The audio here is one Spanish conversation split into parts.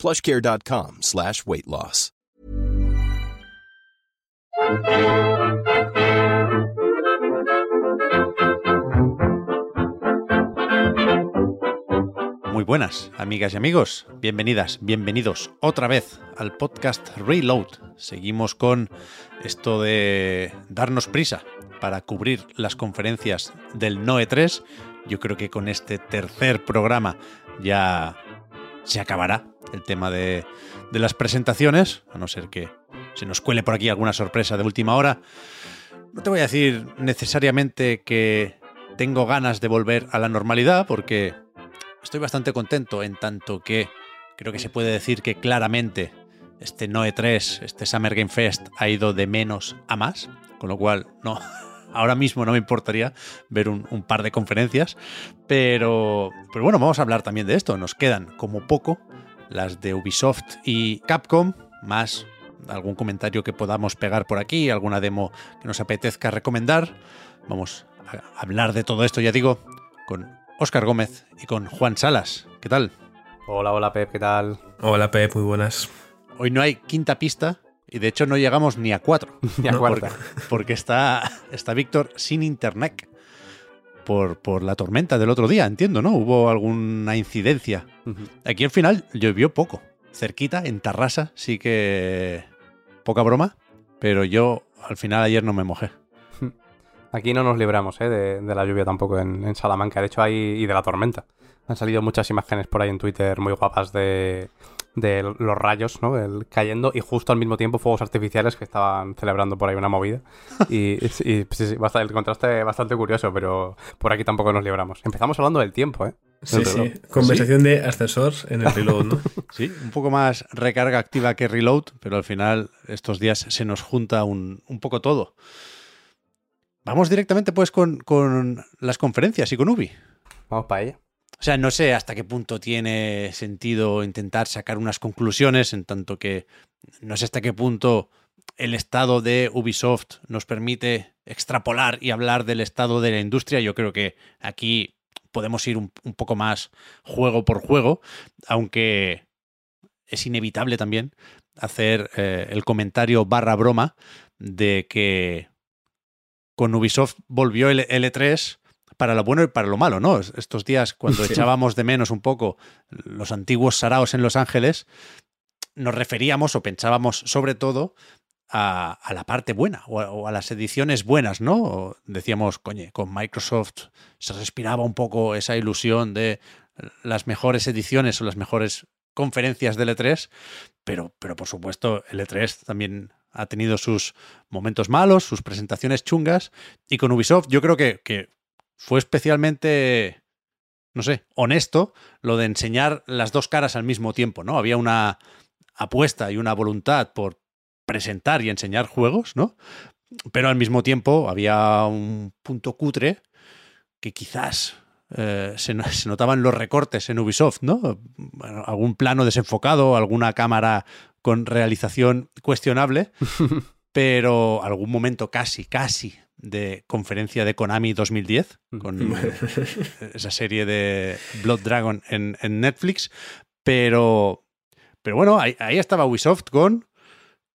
plushcare.com slash weight loss. Muy buenas, amigas y amigos. Bienvenidas, bienvenidos otra vez al podcast Reload. Seguimos con esto de darnos prisa para cubrir las conferencias del NOE 3. Yo creo que con este tercer programa ya se acabará el tema de, las presentaciones, a no ser que se nos cuele por aquí alguna sorpresa de última hora. No te voy a decir necesariamente que tengo ganas de volver a la normalidad, porque estoy bastante contento en tanto que creo que se puede decir que claramente este Noe 3, este Summer Game Fest ha ido de menos a más, con lo cual no, ahora mismo no me importaría ver un, un par de conferencias, pero, pero bueno, vamos a hablar también de esto. Nos quedan como poco las de Ubisoft y Capcom, más algún comentario que podamos pegar por aquí, alguna demo que nos apetezca recomendar. Vamos a hablar de todo esto, ya digo, con Óscar Gómez y con Juan Salas. ¿Qué tal? Hola, hola Pep, ¿qué tal? Hola Pep, muy buenas. Hoy no hay quinta pista y de hecho no llegamos ni a cuatro. Ni a ¿no? cuarta. Porque, porque está, está Víctor sin internet por, por la tormenta del otro día, entiendo, ¿no? Hubo alguna incidencia. Aquí al final llovió poco. Cerquita, en Tarrasa, sí que poca broma, pero yo al final ayer no me mojé. Aquí no nos libramos ¿eh? de, de la lluvia tampoco en, en Salamanca, de hecho hay y de la tormenta. Han salido muchas imágenes por ahí en Twitter muy guapas de, de los rayos ¿no? El- cayendo y justo al mismo tiempo fuegos artificiales que estaban celebrando por ahí una movida. Y, y sí, sí, basta- el contraste bastante curioso, pero por aquí tampoco nos libramos. Empezamos hablando del tiempo, ¿eh? Sí, sí. Conversación de ascensor en el reload, ¿no? Sí, un poco más recarga activa que reload, pero al final estos días se nos junta un, un poco todo. Vamos directamente pues con, con las conferencias y con Ubi. Vamos para ella. O sea, no sé hasta qué punto tiene sentido intentar sacar unas conclusiones, en tanto que no sé hasta qué punto el estado de Ubisoft nos permite extrapolar y hablar del estado de la industria. Yo creo que aquí podemos ir un, poco más juego por juego, aunque es inevitable también hacer eh, el comentario barra broma de que con Ubisoft volvió el L3 para lo bueno y para lo malo, ¿no? Es- Estos días, cuando Sí. echábamos de menos un poco los antiguos saraos en Los Ángeles, nos referíamos o pensábamos sobre todo a, a la parte buena o a, o a las ediciones buenas, ¿no? O decíamos, coño, con Microsoft se respiraba un poco esa ilusión de las mejores ediciones o las mejores conferencias del E3, pero, pero por supuesto el E3 también ha tenido sus momentos malos, sus presentaciones chungas, y con Ubisoft yo creo que, que fue especialmente, no sé, honesto lo de enseñar las dos caras al mismo tiempo, ¿no? Había una apuesta y una voluntad por presentar y enseñar juegos, ¿no? Pero al mismo tiempo había un punto cutre que quizás eh, se, se notaban los recortes en Ubisoft, ¿no? Algún plano desenfocado, alguna cámara con realización cuestionable, pero algún momento casi, casi de conferencia de Konami 2010, con esa serie de Blood Dragon en, en Netflix, pero, pero bueno, ahí, ahí estaba Ubisoft con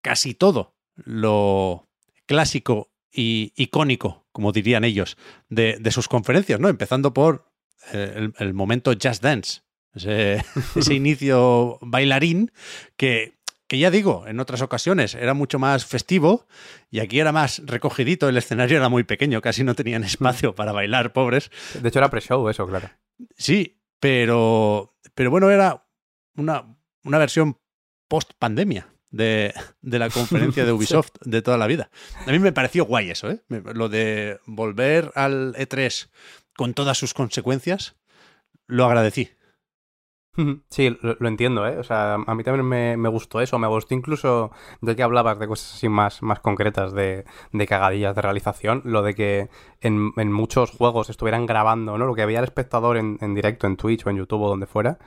casi todo lo clásico y icónico, como dirían ellos, de, de sus conferencias, ¿no? Empezando por eh, el, el momento Just Dance, ese, ese inicio bailarín que, que ya digo, en otras ocasiones era mucho más festivo y aquí era más recogidito, el escenario era muy pequeño, casi no tenían espacio para bailar, pobres. De hecho era pre-show eso, claro. Sí, pero, pero bueno, era una, una versión post-pandemia de, de la conferencia de Ubisoft de toda la vida. A mí me pareció guay eso, ¿eh? Lo de volver al E3 con todas sus consecuencias, lo agradecí. Sí, lo, entiendo, ¿eh? O sea, a mí también me, me, gustó eso. Me gustó incluso de que hablabas de cosas así más, más concretas, de, de cagadillas de realización. Lo de que en, en, muchos juegos estuvieran grabando, ¿no? Lo que veía el espectador en, en directo, en Twitch o en YouTube o donde fuera,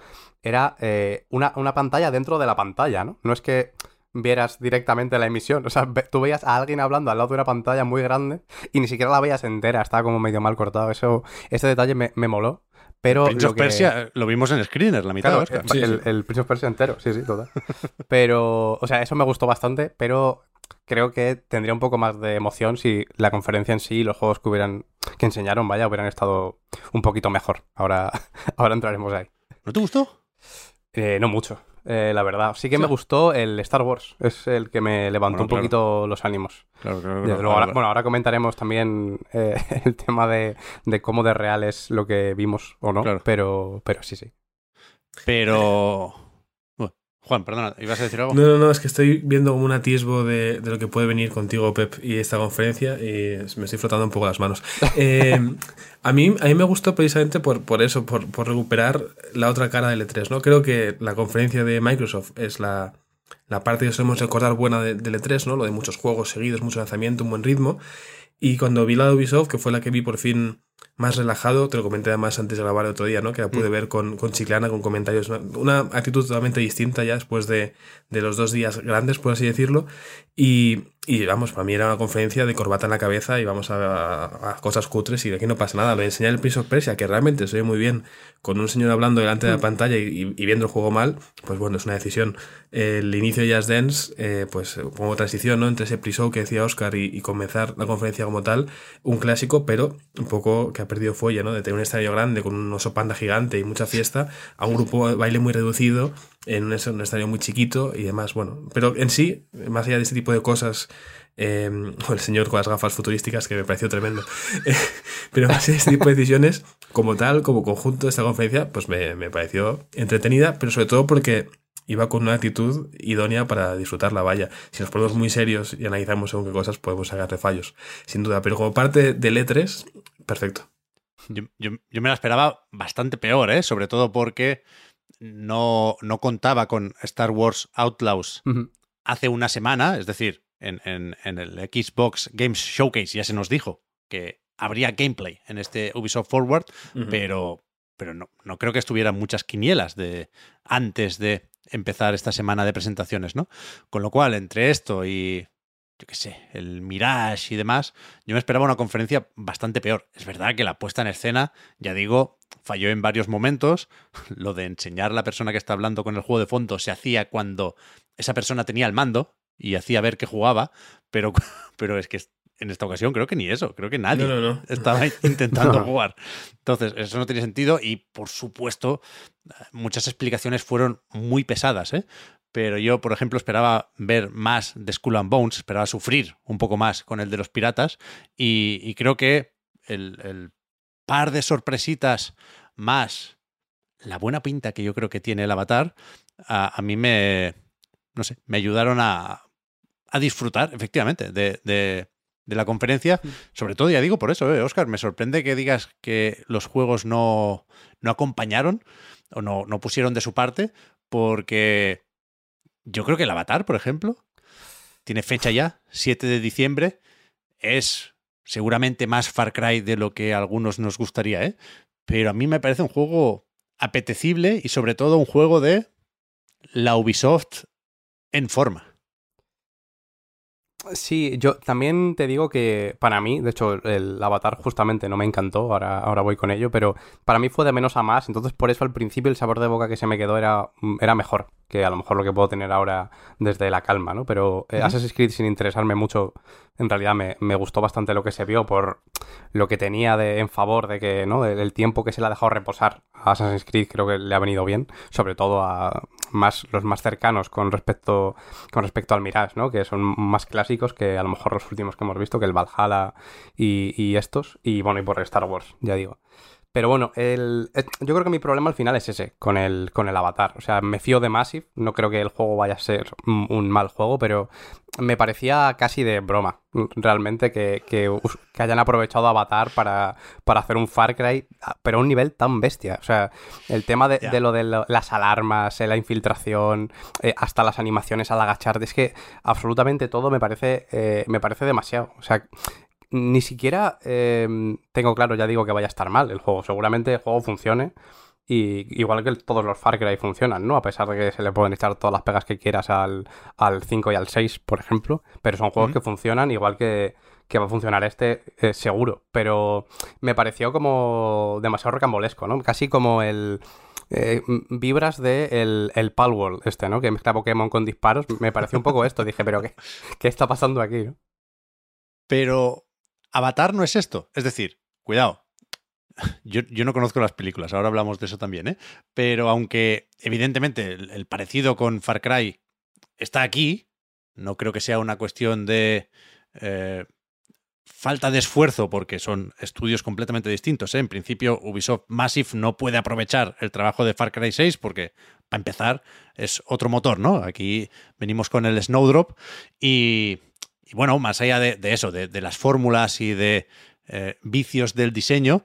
era eh, una, una pantalla dentro de la pantalla, ¿no? No es que vieras directamente la emisión. O sea, tú veías a alguien hablando al lado de una pantalla muy grande y ni siquiera la veías entera, estaba como medio mal cortado. Eso, ese detalle me, me moló. Pero Prince lo of que... Persia lo vimos en Screener, la mitad claro, de Oscar. El, el, el, Prince of Persia entero, sí, sí, total. pero, o sea, eso me gustó bastante, pero creo que tendría un poco más de emoción si la conferencia en sí y los juegos que hubieran que enseñaron, vaya, hubieran estado un poquito mejor. Ahora, ahora entraremos ahí. ¿No te gustó? Eh, no mucho, eh, la verdad. Sí que me gustó el Star Wars. Es el que me levantó Bueno, un claro. poquito los ánimos. Claro, claro, Desde claro, luego, ahora- claro. bueno, ahora comentaremos también eh, el tema de, de cómo de real es lo que vimos o no. Pero, pero sí, sí. Pero. Juan, perdona, ¿ibas a decir algo? No, no, no, es que estoy viendo como un atisbo de, de lo que puede venir contigo, Pep, y esta conferencia, y me estoy frotando un poco las manos. Eh, a, mí, a mí me gustó precisamente por, por eso, por, por recuperar la otra cara del E3, ¿no? Creo que la conferencia de Microsoft es la, la parte que solemos recordar buena de- del E3, ¿no? Lo de muchos juegos seguidos, mucho lanzamiento, un buen ritmo. Y cuando vi la de Ubisoft, que fue la que vi por fin más relajado, te lo comenté además antes de grabar el otro día, ¿no? Que la pude ver con, con Chiclana, con comentarios, una, una actitud totalmente distinta ya después de, de los dos días grandes, por así decirlo. Y, y vamos, para mí era una conferencia de corbata en la cabeza y vamos a, a- a cosas cutres y de aquí no pasa nada. Lo de enseñar el Prince of Persia, que realmente se ve muy bien, con un señor hablando delante de la pantalla y, y- y viendo el juego mal, pues bueno, es una decisión. El inicio de Just Dance, eh, pues como transición, ¿no? Entre ese pre-show que decía Oscar y, comenzar la conferencia como tal, un clásico, pero un poco que ha perdido fuelle, ¿no? De tener un estadio grande con un oso panda gigante y mucha fiesta, a un grupo de baile muy reducido, en un, estadio muy chiquito y demás, bueno. Pero en sí, más allá de este tipo de cosas, eh, el señor con las gafas futurísticas, que me pareció tremendo. Eh, pero más allá de este tipo de decisiones, como tal, como conjunto de esta conferencia, pues me, me pareció entretenida, pero sobre todo porque iba con una actitud idónea para disfrutar la valla. Si nos ponemos muy serios y analizamos según qué cosas, podemos sacarle fallos, sin duda. Pero como parte del E3, perfecto. Yo, yo- yo me la esperaba bastante peor, ¿eh? Sobre todo porque no, no contaba con Star Wars Outlaws hace una semana, es decir, en, en- en el Xbox Games Showcase ya se nos dijo que habría gameplay en este Ubisoft Forward, pero, pero no, no creo que estuvieran muchas quinielas de antes de empezar esta semana de presentaciones, ¿no? Con lo cual, entre esto y yo qué sé, el Mirage y demás, yo me esperaba una conferencia bastante peor. Es verdad que la puesta en escena, ya digo, falló en varios momentos. Lo de enseñar a la persona que está hablando con el juego de fondo se hacía cuando esa persona tenía el mando y hacía ver que jugaba, pero, pero es que en esta ocasión creo que ni eso, creo que nadie No, no, no. estaba intentando No. jugar. Entonces, eso no tiene sentido y, por supuesto, muchas explicaciones fueron muy pesadas, ¿eh? Pero yo, por ejemplo, esperaba ver más de Skull and Bones, esperaba sufrir un poco más con el de los piratas y, y creo que el, el par de sorpresitas más la buena pinta que yo creo que tiene el avatar, a, a mí me, no sé, me ayudaron a, a disfrutar, efectivamente, de, de- de la conferencia. Sobre todo, ya digo, por eso, eh, Oscar, me sorprende que digas que los juegos no, no acompañaron o no, no pusieron de su parte, porque yo creo que el avatar, por ejemplo, tiene fecha ya, 7 de diciembre, es seguramente más Far Cry de lo que a algunos nos gustaría, ¿eh? Pero a mí me parece un juego apetecible y sobre todo un juego de la Ubisoft en forma. Sí, yo también te digo que para mí, de hecho, el avatar justamente no me encantó, ahora, ahora voy con ello, pero para mí fue de menos a más, entonces por eso al principio el sabor de boca que se me quedó era, mm, era mejor que a lo mejor lo que puedo tener ahora desde la calma, ¿no? Pero eh. Assassin's Creed, sin interesarme mucho, en realidad me, me gustó bastante lo que se vio por lo que tenía de, en favor de que, ¿no? El, el tiempo que se le ha dejado reposar a Assassin's Creed creo que le ha venido bien, sobre todo a más, los más cercanos con respecto con respecto al Mirage, ¿no? Que son más clásicos que a lo mejor los últimos que hemos visto, que el Valhalla y, y estos. Y bueno, y por Star Wars, ya digo. Pero bueno, el, eh, yo creo que mi problema al final es ese, con el, con el avatar. O sea, me fío de Massive, no creo que el juego vaya a ser un, mal juego, pero me parecía casi de broma, realmente, que, que, hayan aprovechado Avatar para, para, hacer un Far Cry, pero a un nivel tan bestia. O sea, el tema de, lo de las alarmas, la infiltración, eh, hasta las animaciones al agacharte, es que absolutamente todo me parece, eh, me parece demasiado. O sea, ni siquiera em, tengo claro, ya digo, que vaya a estar mal el juego. Seguramente el juego funcione. Y igual que todos los Far Cry funcionan, ¿no? A pesar de que se le pueden echar todas las pegas que quieras al, al 5 y al 6, por ejemplo. Pero son juegos que funcionan igual que, va a funcionar este, eh, seguro. Pero me pareció como demasiado recambolesco, ¿no? Casi como el... Eh, vibras de el, el Palworld este, ¿no? Que mezcla Pokémon con disparos. Me pareció un poco esto. Dije, pero ¿qué, qué está pasando aquí? ¿no? Pero Avatar no es esto. Es decir, cuidado, yo, no conozco las películas, ahora hablamos de eso también, ¿eh? Pero aunque evidentemente el, parecido con Far Cry está aquí, no creo que sea una cuestión de eh, falta de esfuerzo, porque son estudios completamente distintos. ¿eh? En principio, Ubisoft Massive no puede aprovechar el trabajo de Far Cry 6 porque, para empezar, es otro motor, ¿no? Aquí venimos con el Snowdrop y, y bueno, más allá de, eso, de, las fórmulas y de eh, vicios del diseño,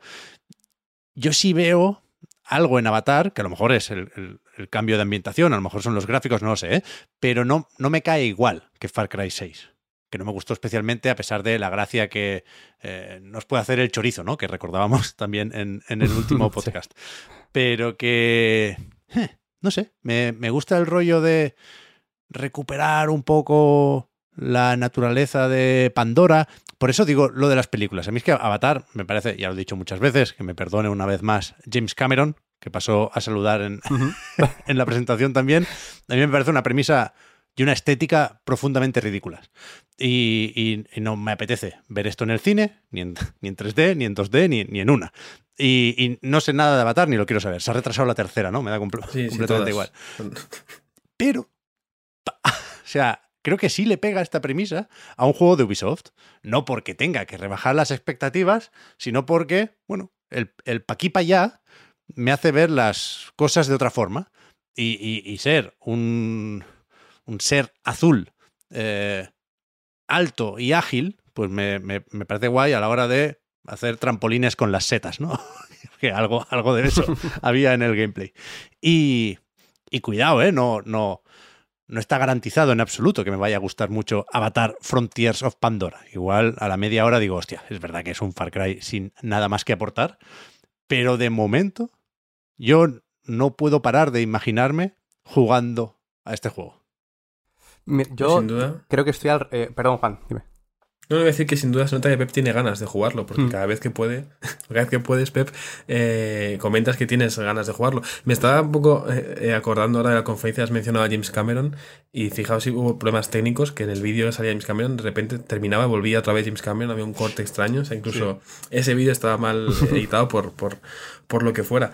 yo sí veo algo en Avatar, que a lo mejor es el, cambio de ambientación, a lo mejor son los gráficos, no lo sé, ¿eh? pero no, no me cae igual que Far Cry 6 que no me gustó especialmente a pesar de la gracia que eh, nos puede hacer el chorizo, ¿no? Que recordábamos también en, el último podcast. Pero que, eh, no sé, me, me, gusta el rollo de recuperar un poco la naturaleza de Pandora. Por eso digo lo de las películas. A mí es que Avatar, me parece, ya lo he dicho muchas veces, que me perdone una vez más James Cameron, que pasó a saludar en, en la presentación también. A mí me parece una premisa y una estética profundamente ridículas. Y, no me apetece ver esto en el cine, ni en, ni en 3D, ni en 2D, ni, en una. Y, no sé nada de Avatar, ni lo quiero saber. Se ha retrasado la tercera, ¿no? Me da completamente igual. Pero, o sea, creo que sí le pega esta premisa a un juego de Ubisoft. No porque tenga que rebajar las expectativas, sino porque, bueno, el, el pa' aquí pa' allá me hace ver las cosas de otra forma. Y, ser un, un, ser azul eh, alto y ágil, pues me, me, parece guay a la hora de hacer trampolines con las setas, ¿no? que algo, algo de eso había en el gameplay. Y, y cuidado, ¿eh? No, no, no está garantizado en absoluto que me vaya a gustar mucho Avatar Frontiers of Pandora. Igual a la media hora digo, hostia, es verdad que es un Far Cry sin nada más que aportar, pero de momento yo no puedo parar de imaginarme jugando a este juego. Yo sin duda. creo que estoy al... Eh, perdón, Juan, dime. No, voy a decir que sin duda se nota que Pep tiene ganas de jugarlo, porque hmm. cada vez que puede, cada vez que puedes, Pep, eh, comentas que tienes ganas de jugarlo. Me estaba un poco eh, eh, acordando ahora de la conferencia, has mencionado a James Cameron, y fijaos si hubo problemas técnicos, que en el vídeo salía James Cameron, de repente terminaba, volvía otra vez James Cameron, había un corte extraño, o sea, incluso ese vídeo estaba mal editado por, por, por lo que fuera.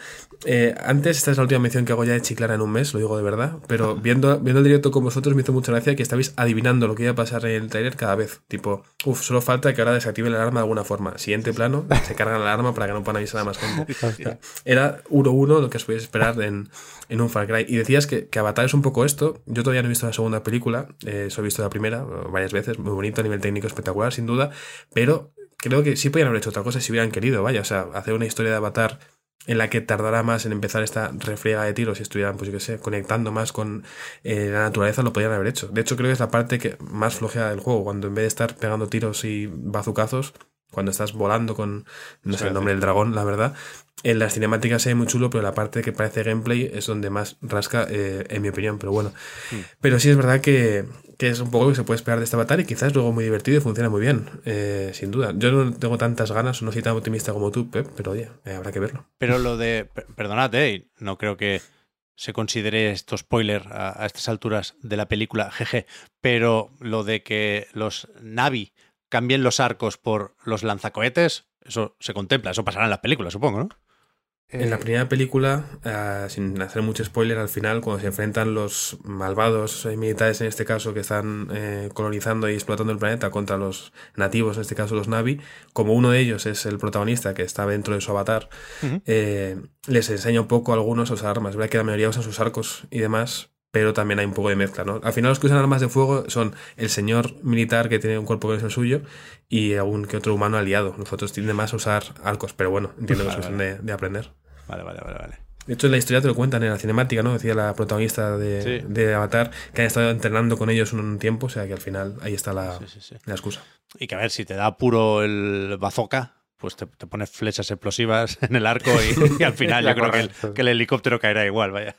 antes, esta es la última mención que hago ya de Chiclara en un mes, lo digo de verdad, pero viendo, viendo el directo con vosotros me hizo mucha gracia que estabais adivinando lo que iba a pasar en el trailer cada vez, tipo Uf, solo falta que ahora desactive la alarma de alguna forma. Siguiente plano, se carga la alarma para que no puedan avisar a más gente. Era 1-1 lo que os podéis esperar en, en, un Far Cry. Y decías que, que, Avatar es un poco esto. Yo todavía no he visto la segunda película, eh, he visto la primera varias veces, muy bonito a nivel técnico, espectacular, sin duda. Pero creo que sí podrían haber hecho otra cosa si hubieran querido, vaya. O sea, hacer una historia de Avatar en la que tardará más en empezar esta refriega de tiros y estuvieran, pues yo qué sé, conectando más con eh, la naturaleza, lo podrían haber hecho. De hecho, creo que es la parte que más flojea del juego, cuando en vez de estar pegando tiros y bazucazos, cuando estás volando con, no sé el nombre del dragón, la verdad, en las cinemáticas se ve muy chulo, pero la parte que parece gameplay es donde más rasca, eh, en mi opinión, pero bueno. Hmm. Pero sí es verdad que, es un poco lo que se puede esperar de esta batalla y quizás luego muy divertido y funciona muy bien, eh, sin duda. Yo no tengo tantas ganas, no soy tan optimista como tú, Pep, pero oye, eh, habrá que verlo. Pero lo de, perdonad, no creo que se considere esto spoiler a, a, estas alturas de la película, jeje, pero lo de que los Navi cambien los arcos por los lanzacohetes, eso se contempla, eso pasará en las películas, supongo, ¿no? En la eh, primera película, ah, sin hacer mucho spoiler, al final, cuando se enfrentan los malvados eh, militares, en este caso, que están eh, colonizando y explotando el planeta contra los nativos, en este caso los Navi, como uno de ellos es el protagonista que está dentro de su avatar, les enseña un poco algunos sus armas. Es verdad que la mayoría usan sus arcos y demás, pero también hay un poco de mezcla, ¿no? Al final los que usan armas de fuego son el señor militar que tiene un cuerpo que es el suyo y algún que otro humano aliado. Nosotros tienden más a usar arcos, pero bueno, entiendo que es cuestión de, de, aprender. Vale, vale, vale, vale. De hecho, en la historia te lo cuentan en la cinemática, ¿no? Decía la protagonista de, Sí. de Avatar que han estado entrenando con ellos un tiempo, o sea que al final ahí está la, Sí, sí, sí. la excusa. Y que a ver, si te da puro el bazooka, pues te, te pones flechas explosivas en el arco y, y al final yo creo que el, que el helicóptero caerá igual, vaya.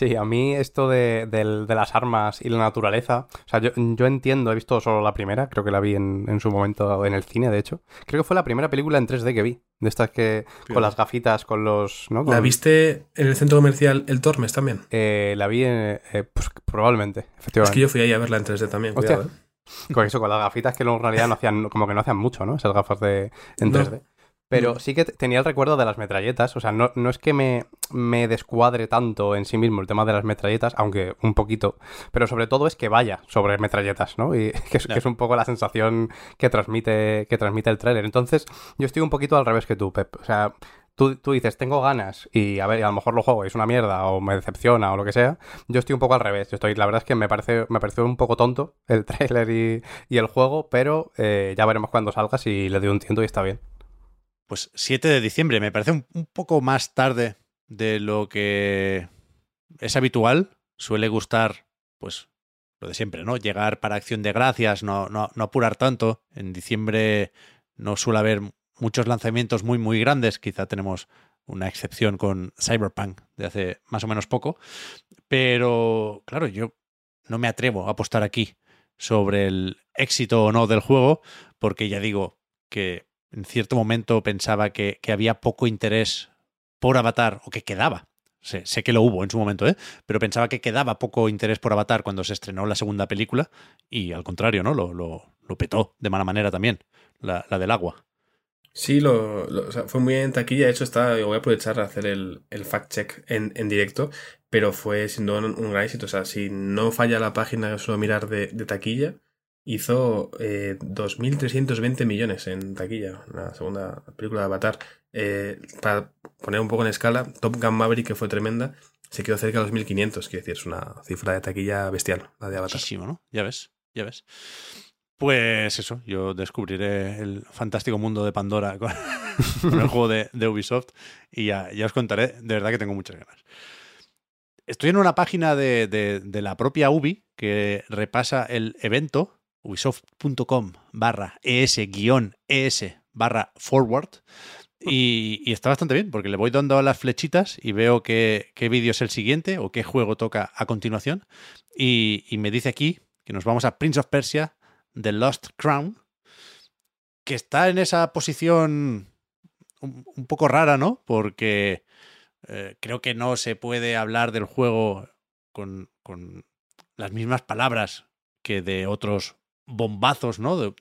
Sí, a mí esto de, del- de las armas y la naturaleza, o sea, yo, yo entiendo, he visto solo la primera, creo que la vi en, en su momento en el cine, de hecho. Creo que fue la primera película en 3D que vi, de estas que con las gafitas, con los... ¿no? Con- ¿La viste en el centro comercial El Tormes también? Eh, la vi, eh, eh, pues probablemente, Es efectivamente. que yo fui ahí a verla en 3D también, cuidado, ¿eh? Con eso, con las gafitas que en realidad no hacían, como que no hacían mucho, ¿no? Esas gafas de en No. 3D. Pero No. sí que tenía el recuerdo de las metralletas. O sea, no, no es que me, me descuadre tanto en sí mismo el tema de las metralletas, aunque un poquito. Pero sobre todo es que vaya sobre metralletas, ¿no? Y que es, que es un poco la sensación que transmite, que transmite el tráiler. Entonces, yo estoy un poquito al revés que tú, Pep. O sea, tú, tú dices, tengo ganas y a ver, a lo mejor lo juego y es una mierda o me decepciona o lo que sea. Yo estoy un poco al revés. Yo estoy, la verdad es que me parece, me pareció un poco tonto el tráiler y, y el juego, pero eh, ya veremos cuando salga si le doy un tiento y está bien. Pues 7 de diciembre, me parece un, un poco más tarde de lo que es habitual. Suele gustar, pues, lo de siempre, ¿no? Llegar para acción de gracias, no, no, no apurar tanto. En diciembre no suele haber muchos lanzamientos muy, muy grandes. Quizá tenemos una excepción con Cyberpunk de hace más o menos poco. Pero, claro, yo no me atrevo a apostar aquí sobre el éxito o no del juego, porque ya digo que en cierto momento pensaba que, que había poco interés por Avatar, o que quedaba. Sé, sé que lo hubo en su momento, ¿eh? pero pensaba que quedaba poco interés por Avatar cuando se estrenó la segunda película, y al contrario, ¿no? Lo, lo, petó de mala manera también, la, la del agua. Sí, lo, o sea, fue muy en taquilla. De hecho, está, voy a aprovechar a hacer el, el fact-check en, en directo, pero fue sin duda un, un gran éxito. O sea, si no falla la página suelo mirar de, de taquilla, hizo eh, 2.320 millones en taquilla, la segunda película de Avatar. Eh, para poner un poco en escala, Top Gun Maverick, que fue tremenda, se quedó cerca de los 1.500. Quiero decir, es una cifra de taquilla bestial, la de Avatar. Muchísimo, ¿no? Ya ves, ya ves. Pues eso, yo descubriré el fantástico mundo de Pandora con, el juego de, de Ubisoft y ya, ya os contaré, de verdad que tengo muchas ganas. Estoy en una página de- de la propia Ubi que repasa el evento, ubisoft.com barra es-es barra forward, y, está bastante bien, porque le voy dando las flechitas y veo qué, qué vídeo es el siguiente o qué juego toca a continuación. Y, me dice aquí que nos vamos a Prince of Persia, The Lost Crown, que está en esa posición un, un poco rara, ¿no? Porque eh, creo que no se puede hablar del juego con, con las mismas palabras que de otros bombazos, ¿no?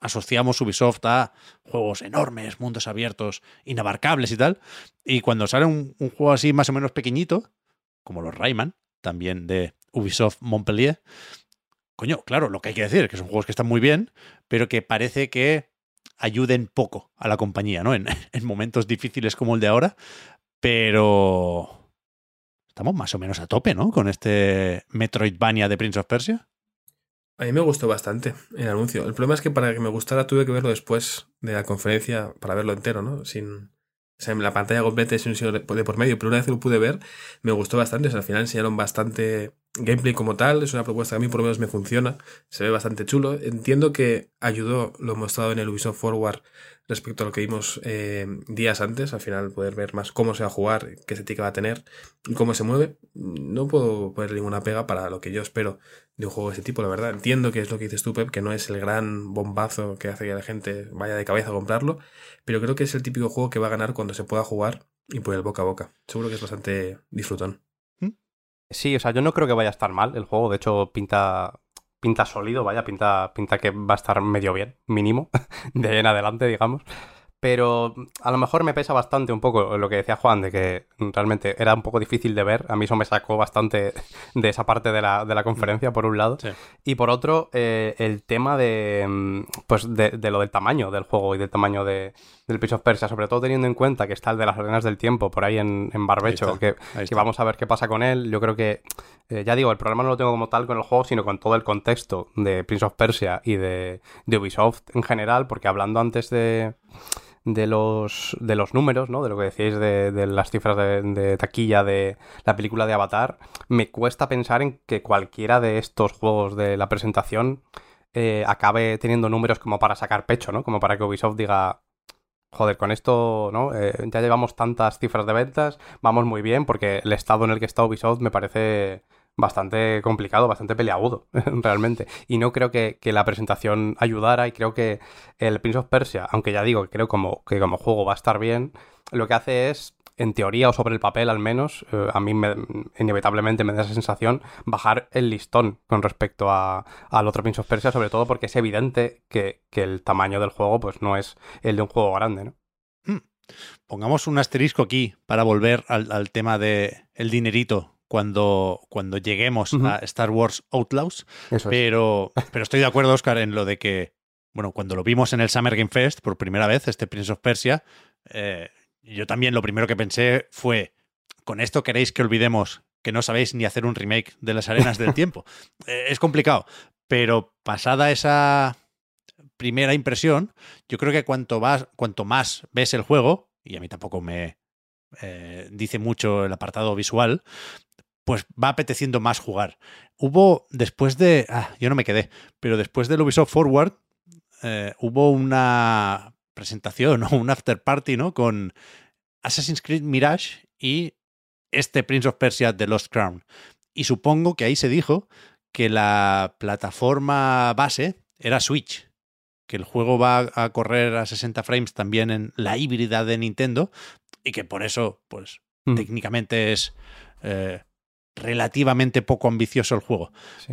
Asociamos Ubisoft a juegos enormes, mundos abiertos, inabarcables y tal. Y cuando sale un, juego así más o menos pequeñito, como los Rayman, también de Ubisoft Montpellier, coño, claro, lo que hay que decir, que son juegos que están muy bien, pero que parece que ayuden poco a la compañía, ¿no? En, en momentos difíciles como el de ahora, pero estamos más o menos a tope, ¿no? Con este Metroidvania de Prince of Persia. A mí me gustó bastante el anuncio. El problema es que para que me gustara tuve que verlo después de la conferencia para verlo entero, ¿no? Sin, o sea, en la pantalla completa sin un sonido de de por medio. Pero una vez que lo pude ver, me gustó bastante. O sea, al final enseñaron bastante gameplay como tal. Es una propuesta que a mí por lo menos me funciona. Se ve bastante chulo. Entiendo que ayudó lo mostrado en el Ubisoft Forward respecto a lo que vimos eh, días antes. Al final poder ver más cómo se va a jugar, qué estética va a tener y cómo se mueve. No puedo poner ninguna pega para lo que yo espero de un juego de ese tipo, la verdad. Entiendo que es lo que dices tú, Pep, que no es el gran bombazo que hace que la gente vaya de cabeza a comprarlo, pero creo que es el típico juego que va a ganar cuando se pueda jugar y por el boca a boca. Seguro que es bastante disfrutón. Sí, o sea, yo no creo que vaya a estar mal el juego. De hecho, pinta, pinta sólido, vaya, pinta, pinta que va a estar medio bien, mínimo, de en adelante, digamos. Pero a lo mejor me pesa bastante un poco lo que decía Juan, de que realmente era un poco difícil de ver. A mí eso me sacó bastante de esa parte de la, de la conferencia, por un lado. Y por otro, eh, el tema de, mm, pues de, lo del tamaño del juego y del tamaño de, del Prince of Persia, sobre todo teniendo en cuenta que está el de las arenas del tiempo por ahí en, Barbecho, que, vamos a ver qué pasa con él. Yo creo que, eh, ya digo, el problema no lo tengo como tal con el juego, sino con todo el contexto de Prince of Persia y de Ubisoft en general, porque hablando antes de de los, de los números, ¿no? De lo que decíais de, las cifras de, taquilla de la película de Avatar, me cuesta pensar en que cualquiera de estos juegos de la presentación eh, acabe teniendo números como para sacar pecho, ¿no? Como para que Ubisoft diga, joder, con esto, ¿no? Eh, ya llevamos tantas cifras de ventas, vamos muy bien, porque el estado en el que está Ubisoft me parece bastante complicado, bastante peleagudo, realmente. Y no creo que, la presentación ayudara y creo que el Prince of Persia, aunque ya digo que creo como, que como juego va a estar bien, lo que hace es, en teoría o sobre el papel al menos, eh, a mí inevitablemente me da esa sensación, bajar el listón con respecto a, al otro Prince of Persia, sobre todo porque es evidente que, el tamaño del juego pues no es el de un juego grande, ¿no? Hmm. Pongamos un asterisco aquí para volver al, al tema de el dinerito cuando, cuando lleguemos a Star Wars Outlaws. pero, pero estoy de acuerdo, Oscar, en lo de que, bueno, cuando lo vimos en el Summer Game Fest por primera vez, este Prince of Persia, eh, yo también lo primero que pensé fue, con esto queréis que olvidemos que no sabéis ni hacer un remake de las arenas del tiempo. Eh, es complicado, pero pasada esa primera impresión, yo creo que cuanto más, cuanto más ves el juego, y a mí tampoco me eh, dice mucho el apartado visual, pues va apeteciendo más jugar. Hubo, después de, ah, yo no me quedé, pero después del Ubisoft Forward, eh, hubo una presentación o un after party, ¿no? Con Assassin's Creed Mirage y este Prince of Persia The Lost Crown. Y supongo que ahí se dijo que la plataforma base era Switch, que el juego va a correr a 60 frames también en la híbrida de Nintendo y que por eso, pues, mm. técnicamente es eh, relativamente poco ambicioso el juego.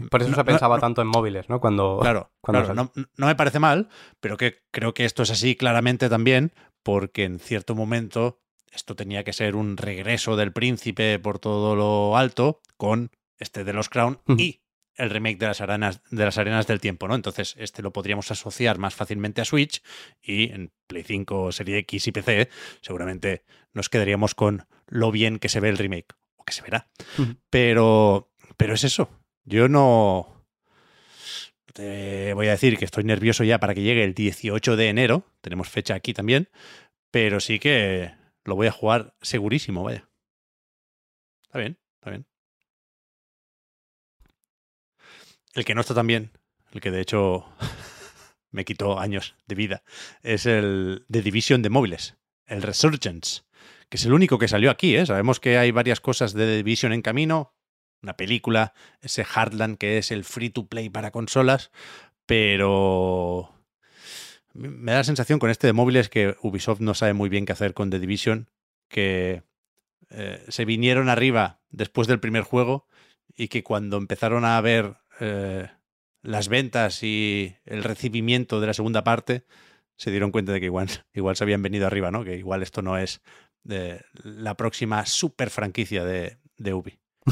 por eso se pensaba tanto en móviles, ¿no? Cuando, claro, claro no, me parece mal, pero que creo que esto es así claramente también, porque en cierto momento esto tenía que ser un regreso del príncipe por todo lo alto con este de los Crown y el remake de las arenas de las arenas del tiempo, ¿no? Entonces, este lo podríamos asociar más fácilmente a Switch y en Play 5, Serie X y PC, seguramente nos quedaríamos con lo bien que se ve el remake que se verá. Pero, pero es eso. Yo no te voy a decir que estoy nervioso ya para que llegue el 18 de enero. Tenemos fecha aquí también. Pero sí que lo voy a jugar segurísimo, vaya. Está bien, está bien. El que no está tan bien, el que de hecho me quitó años de vida, es el de Division de móviles, el Resurgence que es el único que salió aquí. ¿eh? Sabemos que hay varias cosas de Division en camino, una película, ese Heartland que es el free to play para consolas, pero me da la sensación con este de móviles que Ubisoft no sabe muy bien qué hacer con The Division, que eh, se vinieron arriba después del primer juego y que cuando empezaron a ver eh, las ventas y el recibimiento de la segunda parte, se dieron cuenta de que igual, igual se habían venido arriba, ¿no? Que igual esto no es de la próxima super franquicia de, de Ubi.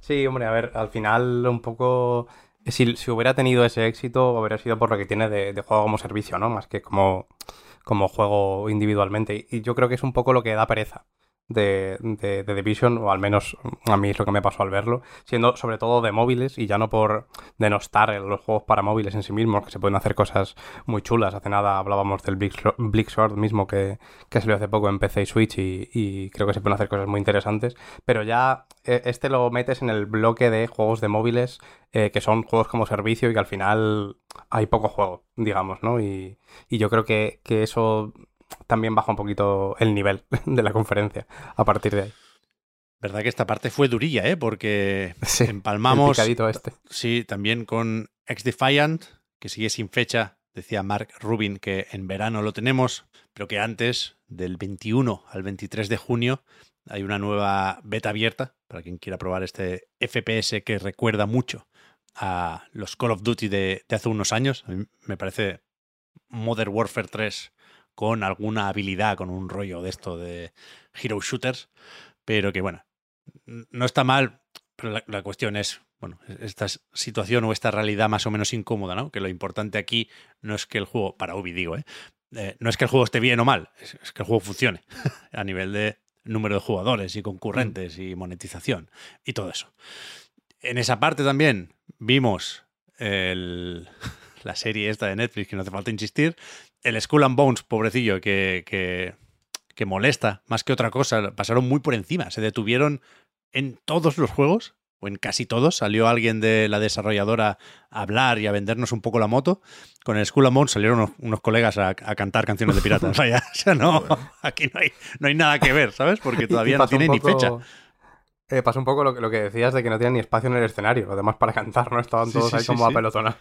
Sí, hombre, a ver, al final un poco... Si, hubiera tenido ese éxito, hubiera sido por lo que tiene de, de, juego como servicio, ¿no? Más que como, como juego individualmente. Y yo creo que es un poco lo que da pereza de, de, Division, o al menos a mí es lo que me pasó al verlo, siendo sobre todo de móviles y ya no por denostar los juegos para móviles en sí mismos, que se pueden hacer cosas muy chulas. Hace nada hablábamos del Sword mismo que, que salió hace poco en PC y Switch y, y, creo que se pueden hacer cosas muy interesantes, pero ya eh, este lo metes en el bloque de juegos de móviles eh, que son juegos como servicio y que al final hay poco juego, digamos, ¿no? Y, y yo creo que, que eso también baja un poquito el nivel de la conferencia a partir de ahí. Verdad que esta parte fue durilla, ¿eh? Porque empalmamos. este. Sí, también con Ex Defiant, que sigue sin fecha. Decía Mark Rubin que en verano lo tenemos, pero que antes, del 21 al 23 de junio, hay una nueva beta abierta para quien quiera probar este FPS que recuerda mucho a los Call of Duty de, de hace unos años. A mí me parece Modern Warfare 3 con alguna habilidad, con un rollo de esto de hero shooters, pero que bueno, no está mal, pero la, la cuestión es, bueno, esta situación o esta realidad más o menos incómoda, ¿no? Que lo importante aquí no es que el juego, para Ubi digo, ¿eh? Eh, no es que el juego esté bien o mal, es, es que el juego funcione a nivel de número de jugadores y concurrentes y monetización y todo eso. En esa parte también vimos el, la serie esta de Netflix, que no hace falta insistir, el Skull and Bones, pobrecillo, que, que, que molesta más que otra cosa, pasaron muy por encima, se detuvieron en todos los juegos o en casi todos, salió alguien de la desarrolladora a hablar y a vendernos un poco la moto. Con el Skull and Bones salieron unos, unos colegas a, a, cantar canciones de piratas. Vaya, o sea, no, aquí no hay, no hay nada que ver, ¿sabes? Porque todavía no tiene poco, ni fecha. Eh, pasó un poco lo, lo, que decías de que no tenían ni espacio en el escenario, además para cantar, ¿no? Estaban todos sí, sí, ahí como sí, apelotonados.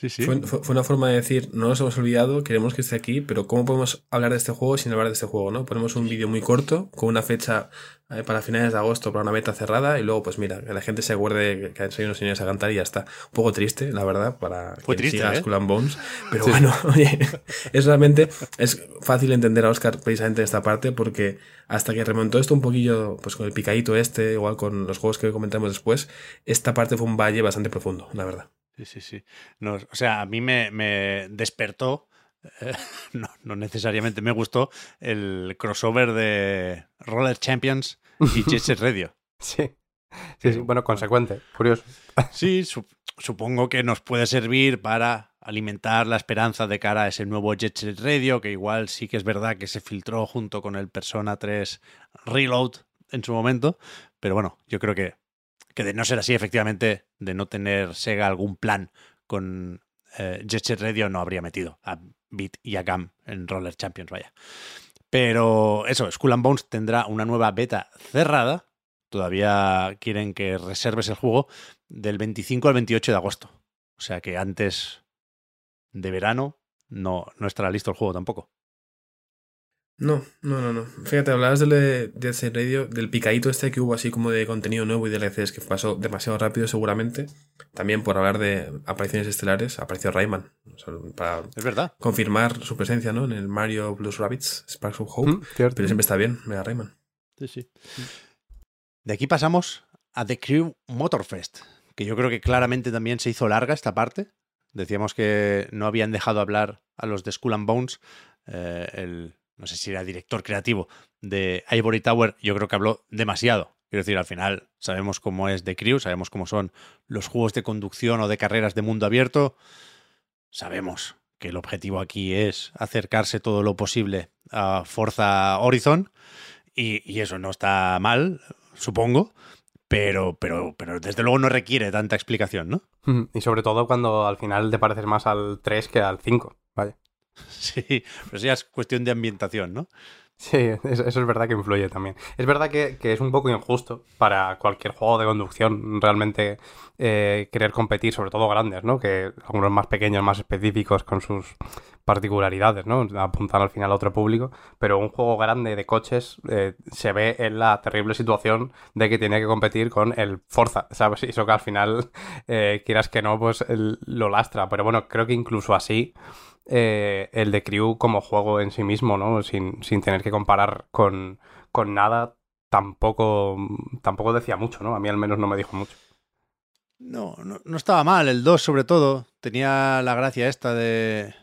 Sí, sí. Fue, fue, una forma de decir, no nos hemos olvidado, queremos que esté aquí, pero ¿cómo podemos hablar de este juego sin hablar de este juego? ¿no? Ponemos un vídeo muy corto, con una fecha eh, para finales de agosto, para una beta cerrada, y luego, pues mira, que la gente se acuerde que han salido unos señores a cantar y ya está. Un poco triste, la verdad, para fue quien triste, siga ¿eh? Skull and Bones. Pero sí. bueno, oye, es realmente, es fácil entender a Oscar precisamente esta parte, porque hasta que remontó esto un poquillo, pues con el picadito este, igual con los juegos que comentamos después, esta parte fue un valle bastante profundo, la verdad. Sí, sí, sí. No, o sea, a mí me, me despertó, eh, no, no, necesariamente me gustó, el crossover de Roller Champions y Jet Set Radio. sí. Sí, sí, bueno, consecuente, curioso. Sí, su supongo que nos puede servir para alimentar la esperanza de cara a ese nuevo Jet Set Radio, que igual sí que es verdad que se filtró junto con el Persona 3 Reload en su momento, pero bueno, yo creo que que de no ser así, efectivamente, de no tener Sega algún plan con eh, Radio, no habría metido a Beat y a Gam en Roller Champions, vaya. Pero eso, Skull and Bones tendrá una nueva beta cerrada. Todavía quieren que reserves el juego del 25 al 28 de agosto. O sea que antes de verano no, no estará listo el juego tampoco. No, no, no, no. Fíjate, hablabas de, de ese radio, del picadito este que hubo así como de contenido nuevo y DLCs que pasó demasiado rápido seguramente. También por hablar de apariciones estelares, apareció Rayman. O sea, para es verdad. confirmar su presencia, ¿no? En el Mario Blues Rabbits, Sparks of Hope. Mm, pero siempre está bien, mira Rayman. Sí, sí. De aquí pasamos a The Crew Motorfest, que yo creo que claramente también se hizo larga esta parte. Decíamos que no habían dejado hablar a los de Skull and Bones. Eh, el no sé si era director creativo de Ivory Tower, yo creo que habló demasiado. Quiero decir, al final sabemos cómo es The Crew, sabemos cómo son los juegos de conducción o de carreras de mundo abierto. Sabemos que el objetivo aquí es acercarse todo lo posible a Forza Horizon y, eso no está mal, supongo, pero, pero, pero desde luego no requiere tanta explicación, ¿no? Y sobre todo cuando al final te pareces más al 3 que al 5, vaya. Sí, pero ya es cuestión de ambientación, ¿no? Sí, eso es verdad que influye también. Es verdad que, que es un poco injusto para cualquier juego de conducción realmente eh, querer competir, sobre todo grandes, ¿no? Que algunos más pequeños, más específicos con sus particularidades, ¿no? Apuntan al final a otro público, pero un juego grande de coches eh, se ve en la terrible situación de que tiene que competir con el Forza, ¿sabes? Y eso que al final, eh, quieras que no, pues lo lastra. Pero bueno, creo que incluso así eh, el de Crew como juego en sí mismo, ¿no? Sin, sin tener que comparar con, con nada, tampoco, tampoco decía mucho, ¿no? A mí al menos no me dijo mucho. No, no, no estaba mal. El 2, sobre todo, tenía la gracia esta de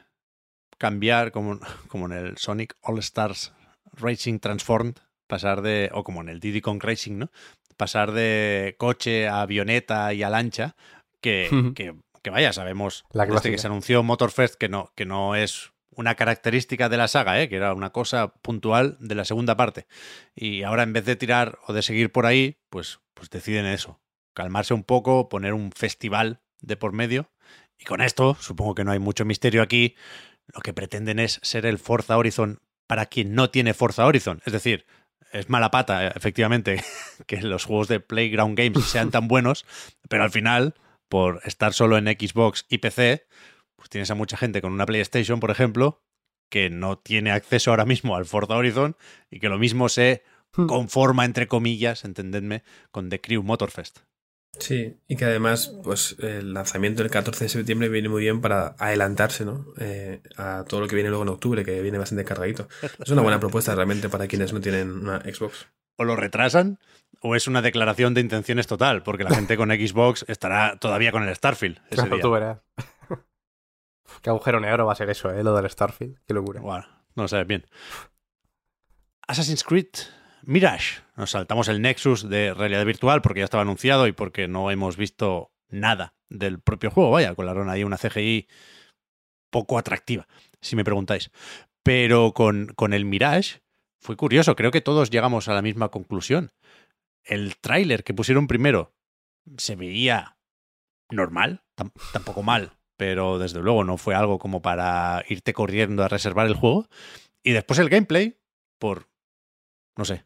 cambiar, como, como en el Sonic All Stars Racing Transformed, pasar de, o como en el Diddy Kong Racing, ¿no? Pasar de coche a avioneta y a lancha, que, que que vaya, sabemos la desde que se anunció Motorfest que no, que no es una característica de la saga, ¿eh? que era una cosa puntual de la segunda parte. Y ahora en vez de tirar o de seguir por ahí, pues, pues deciden eso, calmarse un poco, poner un festival de por medio. Y con esto, supongo que no hay mucho misterio aquí, lo que pretenden es ser el Forza Horizon para quien no tiene Forza Horizon. Es decir, es mala pata, efectivamente, que los juegos de Playground Games sean tan buenos, pero al final por estar solo en Xbox y PC, pues tienes a mucha gente con una PlayStation, por ejemplo, que no tiene acceso ahora mismo al Forza Horizon y que lo mismo se conforma, entre comillas, entendedme, con The Crew Motorfest. Sí, y que además, pues el lanzamiento del 14 de septiembre viene muy bien para adelantarse, ¿no? Eh, a todo lo que viene luego en octubre, que viene bastante cargadito. Es una buena propuesta realmente para quienes no tienen una Xbox. O lo retrasan, o es una declaración de intenciones total, porque la gente con Xbox estará todavía con el Starfield. Ese Claro, día. tú verás. Qué agujero negro va a ser eso, ¿eh? Lo del Starfield. Qué locura. Bueno, no lo sabes bien. Assassin's Creed Mirage. Nos saltamos el Nexus de realidad virtual porque ya estaba anunciado y porque no hemos visto nada del propio juego. Vaya, colaron ahí una CGI poco atractiva, si me preguntáis. Pero con, con el Mirage fue curioso. Creo que todos llegamos a la misma conclusión. El tráiler que pusieron primero se veía normal, tam- tampoco mal, pero desde luego no fue algo como para irte corriendo a reservar el juego. Y después el gameplay, por, no sé,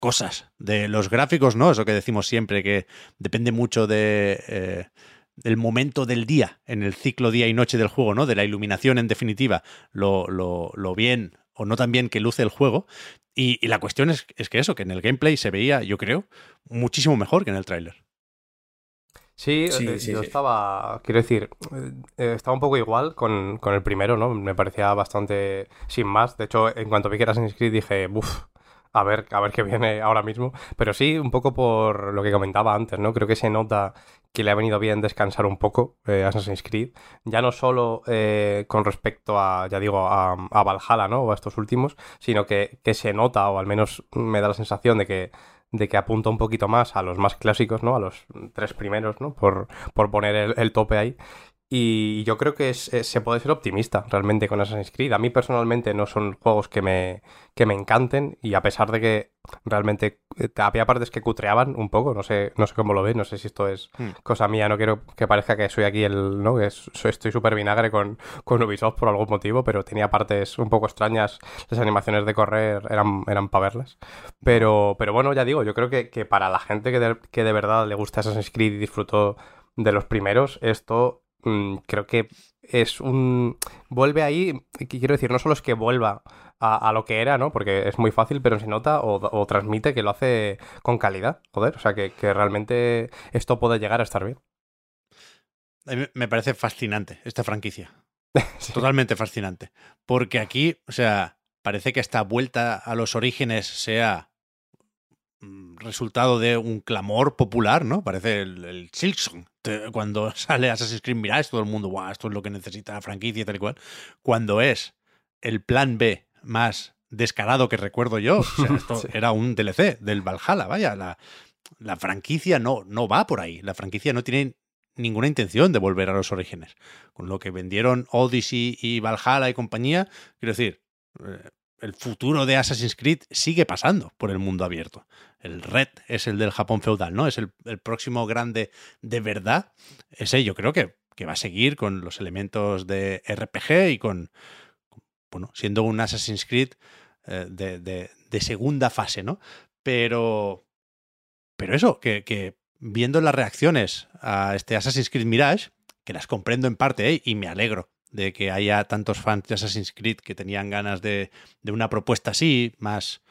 cosas de los gráficos, ¿no? Eso que decimos siempre, que depende mucho de, eh, del momento del día, en el ciclo día y noche del juego, ¿no? De la iluminación, en definitiva, lo bien o no tan bien que luce el juego. Y, y la cuestión es, es que eso, que en el gameplay se veía, yo creo, muchísimo mejor que en el tráiler. Sí, Sí, eh, sí, yo sí. estaba, quiero decir, eh, eh, estaba un poco igual con, con el primero, ¿no? Me parecía bastante sin más. De hecho, en cuanto vi que era Assassin's Creed dije, uff, a ver, a ver qué viene ahora mismo. Pero sí, un poco por lo que comentaba antes, ¿no? Creo que se nota que le ha venido bien descansar un poco eh, Assassin's Creed. Ya no solo eh, con respecto a, ya digo, a, Valhalla, ¿no? O a estos últimos, sino que, que se nota, o al menos me da la sensación de que de que apunta un poquito más a los más clásicos, ¿no? A los tres primeros, ¿no? Por, por poner el, el tope ahí. Y yo creo que es- es- se puede ser optimista realmente con Assassin's Creed. A mí personalmente no son juegos que me, que me encanten y a pesar de que realmente eh, había partes que cutreaban un poco, no sé, no sé cómo lo ves, no sé si esto es Hmm. cosa mía, no quiero que parezca que soy aquí el, ¿no? Que soy- estoy súper vinagre con, con Ubisoft por algún motivo, pero tenía partes un poco extrañas, las animaciones de correr eran, eran para verlas. Pero, pero bueno, ya digo, yo creo que, que para la gente que de, que de verdad le gusta Assassin's Creed y disfrutó de los primeros, esto mm, creo que es un... Vuelve ahí, quiero decir, no solo es que vuelva a, a lo que era, ¿no? Porque es muy fácil, pero se nota o, o transmite que lo hace con calidad, joder. O sea, que, que realmente esto puede llegar a estar bien. A mí me parece fascinante esta franquicia. Sí. Totalmente fascinante. Porque aquí, o sea, parece que esta vuelta a los orígenes sea resultado de un clamor popular, ¿no? Parece el, el Silksong. Cuando sale Assassin's Creed Mirage, todo el mundo, guau, esto es lo que necesita la franquicia y tal y cual. Cuando es el plan B más descarado que recuerdo yo, o sea, esto Sí. era un DLC del Valhalla, vaya, la, la franquicia no, no va por ahí. La franquicia no tiene ninguna intención de volver a los orígenes. Con lo que vendieron Odyssey y Valhalla y compañía, quiero decir, eh, el futuro de Assassin's Creed sigue pasando por el mundo abierto. El Red es el del Japón feudal, ¿no? Es el, el próximo grande de verdad. Ese yo creo que, que va a seguir con los elementos de RPG y con, bueno, siendo un Assassin's Creed eh, de, de- segunda fase, ¿no? Pero, pero eso, que, que viendo las reacciones a este Assassin's Creed Mirage, que las comprendo en parte ¿eh? y me alegro de que haya tantos fans de Assassin's Creed que tenían ganas de, de una propuesta así, más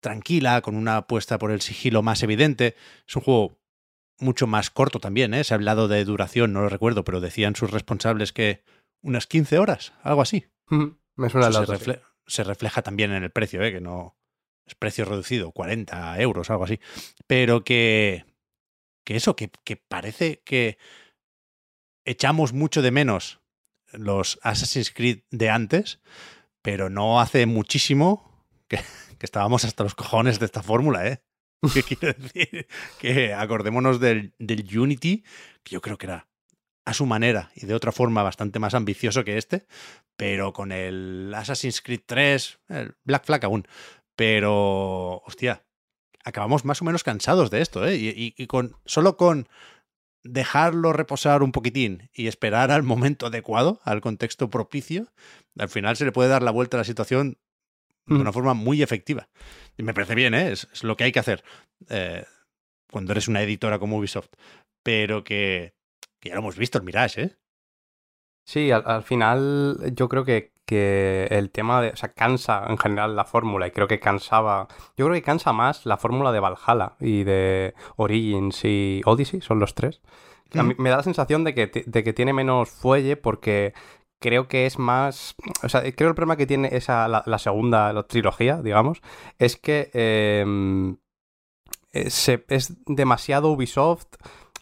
tranquila, con una apuesta por el sigilo más evidente. Es un juego mucho más corto también, ¿eh? Se ha hablado de duración, no lo recuerdo, pero decían sus responsables que unas 15 horas, algo así. Me suena Eso se, sí. se refleja también en el precio, ¿eh? que no es precio reducido, 40 euros, algo así. Pero que, que eso, que, que parece que echamos mucho de menos los Assassin's Creed de antes, pero no hace muchísimo que, que estábamos hasta los cojones de esta fórmula, ¿eh? ¿Qué quiero decir? Que acordémonos del, del Unity, que yo creo que era a su manera y de otra forma bastante más ambicioso que este, pero con el Assassin's Creed 3, el Black Flag aún. Pero, hostia, acabamos más o menos cansados de esto, ¿eh? Y, y- y con, solo con dejarlo reposar un poquitín y esperar al momento adecuado, al contexto propicio, al final se le puede dar la vuelta a la situación de Mm. una forma muy efectiva. Y me parece bien, ¿eh? Es, es lo que hay que hacer eh, cuando eres una editora como Ubisoft. Pero que, que ya lo hemos visto, el Mirage, ¿eh? Sí, al, al final yo creo que, que el tema de. O sea, cansa en general la fórmula y creo que cansaba. Yo creo que cansa más la fórmula de Valhalla y de Origins y Odyssey, son los tres. A mí me da la sensación de que, de que tiene menos fuelle porque creo que es más. O sea, creo el problema que tiene esa, la, segunda la trilogía, digamos, es que em, eh, es demasiado Ubisoft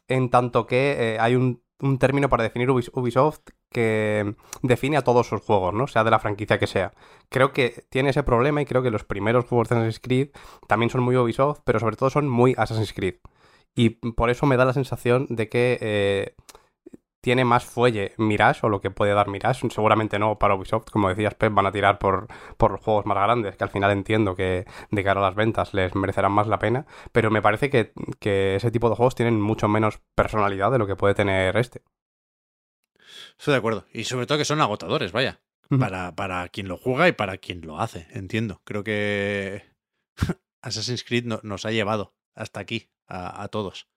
en tanto que eh, hay un, un, término para definir Ubisoft que define a todos sus juegos, ¿no? Sea de la franquicia que sea. Creo que tiene ese problema y creo que los primeros juegos de Assassin's Creed también son muy Ubisoft, pero sobre todo son muy Assassin's Creed. Y por eso me da la sensación de que eh, tiene más fuelle Mirage o lo que puede dar Mirage. Seguramente no para Ubisoft, como decías, Pep, van a tirar por, por los juegos más grandes, que al final entiendo que de cara a las ventas les merecerán más la pena. Pero me parece que, ese tipo de juegos tienen mucho menos personalidad de lo que puede tener este. Estoy de acuerdo. Y sobre todo que son agotadores, vaya. Para, para quien lo juega y para quien lo hace, entiendo. Creo que Assassin's Creed nos ha llevado hasta aquí a todos.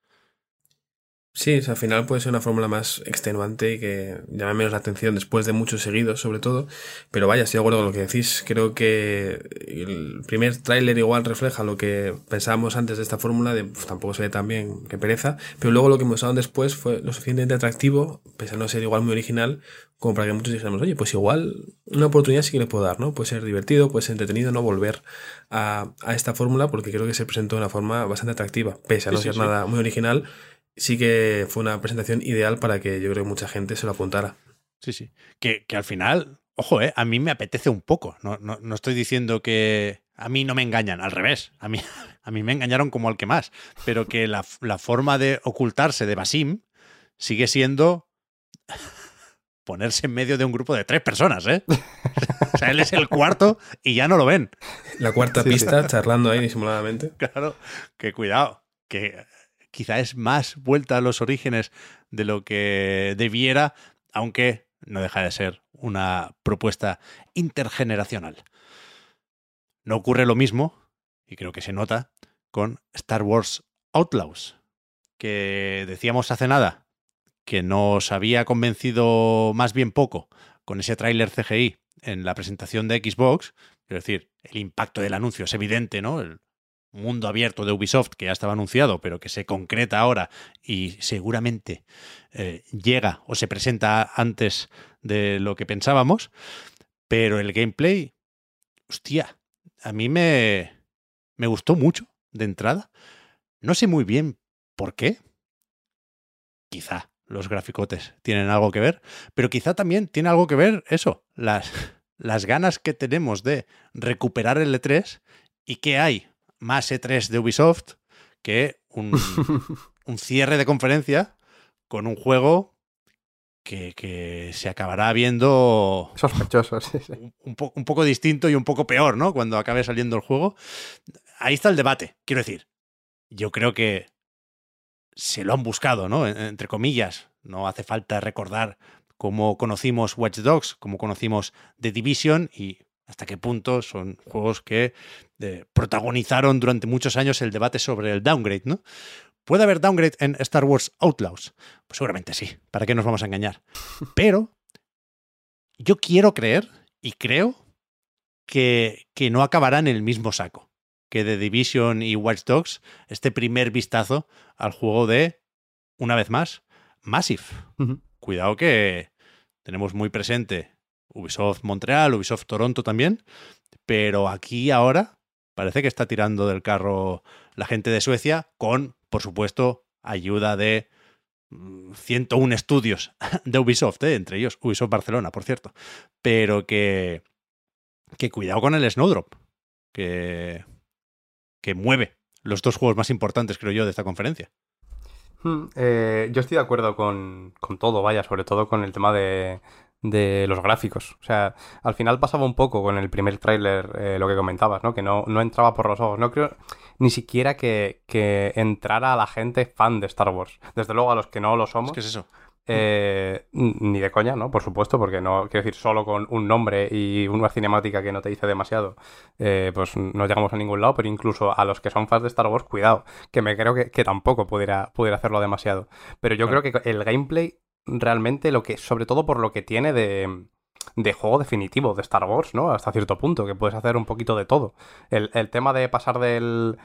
Sí, al final puede ser una fórmula más extenuante y que llame menos la atención después de muchos seguidos, sobre todo. Pero vaya, estoy de acuerdo con lo que decís. Creo que el primer tráiler igual refleja lo que pensábamos antes de esta fórmula, de pues, tampoco se ve tan bien, que pereza. Pero luego lo que mostraron después fue lo suficientemente atractivo, pese a no ser igual muy original, como para que muchos dijéramos, oye, pues igual una oportunidad sí que le puedo dar, ¿no? Puede ser divertido, puede ser entretenido, no volver a, a esta fórmula, porque creo que se presentó de una forma bastante atractiva, pese a no ser nada muy original sí que fue una presentación ideal para que yo creo que mucha gente se lo apuntara. Sí, sí. Que, al final, ojo, eh, a mí me apetece un poco. No, no, estoy diciendo que a mí no me engañan, al revés. A mí, a mí me engañaron como al que más. Pero que la, la forma de ocultarse de Basim sigue siendo ponerse en medio de un grupo de tres personas, ¿eh? o sea, él es el cuarto y ya no lo ven. La cuarta pista, charlando ahí disimuladamente. Claro, que cuidado, que quizá es más vuelta a los orígenes de lo que debiera, aunque no deja de ser una propuesta intergeneracional. No ocurre lo mismo, y creo que se nota, con Star Wars Outlaws, que decíamos hace nada que nos había convencido más bien poco con ese tráiler CGI en la presentación de Xbox, es decir, el impacto del anuncio es evidente, ¿no? Mundo abierto de Ubisoft que ya estaba anunciado, pero que se concreta ahora y seguramente eh, llega o se presenta antes de lo que pensábamos. Pero el gameplay, hostia, a mí me, me gustó mucho de entrada. No sé muy bien por qué. Quizá los graficotes tienen algo que ver, pero quizá también tiene algo que ver eso, las, las ganas que tenemos de recuperar el E3 y qué hay más E3 de Ubisoft que un, cierre de conferencia con un juego que, se acabará viendo sospechoso, Un, un, poco distinto y un poco peor, ¿no? Cuando acabe saliendo el juego. Ahí está el debate, quiero decir. Yo creo que se lo han buscado, ¿no? Entre comillas. No hace falta recordar cómo conocimos Watch Dogs, cómo conocimos The Division y hasta qué punto son juegos que protagonizaron durante muchos años el debate sobre el downgrade, ¿no? ¿Puede haber downgrade en Star Wars Outlaws? Pues seguramente sí, ¿para qué nos vamos a engañar? Pero yo quiero creer y creo que, que no acabará en el mismo saco que The Division y Watch Dogs, este primer vistazo al juego de, una vez más, Massive. Cuidado que tenemos muy presente Ubisoft Montreal, Ubisoft Toronto también, pero aquí ahora parece que está tirando del carro la gente de Suecia con, por supuesto, ayuda de 101 mm, estudios de Ubisoft, ¿eh? entre ellos Ubisoft Barcelona, por cierto, pero que, que cuidado con el Snowdrop, que, que mueve los dos juegos más importantes, creo yo, de esta conferencia. Hmm, eh, yo estoy de acuerdo con, con, todo, vaya, sobre todo con el tema de, de los gráficos. O sea, al final pasaba un poco con el primer tráiler eh, lo que comentabas, ¿no? Que no, no, entraba por los ojos. No creo ni siquiera que, que, entrara a la gente fan de Star Wars. Desde luego a los que no lo somos. ¿Qué es eso? Eh, ni de coña, ¿no? Por supuesto, porque no, quiero decir, solo con un nombre y una cinemática que no te dice demasiado, eh, pues no llegamos a ningún lado, pero incluso a los que son fans de Star Wars, cuidado, que me creo que, tampoco pudiera, pudiera hacerlo demasiado. Pero yo creo que el gameplay realmente lo que, sobre todo por lo que tiene de, de juego definitivo de Star Wars, ¿no? Hasta cierto punto, que puedes hacer un poquito de todo. El, el tema de pasar del,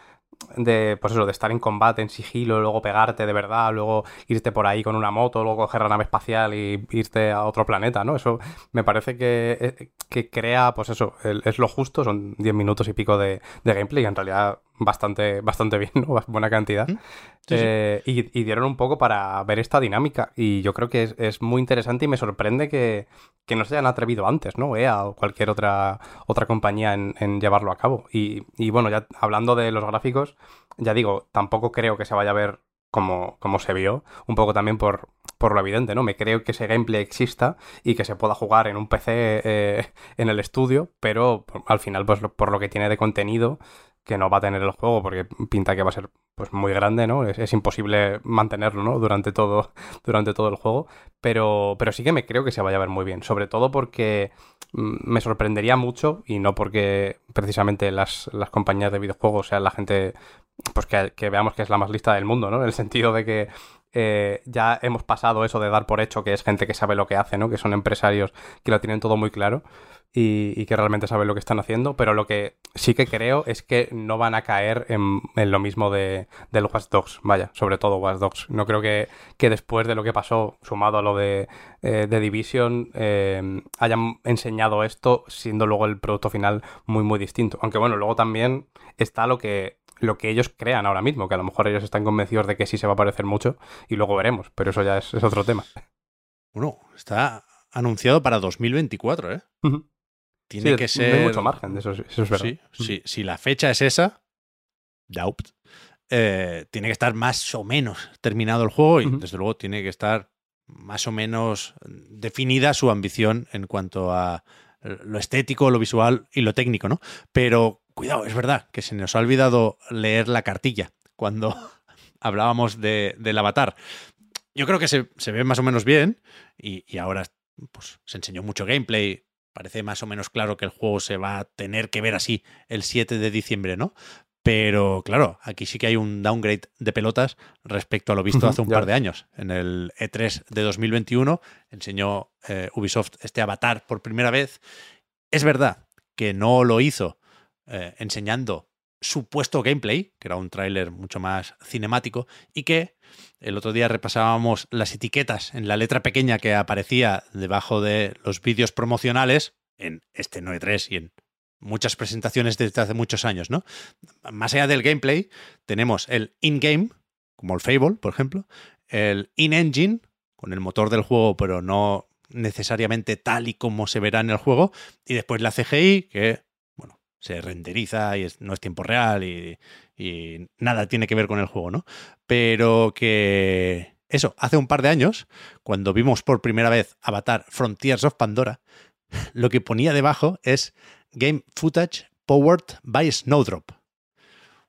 de, pues eso, de estar en combate, en sigilo, luego pegarte de verdad, luego irte por ahí con una moto, luego coger la nave espacial y irte a otro planeta, ¿no? Eso me parece que, eh, que crea, pues eso, es lo justo, son 10 minutos y pico de, de gameplay, en realidad bastante, bastante bien, ¿no? Buena cantidad. Eh, y, dieron un poco para ver esta dinámica. Y yo creo que es, muy interesante y me sorprende que, no se hayan atrevido antes, ¿no? EA o cualquier otra, otra compañía en, llevarlo a cabo. Y, y, bueno, ya hablando de los gráficos, ya digo, tampoco creo que se vaya a ver como, como se vio, un poco también por, por lo evidente, ¿no? Me creo que ese gameplay exista y que se pueda jugar en un PC eh, en el estudio, pero al final, pues por lo que tiene de contenido, que no va a tener el juego porque pinta que va a ser pues muy grande, ¿no? Es, imposible mantenerlo, ¿no? Durante todo, durante todo el juego. Pero, pero sí que me creo que se vaya a ver muy bien. Sobre todo porque mm, me sorprendería mucho, y no porque precisamente las, las compañías de videojuegos sean la gente, pues que, que, veamos que es la más lista del mundo, ¿no? En el sentido de que eh, ya hemos pasado eso de dar por hecho que es gente que sabe lo que hace, ¿no? Que son empresarios que lo tienen todo muy claro y, que realmente saben lo que están haciendo, pero lo que sí que creo es que no van a caer en, lo mismo de, del Watch Dogs, vaya, sobre todo Watch Dogs. No creo que, que después de lo que pasó, sumado a lo de, eh, Division, eh, hayan enseñado esto siendo luego el producto final muy, muy distinto. Aunque bueno, luego también está lo que lo que ellos crean ahora mismo, que a lo mejor ellos están convencidos de que sí se va a parecer mucho y luego veremos, pero eso ya es, otro tema. Bueno, está anunciado para 2024, ¿eh? Tiene que ser. No hay mucho margen, eso, eso es verdad. Sí, Si la fecha es esa, doubt, eh, tiene que estar más o menos terminado el juego y, desde luego, tiene que estar más o menos definida su ambición en cuanto a lo estético, lo visual y lo técnico, ¿no? Pero cuidado, es verdad que se nos ha olvidado leer la cartilla cuando hablábamos de, del avatar. Yo creo que se, ve más o menos bien y, y ahora pues, se enseñó mucho gameplay, parece más o menos claro que el juego se va a tener que ver así el 7 de diciembre, ¿no? Pero claro, aquí sí que hay un downgrade de pelotas respecto a lo visto hace un par de años. En el E3 de 2021 enseñó eh, Ubisoft este avatar por primera vez. Es verdad que no lo hizo eh, enseñando supuesto gameplay, que era un tráiler mucho más cinemático, y que el otro día repasábamos las etiquetas en la letra pequeña que aparecía debajo de los vídeos promocionales en este 9.3 y en muchas presentaciones desde hace muchos años, ¿no? Más allá del gameplay, tenemos el in-game, como el Fable, por ejemplo, el in-engine, con el motor del juego, pero no necesariamente tal y como se verá en el juego, y después la CGI, que se renderiza y no es tiempo real y, nada tiene que ver con el juego, ¿no? Pero que eso, hace un par de años, cuando vimos por primera vez Avatar Frontiers of Pandora, lo que ponía debajo es Game Footage Powered by Snowdrop.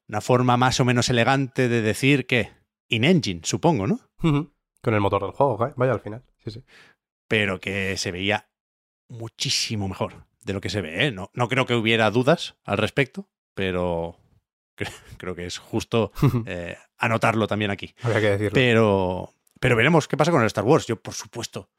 Una forma más o menos elegante de decir que in-engine, supongo, ¿no? Con el motor del juego, vaya al final. Sí, sí. Pero que se veía muchísimo mejor de lo que se ve. ¿eh? No, no creo que hubiera dudas al respecto, pero creo que es justo eh, anotarlo también aquí. Habría que decirlo. Pero, pero veremos qué pasa con el Star Wars. Yo, por supuesto,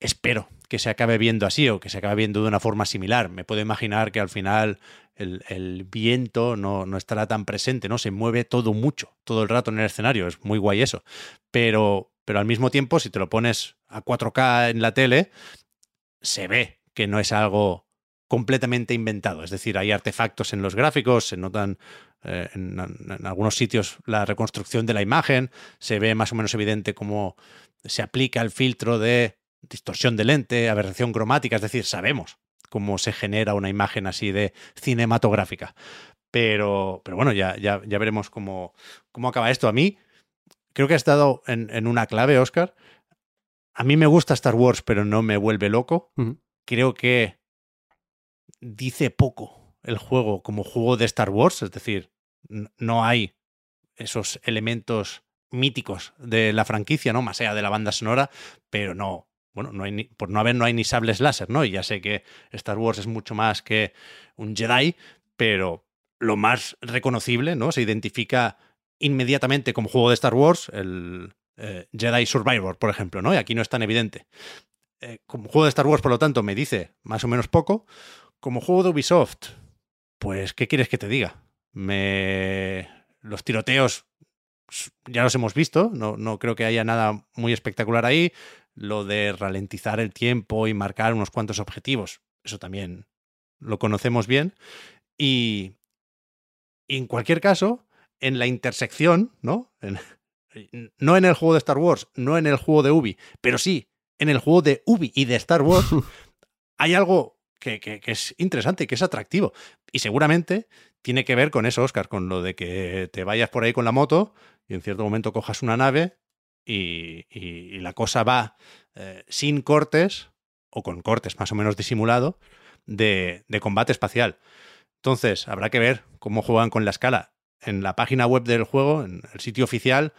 espero que se acabe viendo así o que se acabe viendo de una forma similar. Me puedo imaginar que al final el, el, viento no, no, estará tan presente, ¿no? Se mueve todo mucho, todo el rato en el escenario. Es muy guay eso. Pero, pero al mismo tiempo, si te lo pones a 4K en la tele, se ve que no es algo completamente inventado. Es decir, hay artefactos en los gráficos, se notan eh, en, algunos sitios la reconstrucción de la imagen, se ve más o menos evidente cómo se aplica el filtro de distorsión de lente, aberración cromática, es decir, sabemos cómo se genera una imagen así de cinematográfica. Pero, pero bueno, ya, ya, ya veremos cómo, cómo acaba esto. A mí, creo que has dado en, una clave, Oscar. A mí me gusta Star Wars, pero no me vuelve loco. Creo que dice poco el juego como juego de Star Wars, es decir, no hay esos elementos míticos de la franquicia, ¿no? Más allá de la banda sonora, pero no, bueno, no hay por no haber no hay ni sables láser, ¿no? Y ya sé que Star Wars es mucho más que un Jedi, pero lo más reconocible, ¿no? Se identifica inmediatamente como juego de Star Wars, el eh, Jedi Survivor, por ejemplo, ¿no? Y aquí no es tan evidente. eh, como juego de Star Wars, por lo tanto, me dice más o menos poco. Como juego de Ubisoft, pues, ¿qué quieres que te diga? Me... Los tiroteos ya los hemos visto, no, no creo que haya nada muy espectacular ahí. Lo de ralentizar el tiempo y marcar unos cuantos objetivos, eso también lo conocemos bien. Y, y en cualquier caso, en la intersección, ¿no? En, no en el juego de Star Wars, no en el juego de Ubi, pero sí en el juego de Ubi y de Star Wars, hay algo que, que, que, es interesante y que es atractivo. Y seguramente tiene que ver con eso, Oscar, con lo de que te vayas por ahí con la moto y en cierto momento cojas una nave y, y, y la cosa va eh, sin cortes o con cortes más o menos disimulado de, de combate espacial. Entonces, habrá que ver cómo juegan con la escala. En la página web del juego, en el sitio oficial,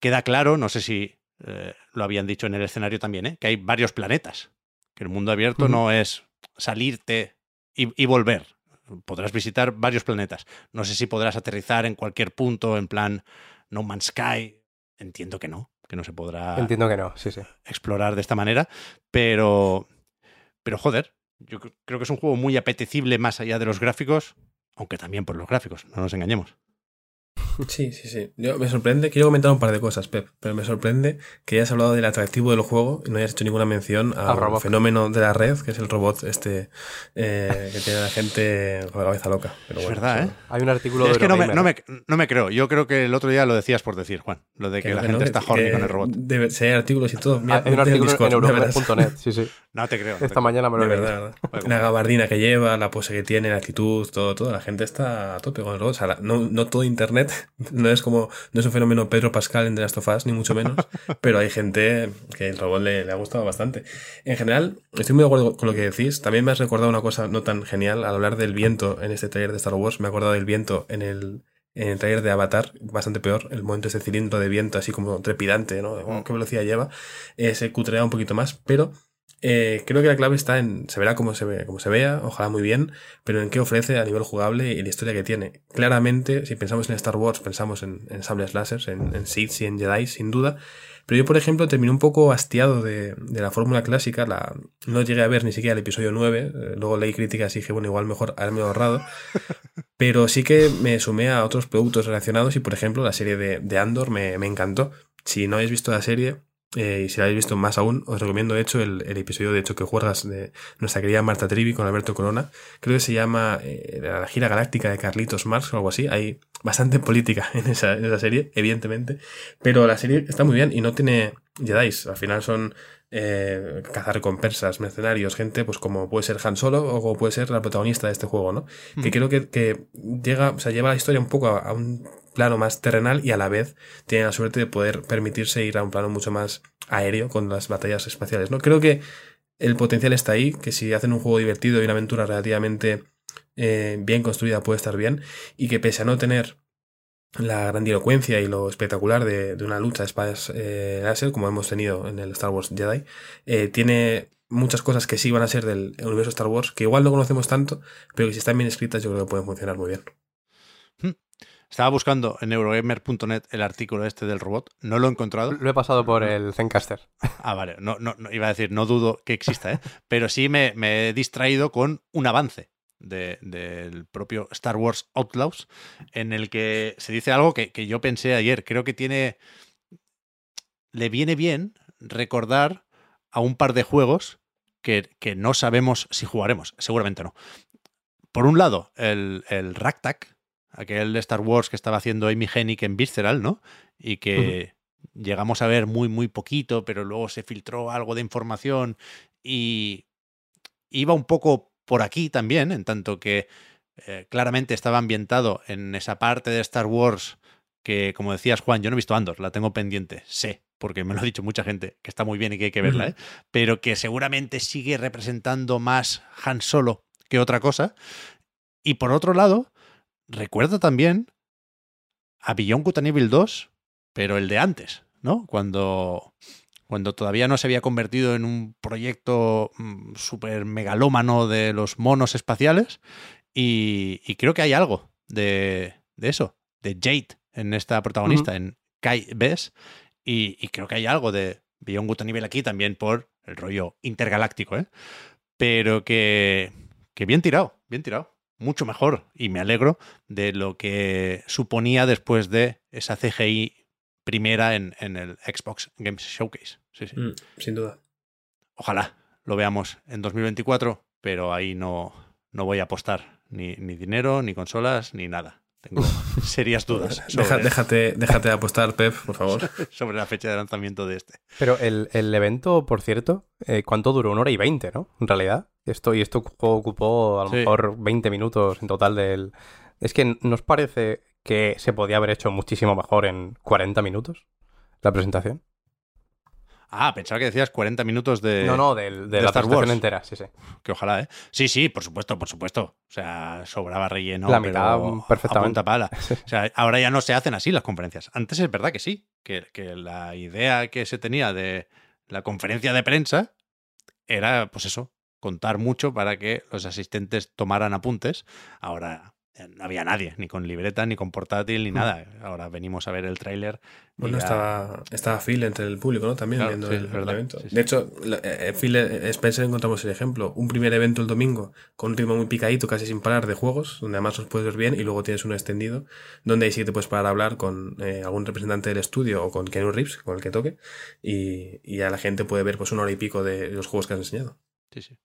queda claro, no sé si eh, lo habían dicho en el escenario también, ¿eh? que hay varios planetas. Que el mundo abierto uh -huh. no es salirte y, y, volver. Podrás visitar varios planetas. No sé si podrás aterrizar en cualquier punto, en plan No Man's Sky. Entiendo que no, que no se podrá. Entiendo que no, sí, sí. Explorar de esta manera. Pero. Pero joder, yo creo que es un juego muy apetecible más allá de los gráficos, aunque también por los gráficos, no nos engañemos. Sí, sí, sí. Yo, me sorprende, quiero comentar un par de cosas, Pep, pero me sorprende que hayas hablado del atractivo del juego y no hayas hecho ninguna mención al fenómeno de la red, que es el robot este eh, que tiene a la gente con la cabeza loca. Pero es verdad. ¿eh? Hay un artículo es de que no me, no, me, no me, creo. Yo creo que el otro día lo decías por decir, Juan, lo de que, que la gente no, está horny con el robot. Debe, si hay artículos y todo. Mira, hay un artículo Discord, en sí, sí. No te creo. Esta te mañana me lo he verdad, verdad. La gabardina que lleva, la pose que tiene, la actitud, todo, todo. La gente está a tope con el robot. O sea, la, no, no todo internet no es como, no es un fenómeno Pedro Pascal en The Last of Us, ni mucho menos, pero hay gente que el robot le, le, ha gustado bastante. En general, estoy muy de acuerdo con lo que decís. También me has recordado una cosa no tan genial al hablar del viento en este taller de Star Wars. Me he acordado del viento en el, en el taller de Avatar, bastante peor, el momento ese cilindro de viento así como trepidante, ¿no? Oh, ¿Qué velocidad lleva? Eh, se cutrea un poquito más, pero eh, creo que la clave está en, se verá como se, ve, como se vea, ojalá muy bien, pero en qué ofrece a nivel jugable y la historia que tiene. Claramente, si pensamos en Star Wars, pensamos en, en sables láser, en, en Sith y en Jedi, sin duda. Pero yo, por ejemplo, terminé un poco hastiado de, de la fórmula clásica, la, no llegué a ver ni siquiera el episodio 9, eh, luego leí críticas y dije, bueno, igual mejor haberme ahorrado. Pero sí que me sumé a otros productos relacionados y, por ejemplo, la serie de, de Andor me, me encantó. Si no habéis visto la serie, eh, y si la habéis visto más aún, os recomiendo de hecho el, episodio de hecho que juegas de nuestra querida Marta Trivi con Alberto Corona. Creo que se llama eh, La gira galáctica de Carlitos Marx o algo así. Hay bastante política en esa, en esa serie, evidentemente. Pero la serie está muy bien y no tiene Jedi. Al final son eh, cazar recompensas, mercenarios, gente, pues como puede ser Han Solo o como puede ser la protagonista de este juego, ¿no? Mm. Que creo que, que, llega, o sea, lleva la historia un poco a, a, un plano más terrenal y a la vez tiene la suerte de poder permitirse ir a un plano mucho más aéreo con las batallas espaciales, ¿no? Creo que el potencial está ahí, que si hacen un juego divertido y una aventura relativamente eh, bien construida puede estar bien, y que pese a no tener la grandilocuencia y lo espectacular de, de una lucha de espadas eh, láser, como hemos tenido en el Star Wars Jedi, eh, tiene muchas cosas que sí van a ser del universo Star Wars, que igual no conocemos tanto, pero que si están bien escritas yo creo que pueden funcionar muy bien. Estaba buscando en Eurogamer.net el artículo este del robot. No lo he encontrado. Lo he pasado por el Zencaster. Ah, vale. No, no, no iba a decir, no dudo que exista, ¿eh? Pero sí me, me he distraído con un avance del de, propio Star Wars Outlaws, en el que se dice algo que, que yo pensé ayer. Creo que tiene. Le viene bien recordar a un par de juegos que, que no sabemos si jugaremos. Seguramente no. Por un lado, el, el Ractac, aquel de Star Wars que estaba haciendo Amy Hennig en Visceral, ¿no? Y que uh -huh. llegamos a ver muy, muy poquito, pero luego se filtró algo de información y iba un poco por aquí también, en tanto que eh, claramente estaba ambientado en esa parte de Star Wars que, como decías, Juan, yo no he visto Andor, la tengo pendiente, sé, porque me lo ha dicho mucha gente, que está muy bien y que hay que verla. ¿eh? pero que seguramente sigue representando más Han Solo que otra cosa. Y por otro lado, recuerdo también a Beyond Good and Evil 2, pero el de antes, ¿no? Cuando, cuando todavía no se había convertido en un proyecto mmm, súper megalómano de los monos espaciales. Y, y, creo que hay algo de, de eso, de Jade en esta protagonista, uh -huh. en Kai Bess. Y, y, creo que hay algo de, Beyond Good nivel aquí también por el rollo intergaláctico, ¿eh? Pero que, que bien tirado, bien tirado. Mucho mejor y me alegro de lo que suponía después de esa CGI primera en, en el Xbox Games Showcase. Sí, sí. Mm, sin duda. Ojalá lo veamos en 2024, pero ahí no, no voy a apostar ni, ni dinero, ni consolas, ni nada. Tengo serias dudas. Deja- déjate, déjate de apostar, Pep, por favor. sobre la fecha de lanzamiento de este. Pero el, el evento, por cierto, eh, ¿cuánto duró? Una hora y veinte, ¿no? En realidad. Esto, y esto ocupó, ocupó a lo Sí. mejor 20 minutos en total del... Es que ¿nos parece que se podía haber hecho muchísimo mejor en 40 minutos la presentación? Ah, pensaba que decías 40 minutos de. no, no, del- de, de la Star Wars. entera, sí, sí. Que ojalá, ¿eh? Sí, sí, por supuesto, por supuesto. O sea, sobraba relleno. La mitad, pero perfectamente. a punta pala. O sea, ahora ya no se hacen así las conferencias. Antes es verdad que sí, que, que la idea que se tenía de la conferencia de prensa era, pues eso, contar mucho para que los asistentes tomaran apuntes. Ahora no había nadie, ni con libreta, ni con portátil, ni Mm. nada. Ahora venimos a ver el tráiler. Bueno, ya- estaba, estaba Phil entre el público, ¿no? También Claro, viendo sí, el, el evento. Sí, sí. De hecho, la- eh, Phil eh, Spencer encontramos el ejemplo. Un primer evento el domingo con un ritmo muy picadito, casi sin parar de juegos, donde además los puedes ver bien, y luego tienes uno extendido, donde ahí sí que te puedes parar a hablar con eh, algún representante del estudio o con Keanu Reeves, con el que toque, y, y ya la gente puede ver pues una hora y pico de los juegos que has enseñado. Sí, sí.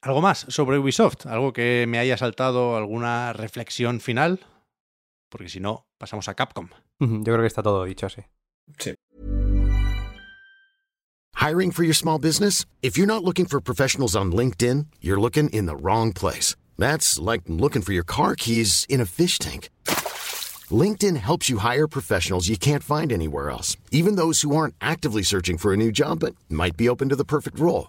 ¿Algo más sobre Ubisoft? ¿Algo que me haya saltado? ¿Alguna reflexión final? Porque si no, pasamos a Capcom. Yo creo que está todo dicho, sí. Sí. Hiring for your small business? If you're not looking for professionals on LinkedIn, you're looking in the wrong place. That's like looking for your car keys in a fish tank. LinkedIn helps you hire professionals you can't find anywhere else, even those who aren't actively searching for a new job but might be open to the perfect role.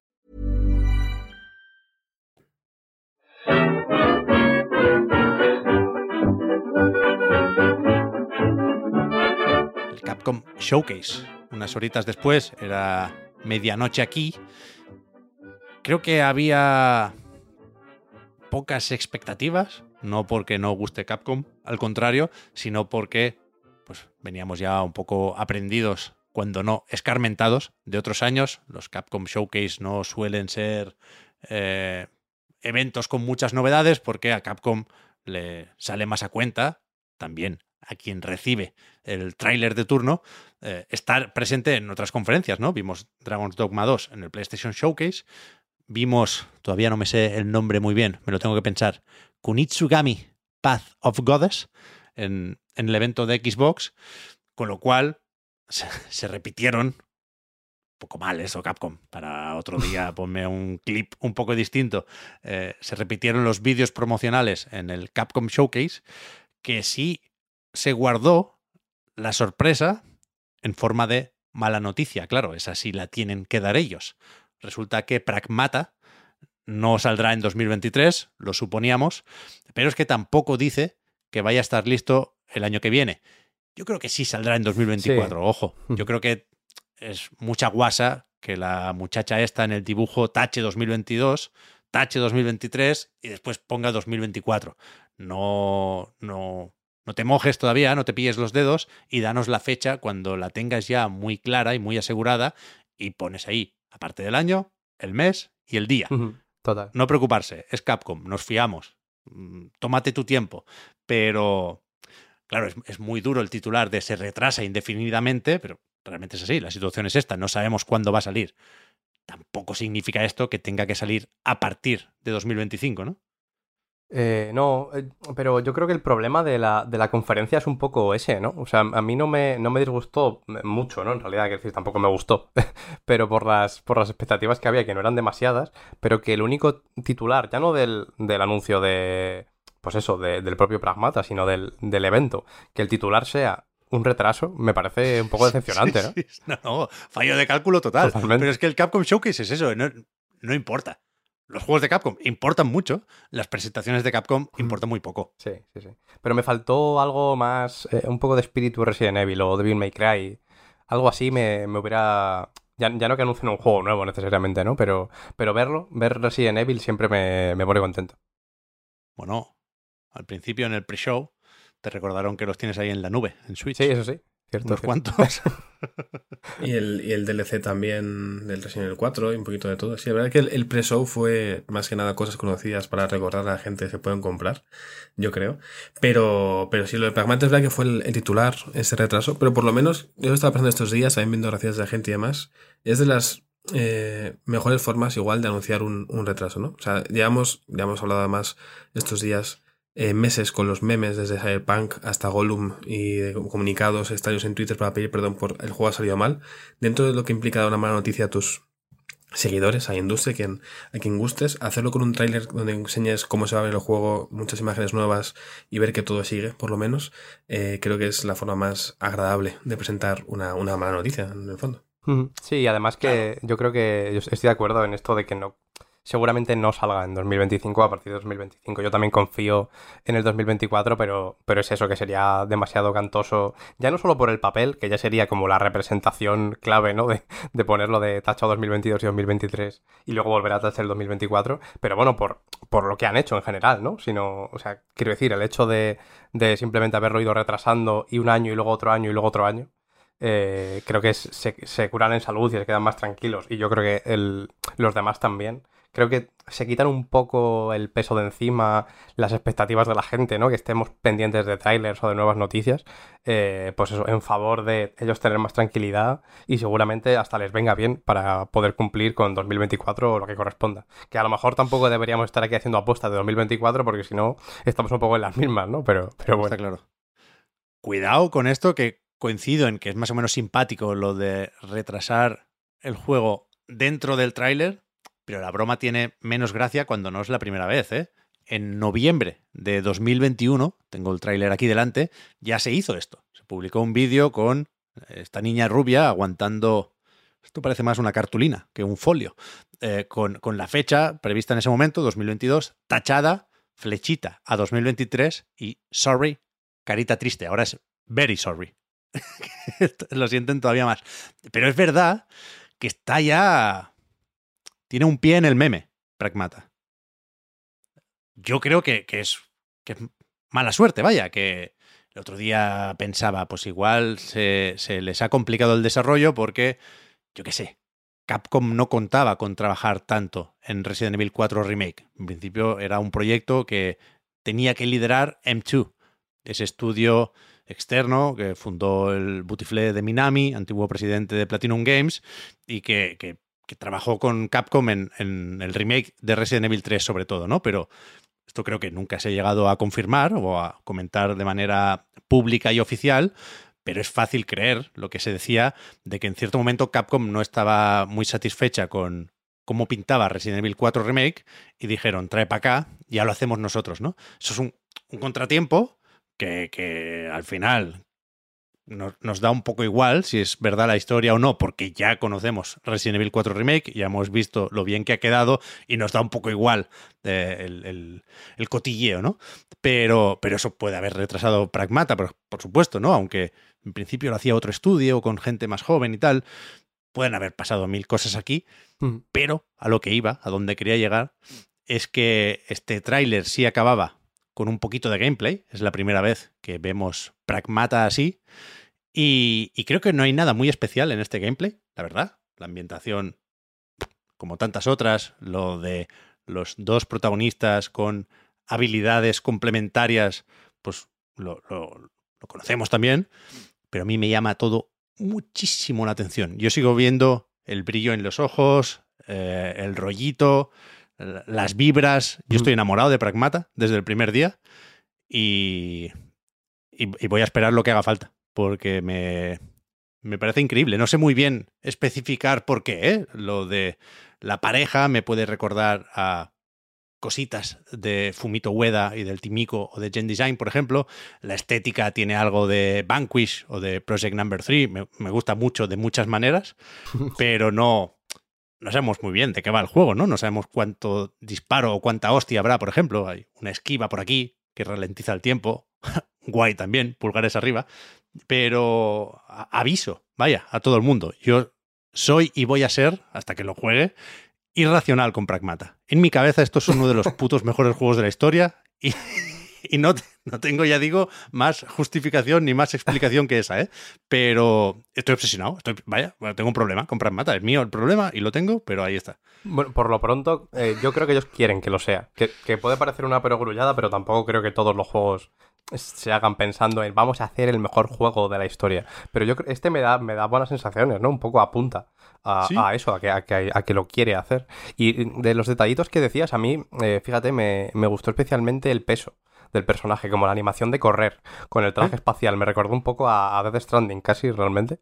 El Capcom Showcase. Unas horitas después, era medianoche aquí. Creo que había pocas expectativas, no porque no guste Capcom, al contrario, sino porque pues veníamos ya un poco aprendidos, cuando no escarmentados, de otros años. Los Capcom Showcase no suelen ser eh, eventos con muchas novedades porque a Capcom le sale más a cuenta, también a quien recibe el tráiler de turno, eh, estar presente en otras conferencias, ¿no? Vimos Dragon's Dogma 2 en el PlayStation Showcase, vimos, todavía no me sé el nombre muy bien, me lo tengo que pensar, Kunitsugami Path of Goddess en, en el evento de Xbox, con lo cual se, repitieron poco mal eso, Capcom. Para otro día ponme un clip un poco distinto. Eh, se repitieron los vídeos promocionales en el Capcom Showcase, que sí se guardó la sorpresa en forma de mala noticia. Claro, esa sí la tienen que dar ellos. Resulta que Pragmata no saldrá en 2023, lo suponíamos, pero es que tampoco dice que vaya a estar listo el año que viene. Yo creo que sí saldrá en 2024, Sí. ojo. Yo creo que es mucha guasa que la muchacha esta en el dibujo tache 2022, tache 2023 y después ponga 2024. No, no, no te mojes todavía, no te pilles los dedos y danos la fecha cuando la tengas ya muy clara y muy asegurada y pones ahí, aparte del año, el mes y el día. Total. No preocuparse, es Capcom, nos fiamos. Mm, Tómate tu tiempo. Pero, claro, es, es muy duro el titular de se retrasa indefinidamente, pero realmente es así, la situación es esta, no sabemos cuándo va a salir. Tampoco significa esto que tenga que salir a partir de 2025, ¿no? Eh, no, eh, pero yo creo que el problema de la, de la, conferencia es un poco ese, ¿no? O sea, a mí no me, no me disgustó mucho, ¿no? En realidad, que decir, tampoco me gustó, pero por las, por las expectativas que había, que no eran demasiadas, pero que el único titular, ya no del, del anuncio de, pues eso, del propio Pragmata, sino del, del evento, que el titular sea un retraso, me parece un poco decepcionante, ¿no? no, no, fallo de cálculo total. Pero es que el Capcom Showcase es eso, no, no importa los juegos de Capcom importan mucho, las presentaciones de Capcom importan muy poco. Sí, sí, sí. Pero me faltó algo más, eh, un poco de espíritu Resident Evil o Devil May Cry. Algo así me, hubiera... Ya, no que anuncien un juego nuevo necesariamente, ¿no? Pero, pero verlo, ver Resident Evil siempre me, me pone contento. Bueno, al principio en el pre-show te recordaron que los tienes ahí en la nube, en Switch. Sí, eso sí. Cierto, cuantos. y, el, y, el, DLC también del Resident Evil 4 y un poquito de todo. Sí, la verdad que el, pre-show fue más que nada cosas conocidas para recordar a la gente que se pueden comprar, yo creo. Pero, pero sí, lo de Pragmata es verdad que fue el, titular, ese retraso. Pero por lo menos, yo estaba pensando estos días, también viendo gracias de gente y demás, es de las eh, mejores formas igual de anunciar un, un, retraso, ¿no? O sea, ya hemos, ya hemos hablado más estos días eh, meses con los memes desde Cyberpunk hasta Gollum y comunicados extraños en Twitter para pedir perdón por el juego ha salido mal, dentro de lo que implica dar una mala noticia a tus seguidores, a industria, a quien, a quien gustes, hacerlo con un tráiler donde enseñes cómo se va a ver el juego, muchas imágenes nuevas y ver que todo sigue, por lo menos, eh, creo que es la forma más agradable de presentar una, una mala noticia, en el fondo. Sí, además que yo creo que yo estoy de acuerdo en esto de que no seguramente no salga en 2025, a partir de 2025. Yo también confío en el 2024, pero, pero es eso, que sería demasiado cantoso, ya no solo por el papel, que ya sería como la representación clave, ¿no? De, de ponerlo de tacho 2022 y 2023 y luego volver a tachar el 2024, pero bueno, por, por lo que han hecho en general, ¿no? Sino, o sea, quiero decir, el hecho de, de simplemente haberlo ido retrasando y un año y luego otro año y luego otro año, eh, creo que se, se, curan en salud y se quedan más tranquilos. Y yo creo que el, los demás también creo que se quitan un poco el peso de encima, las expectativas de la gente, ¿no? Que estemos pendientes de trailers o de nuevas noticias, eh, pues eso, en favor de ellos tener más tranquilidad y seguramente hasta les venga bien para poder cumplir con 2024 o lo que corresponda. Que a lo mejor tampoco deberíamos estar aquí haciendo apuestas de 2024 porque si no estamos un poco en las mismas, ¿no? Pero, pero bueno. Está claro. Cuidado con esto que coincido en que es más o menos simpático lo de retrasar el juego dentro del tráiler pero la broma tiene menos gracia cuando no es la primera vez, ¿eh? En noviembre de 2021, tengo el tráiler aquí delante, ya se hizo esto. Se publicó un vídeo con esta niña rubia aguantando esto parece más una cartulina que un folio, eh, con, con, la fecha prevista en ese momento, 2022, tachada, flechita a 2023 y sorry, carita triste. Ahora es very sorry. Lo sienten todavía más. Pero es verdad que está ya tiene un pie en el meme, Pragmata. Yo creo que, es, que mala suerte, vaya, que el otro día pensaba, pues igual se, les ha complicado el desarrollo porque, yo qué sé, Capcom no contaba con trabajar tanto en Resident Evil 4 Remake. En principio era un proyecto que tenía que liderar M2, ese estudio externo que fundó el Butifle de Minami, antiguo presidente de Platinum Games, y que, que que trabajó con Capcom en, el remake de Resident Evil 3 sobre todo, ¿no? Pero esto creo que nunca se ha llegado a confirmar o a comentar de manera pública y oficial, pero es fácil creer lo que se decía de que en cierto momento Capcom no estaba muy satisfecha con cómo pintaba Resident Evil 4 Remake y dijeron, trae para acá, ya lo hacemos nosotros, ¿no? Eso es un, contratiempo que, que, al final nos, da un poco igual si es verdad la historia o no, porque ya conocemos Resident Evil 4 Remake, ya hemos visto lo bien que ha quedado y nos da un poco igual eh, el, el, cotilleo, ¿no? Pero, pero eso puede haber retrasado Pragmata, por, por supuesto, ¿no? Aunque en principio lo hacía otro estudio con gente más joven y tal. Pueden haber pasado mil cosas aquí, mm. pero a lo que iba, a donde quería llegar, es que este tráiler sí acababa con un poquito de gameplay. Es la primera vez que vemos Pragmata así. Y, creo que no hay nada muy especial en este gameplay, la verdad. La ambientación, como tantas otras, lo de los dos protagonistas con habilidades complementarias, pues lo, conocemos también, pero a mí me llama todo muchísimo la atención. Yo sigo viendo el brillo en los ojos, eh, el rollito, las vibras. Yo estoy enamorado de Pragmata desde el primer día y, y, y voy a esperar lo que haga falta, porque me, me parece increíble. No sé muy bien especificar por qué. ¿eh? Lo de la pareja me puede recordar a cositas de Fumito Ueda y del Timiko o de Gen Design, por ejemplo. La estética tiene algo de Vanquish o de Project Number 3. Me, me gusta mucho de muchas maneras, pero no, no sabemos muy bien de qué va el juego, ¿no? No sabemos cuánto disparo o cuánta hostia habrá, por ejemplo. Hay una esquiva por aquí que ralentiza el tiempo. Guay también, pulgares arriba. Pero aviso, vaya, a todo el mundo. Yo soy y voy a ser, hasta que lo juegue, irracional con Pragmata. En mi cabeza esto es uno de los putos mejores juegos de la historia y, y no, no, tengo, ya digo, más justificación ni más explicación que esa, ¿eh? Pero estoy obsesionado, estoy, vaya, bueno, tengo un problema con Pragmata, es mío el problema y lo tengo, pero ahí está. Bueno, por lo pronto, eh, yo creo que ellos quieren que lo sea. Que, que puede parecer una perogrullada, pero tampoco creo que todos los juegos se hagan pensando en vamos a hacer el mejor juego de la historia. Pero yo creo este me da, me da buenas sensaciones, ¿no? Un poco apunta a, ¿Sí? a eso, a que, a, que, a que lo quiere hacer. Y de los detallitos que decías, a mí, eh, fíjate, me, me gustó especialmente el peso del personaje, como la animación de correr con el traje ¿Eh? espacial. Me recordó un poco a, a Death Stranding, casi realmente.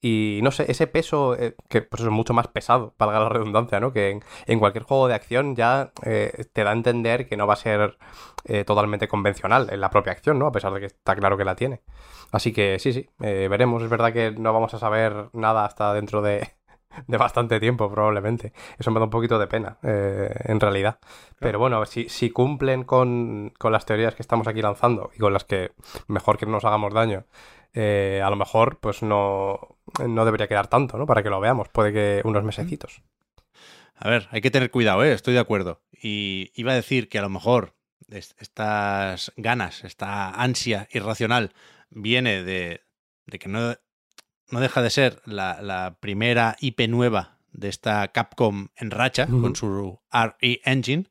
Y no sé, ese peso, eh, que pues es mucho más pesado, valga la redundancia, ¿no? Que en, en cualquier juego de acción ya eh, te da a entender que no va a ser eh, totalmente convencional en la propia acción, ¿no? A pesar de que está claro que la tiene. Así que sí, sí, veremos. Es verdad que no vamos a saber nada hasta dentro de, de bastante tiempo, probablemente. Eso me da un poquito de pena, eh, en realidad. Pero bueno, si, si cumplen con, con, las teorías que estamos aquí lanzando y con las que mejor que no nos hagamos daño, eh, a lo mejor pues no, no debería quedar tanto, ¿no? Para que lo veamos, puede que unos mesecitos. A ver, hay que tener cuidado, ¿eh? estoy de acuerdo. Y iba a decir que a lo mejor estas ganas, esta ansia irracional viene de, de que no, no deja de ser la, la, primera IP nueva de esta Capcom en racha uh -huh. con su RE Engine,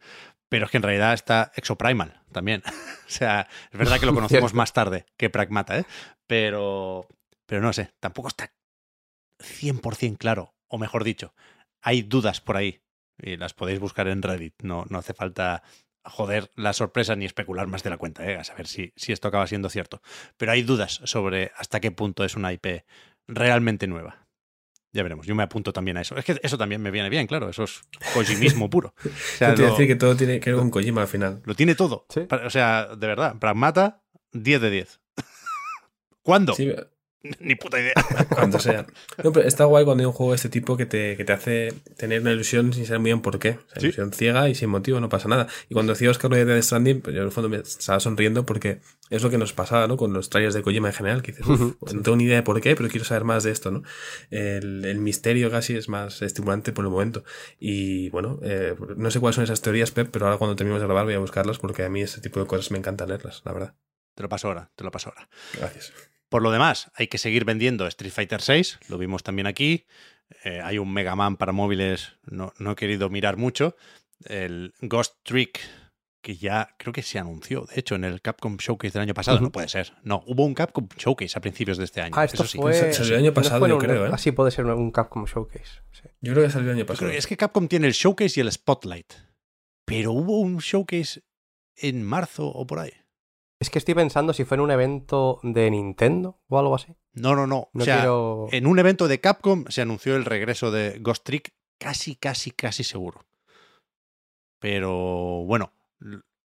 pero es que en realidad está Exoprimal también. o sea, es verdad que lo conocemos más tarde que Pragmata, ¿eh? pero, pero no sé, tampoco está 100% claro, o mejor dicho, hay dudas por ahí y las podéis buscar en Reddit, no, no hace falta joder la sorpresa ni especular más de la cuenta, ¿eh? a saber si, si esto acaba siendo cierto. Pero hay dudas sobre hasta qué punto es una IP realmente nueva. Ya veremos, yo me apunto también a eso. Es que eso también me viene bien, claro, eso es Kojimismo puro. O sea, lo, decir que todo tiene que ver con Kojima al final. Lo tiene todo. ¿Sí? O sea, de verdad, Pragmata, 10 de 10. ¿Cuándo? Sí, Ni puta idea. Cuando sea. No, pero está guay cuando hay un juego de este tipo que te, que te hace tener una ilusión sin saber muy bien por qué. O sea, ¿Sí? ilusión ciega y sin motivo, no pasa nada. Y cuando decía Oscar lo de Death Stranding, pues yo en el fondo me estaba sonriendo porque es lo que nos pasaba, ¿no? Con los trailers de Kojima en general, que dices, Uf, no tengo ni idea de por qué, pero quiero saber más de esto, ¿no? El, el misterio casi es más estimulante por el momento. Y bueno, eh, no sé cuáles son esas teorías, Pep, pero ahora cuando terminemos de grabar voy a buscarlas porque a mí ese tipo de cosas me encanta leerlas, la verdad. Te lo paso ahora, te lo paso ahora. Gracias. Por lo demás, hay que seguir vendiendo Street Fighter VI, lo vimos también aquí. Eh, hay un Mega Man para móviles, no, no, he querido mirar mucho. El Ghost Trick, que ya creo que se anunció, de hecho, en el Capcom Showcase del año pasado. Uh -huh. No puede ser. No, hubo un Capcom Showcase a principios de este año. Ah, esto Eso fue... sí. Salió el año pasado, no yo creo, ¿eh? Así puede ser un Capcom Showcase. Sí. Yo creo que salió el año pasado. Es que Capcom tiene el Showcase y el Spotlight. Pero hubo un Showcase en marzo o por ahí. Es que estoy pensando si fue en un evento de Nintendo o algo así. No, no, no. no o sea, quiero... en un evento de Capcom se anunció el regreso de Ghost Trick, casi, casi, casi seguro. Pero bueno,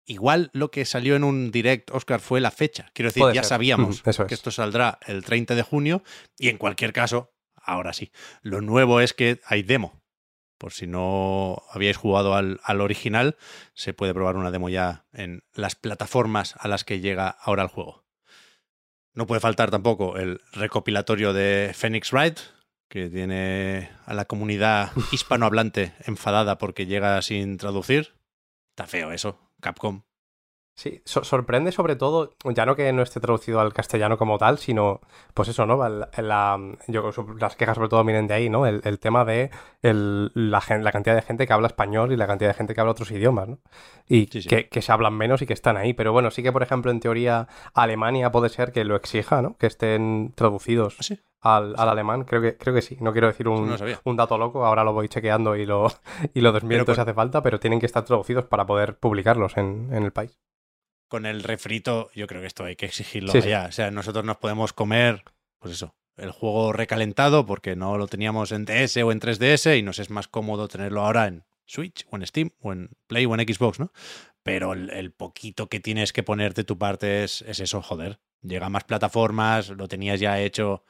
igual lo que salió en un direct, Oscar, fue la fecha. Quiero decir, Puede ya ser. sabíamos es. que esto saldrá el 30 de junio y en cualquier caso, ahora sí. Lo nuevo es que hay demo. Por si no habíais jugado al, al, original, se puede probar una demo ya en las plataformas a las que llega ahora el juego. No puede faltar tampoco el recopilatorio de Phoenix Wright, que tiene a la comunidad hispanohablante enfadada porque llega sin traducir. Está feo eso, Capcom. Sí, so sorprende sobre todo, ya no que no esté traducido al castellano como tal, sino, pues eso, ¿no? La, la, yo, las quejas sobre todo vienen de ahí, ¿no? El, el tema de el, la, la, cantidad de gente que habla español y la cantidad de gente que habla otros idiomas, ¿no? Y sí, sí. Que, que, se hablan menos y que están ahí. Pero bueno, sí que, por ejemplo, en teoría, Alemania puede ser que lo exija, ¿no? Que estén traducidos ¿Sí? al, al alemán. Creo que, creo que sí. No quiero decir un, dato loco, ahora lo voy chequeando y lo, y lo desmiento si hace falta, pero tienen que estar traducidos para poder publicarlos en, en el país. Con el refrito, yo creo que esto hay que exigirlo Sí, sí. allá. O sea, nosotros nos podemos comer, pues eso, el juego recalentado porque no lo teníamos en DS o en 3DS y nos es más cómodo tenerlo ahora en Switch o en Steam o en Play o en Xbox, ¿no? Pero el, el poquito que tienes que poner de tu parte es, es eso, joder. Llega a más plataformas, lo tenías ya hecho,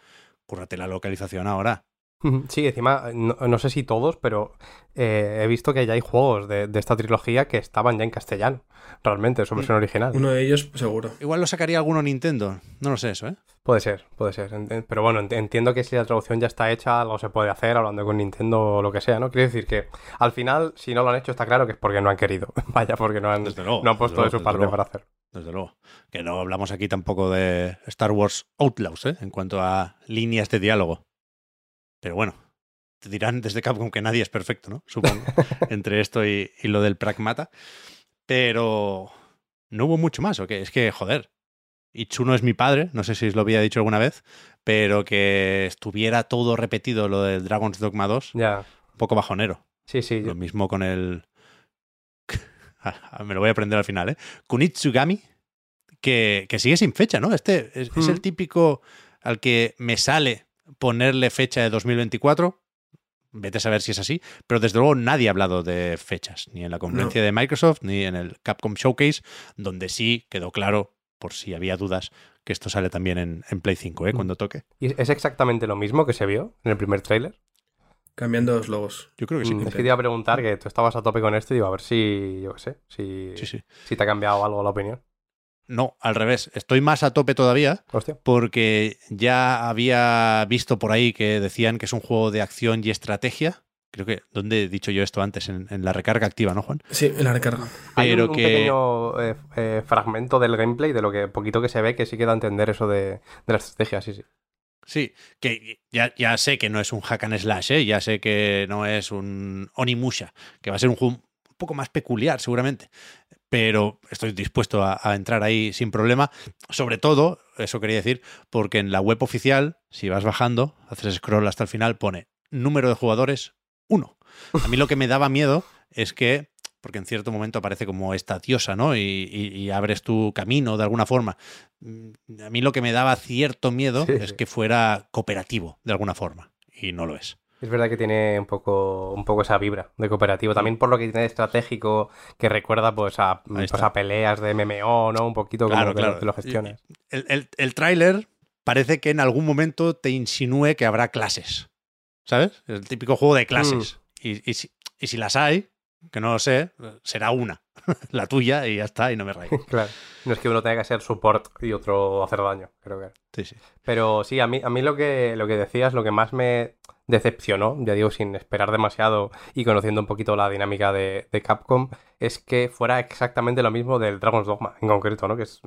cúrrate la localización ahora. Sí, encima, no, no sé si todos, pero eh, he visto que ya hay juegos de, de esta trilogía que estaban ya en castellano, realmente, su versión original. Uno de ellos, seguro. Igual lo sacaría alguno Nintendo, no lo sé eso, ¿eh? Puede ser, puede ser. Pero bueno, ent- entiendo que si la traducción ya está hecha, algo se puede hacer hablando con Nintendo o lo que sea, ¿no? Quiero decir que al final, si no lo han hecho, está claro que es porque no han querido. Vaya, porque no han, Desde luego, no han puesto desde de su luego, parte luego. para hacerlo. Desde luego. Que no hablamos aquí tampoco de Star Wars Outlaws, ¿eh? En cuanto a líneas de diálogo. Pero bueno, te dirán desde Capcom que nadie es perfecto, ¿no? Supongo. entre esto y, y lo del Pragmata. Pero no hubo mucho más, ¿o qué? Es que, joder. Ichuno es mi padre, no sé si os lo había dicho alguna vez, pero que estuviera todo repetido lo del Dragon's Dogma 2, Ya, un poco bajonero. sí, sí. Lo mismo con el. Me lo voy a aprender al final, ¿eh? Kunitsugami, que, que sigue sin fecha, ¿no? Este es, es el Mm. típico al que me sale ponerle fecha de 2024. Vete a saber si es así, pero desde luego nadie ha hablado de fechas, ni en la conferencia de Microsoft, ni en el Capcom Showcase, donde sí quedó claro, por si había dudas, que esto sale también en, en Play 5, ¿eh? Mm. Cuando toque. ¿Y es exactamente lo mismo que se vio en el primer tráiler? Cambiando los logos. Yo creo que sí. Mm, es que te iba a preguntar que tú estabas a tope con esto y digo, a ver si, yo qué sé, si, Sí, sí. si te ha cambiado algo la opinión. No, al revés. Estoy más a tope todavía, Hostia. porque ya había visto por ahí que decían que es un juego de acción y estrategia. Creo que, ¿dónde he dicho yo esto antes? En, en la recarga activa, ¿no, Juan? Sí, en la recarga. Hay Pero un, un que- pequeño eh, eh, fragmento del gameplay, de lo que poquito que se ve, que sí queda a entender eso de, de la estrategia, sí, sí. Sí, que ya, ya sé que no es un hack and slash, ¿eh? ya sé que no es un Onimusha, que va a ser un juego un poco más peculiar seguramente, pero estoy dispuesto a, a entrar ahí sin problema. Sobre todo, eso quería decir, porque en la web oficial, si vas bajando, haces scroll hasta el final, pone número de jugadores 1. A mí lo que me daba miedo es que, porque en cierto momento aparece como esta diosa, ¿no? Y, y- y abres tu camino de alguna forma. Mm, A mí lo que me daba cierto miedo Sí, es que fuera cooperativo de alguna forma. Y no lo es. Es verdad que tiene un poco, un poco esa vibra de cooperativo. También por lo que tiene de estratégico, que recuerda pues a, pues a peleas de MMO, ¿no? Un poquito Claro, como que claro. lo- que lo gestiones. El, el, el tráiler parece que en algún momento te insinúe que habrá clases. ¿Sabes? El típico juego de clases. Y, y si, y si las hay, que no lo sé, será una. la tuya y ya está, y no me rayo. Claro. No es que uno tenga que ser support y otro hacer daño, creo que. Sí, sí. Pero sí, a mí, a mí lo, que, lo que decías, lo que más me decepcionó, ya digo, sin esperar demasiado y conociendo un poquito la dinámica de, de Capcom, es que fuera exactamente lo mismo del Dragon's Dogma, en concreto, ¿no? Que es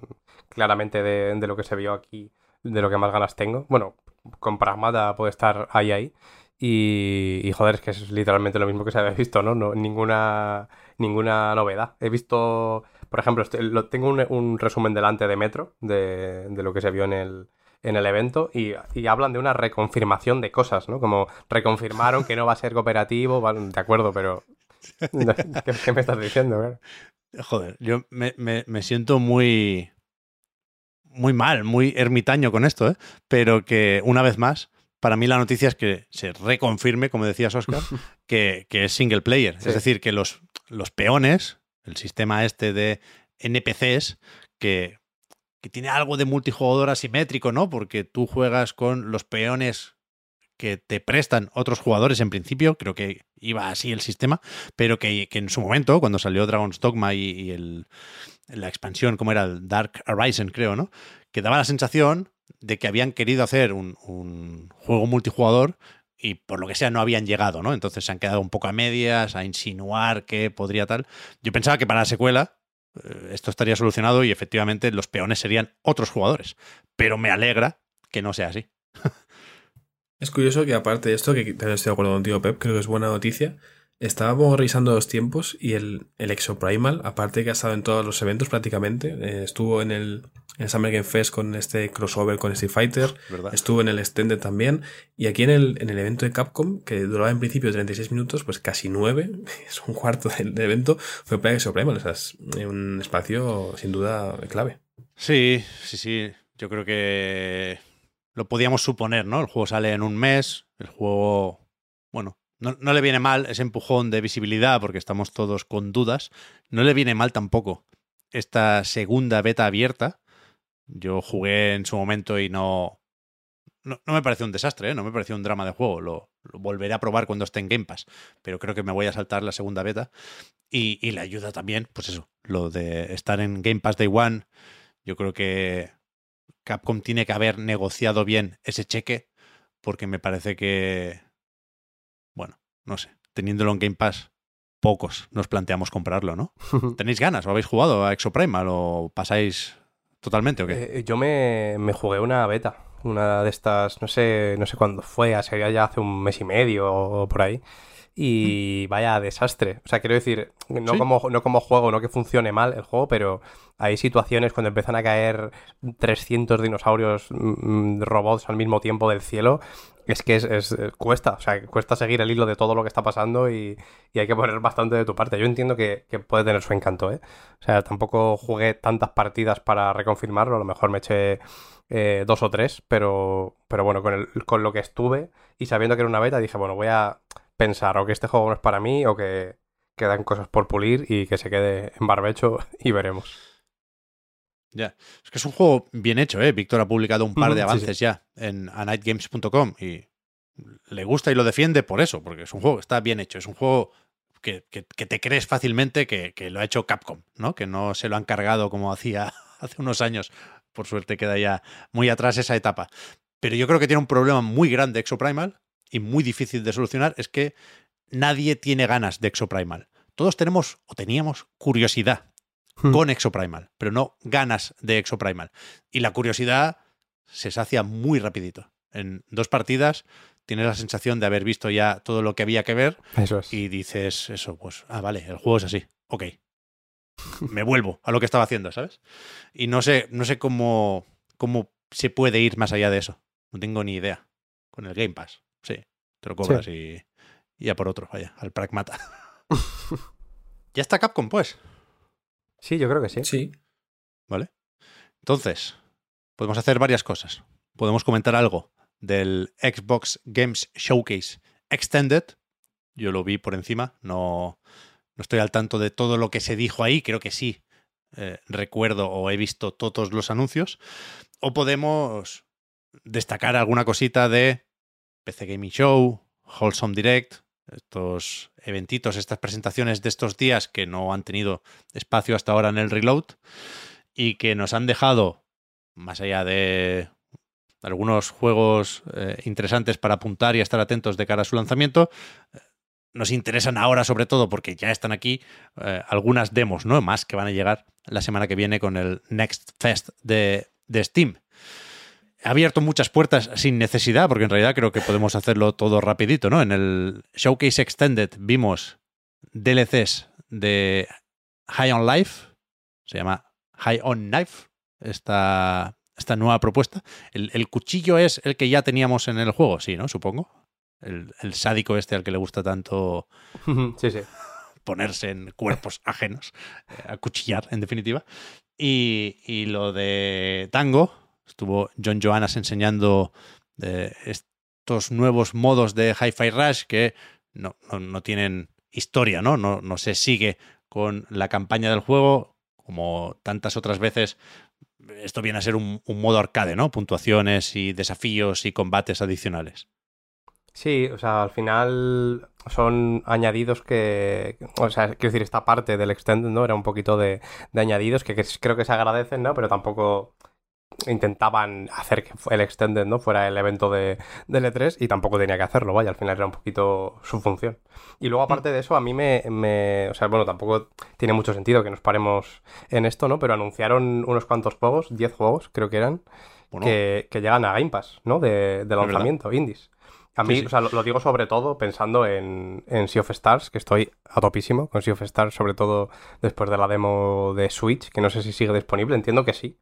claramente de, de lo que se vio aquí, de lo que más ganas tengo. Bueno, con Pragmata puede estar ahí, ahí. Y, y, joder, es que es literalmente lo mismo que se había visto, ¿no? no ninguna, ninguna novedad. He visto, por ejemplo, estoy- lo- tengo un, resumen delante de Metro, de, lo que se vio en el, en el evento, y, y hablan de una reconfirmación de cosas, ¿no? Como reconfirmaron que no va a ser cooperativo, de acuerdo, pero... ¿Qué, me estás diciendo? Joder, yo me, me- me siento muy. Muy mal, muy ermitaño con esto, ¿eh? Pero que, una vez más, para mí la noticia es que se reconfirme, como decías, Oscar, que, que es single player. Sí. Es decir, que los, los peones, el sistema este de NPCs, que, que tiene algo de multijugador asimétrico, ¿no? Porque tú juegas con los peones que te prestan otros jugadores en principio, creo que iba así el sistema, pero que, que en su momento, cuando salió Dragon's Dogma y, y el, la expansión, como era el Dark Horizon, creo, ¿no? Que daba la sensación de que habían querido hacer un, un juego multijugador y por lo que sea no habían llegado, ¿no? Entonces se han quedado un poco a medias, a insinuar que podría tal. Yo pensaba que para la secuela eh, esto estaría solucionado y efectivamente los peones serían otros jugadores, pero me alegra que no sea así. Es curioso que aparte de esto, que también estoy de acuerdo contigo, Pep, creo que es buena noticia. Estábamos revisando los tiempos y el, el Exoprimal, aparte que ha estado en todos los eventos prácticamente, eh, estuvo en el en Summer Game Fest con este crossover con Street Fighter. ¿Verdad? Estuvo en el Extended también. Y aquí en el, en el evento de Capcom, que duraba en principio 36 minutos, pues casi 9, es un cuarto del, del evento, fue Plague Supreme. O sea, es un espacio sin duda clave. Sí, sí, sí. Yo creo que lo podíamos suponer, ¿no? El juego sale en un mes, el juego, bueno, no, no, le viene mal ese empujón de visibilidad porque estamos todos con dudas. No le viene mal tampoco esta segunda beta abierta. Yo jugué en su momento y no, no, no me pareció un desastre, ¿eh? no me pareció un drama de juego. Lo, lo, volveré a probar cuando esté en Game Pass, pero creo que me voy a saltar la segunda beta. Y, y le ayuda también, pues eso, lo de estar en Game Pass Day One. Yo creo que Capcom tiene que haber negociado bien ese cheque porque me parece que, bueno, no sé, teniéndolo en Game Pass, pocos nos planteamos comprarlo, ¿no? ¿Tenéis ganas o habéis jugado a Exoprimal o pasáis totalmente o qué? Eh, yo me, me, jugué una beta, una de estas, no sé, no sé cuándo fue, sería ya hace un mes y medio o por ahí. Y vaya desastre. O sea, quiero decir, no, ¿Sí? como, no como juego, no que funcione mal el juego, pero hay situaciones cuando empiezan a caer 300 dinosaurios mmm, robots al mismo tiempo del cielo. Es que es, es, cuesta, o sea, cuesta seguir el hilo de todo lo que está pasando y, y hay que poner bastante de tu parte. Yo entiendo que, que, puede tener su encanto, ¿eh? O sea, tampoco jugué tantas partidas para reconfirmarlo, a lo mejor me eché eh, dos o tres, pero, pero bueno, con, el, con lo que estuve y sabiendo que era una beta, dije, bueno, voy a pensar o que este juego no es para mí o que quedan cosas por pulir y que se quede en barbecho y veremos. Ya, es que es un juego bien hecho, ¿eh? Víctor ha publicado un par de avances sí, sí. ya en anightgames.com y le gusta y lo defiende por eso, porque es un juego que está bien hecho, es un juego que, que, que te crees fácilmente que, que, lo ha hecho Capcom, ¿no? Que no se lo han cargado como hacía hace unos años. Por suerte queda ya muy atrás esa etapa. Pero yo creo que tiene un problema muy grande Exoprimal y muy difícil de solucionar, es que nadie tiene ganas de Exoprimal. Todos tenemos o teníamos curiosidad hmm. con Exoprimal, pero no ganas de Exoprimal. Y la curiosidad se sacia muy rapidito. En dos partidas tienes la sensación de haber visto ya todo lo que había que ver eso es. y dices eso, pues, ah, vale, el juego es así, ok. Me vuelvo a lo que estaba haciendo, ¿sabes? Y no sé, no sé cómo, cómo se puede ir más allá de eso. No tengo ni idea. Con el Game Pass. Sí, te lo cobras sí. y, y a por otro, vaya, al pragmata. ya está Capcom, pues. Sí, yo creo que sí. Sí. Vale. Entonces, podemos hacer varias cosas. Podemos comentar algo del Xbox Games Showcase Extended. Yo lo vi por encima, no, no estoy al tanto de todo lo que se dijo ahí, creo que sí. Eh, recuerdo o he visto todos los anuncios. O podemos destacar alguna cosita de PC Gaming Show, Wholesome Direct, estos eventitos, estas presentaciones de estos días que no han tenido espacio hasta ahora en el reload y que nos han dejado, más allá de algunos juegos eh, interesantes para apuntar y estar atentos de cara a su lanzamiento, eh, nos interesan ahora sobre todo porque ya están aquí eh, algunas demos, ¿no? Más que van a llegar la semana que viene con el Next Fest de, de Steam ha abierto muchas puertas sin necesidad, porque en realidad creo que podemos hacerlo todo rapidito, ¿no? En el Showcase Extended vimos DLCs de High on Life, se llama High on Knife, esta, esta nueva propuesta. El, el, cuchillo es el que ya teníamos en el juego, sí, ¿no? Supongo. El, el sádico este al que le gusta tanto sí, sí. ponerse en cuerpos ajenos, eh, acuchillar, en definitiva. Y, y lo de Tango, Estuvo John Johannes enseñando eh, estos nuevos modos de Hi-Fi Rush que no, no, no tienen historia, ¿no? ¿no? No se sigue con la campaña del juego, como tantas otras veces. Esto viene a ser un, un modo arcade, ¿no? Puntuaciones y desafíos y combates adicionales. Sí, o sea, al final son añadidos que, o sea, quiero decir, esta parte del Extended, ¿no? Era un poquito de, de añadidos que, creo que se agradecen, ¿no? Pero tampoco intentaban hacer que el Extended no fuera el evento de, de L3 y tampoco tenía que hacerlo, vaya, al final era un poquito su función. Y luego aparte de eso, a mí me, me, o sea, bueno, tampoco tiene mucho sentido que nos paremos en esto, ¿no? Pero anunciaron unos cuantos juegos, 10 juegos creo que eran, bueno. que, que, llegan a Game Pass, ¿no? De, de lanzamiento, indies. A mí, Sí, sí. o sea, lo, lo digo sobre todo pensando en, en Sea of Stars, que estoy a topísimo con Sea of Stars, sobre todo después de la demo de Switch, que no sé si sigue disponible, entiendo que sí.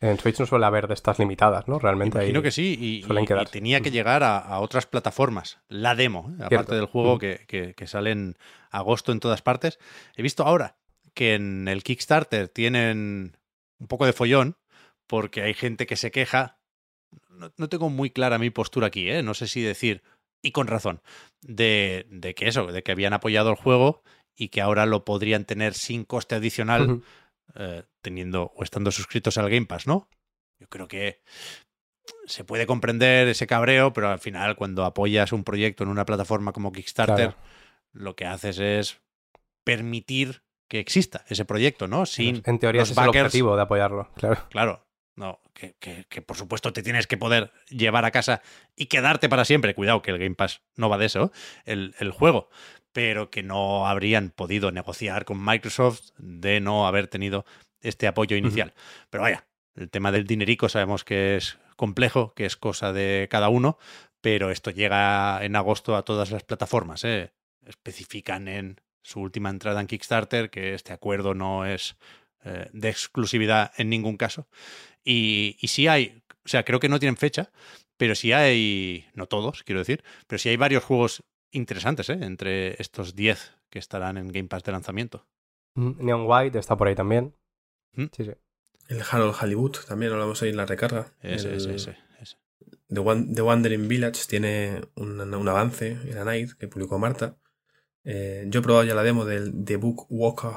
En Switch no suele haber de estas limitadas, ¿no? Realmente Imagino ahí que sí, y, suelen y- tenía que Mm. llegar a, a otras plataformas. La demo, ¿eh? aparte del juego Mm. que, que- que sale en agosto en todas partes. He visto ahora que en el Kickstarter tienen un poco de follón, porque hay gente que se queja. No, no tengo muy clara mi postura aquí, ¿eh? no sé si decir, y con razón, de, de que eso, de que habían apoyado el juego y que ahora lo podrían tener sin coste adicional eh, teniendo o estando suscritos al Game Pass, ¿no? Yo creo que se puede comprender ese cabreo, pero al final cuando apoyas un proyecto en una plataforma como Kickstarter, Claro. lo que haces es permitir que exista ese proyecto, ¿no? Sin en teoría los ese es el objetivo de apoyarlo, claro. Claro, que, que- que por supuesto te tienes que poder llevar a casa y quedarte para siempre. Cuidado, que el Game Pass no va de eso, el, el juego. Pero que no habrían podido negociar con Microsoft de no haber tenido este apoyo inicial. Pero vaya, el tema del dinerico sabemos que es complejo, que es cosa de cada uno, pero esto llega en agosto a todas las plataformas. ¿eh? Especifican en su última entrada en Kickstarter que este acuerdo no es eh, de exclusividad en ningún caso. Y, y sí hay, o sea, creo que no tienen fecha, pero sí hay, no todos, quiero decir, pero sí hay varios juegos interesantes ¿eh? entre estos 10 que estarán en Game Pass de lanzamiento. Mm, Neon White está por ahí también. Mm. Sí, sí. El Harold Hollywood también lo hablamos ahí en la recarga. Ese, El- ese, ese, ese. The, Wan- The Wandering Village tiene un, un avance en la Night que publicó Marta. Eh, yo he probado ya la demo del The Book Walker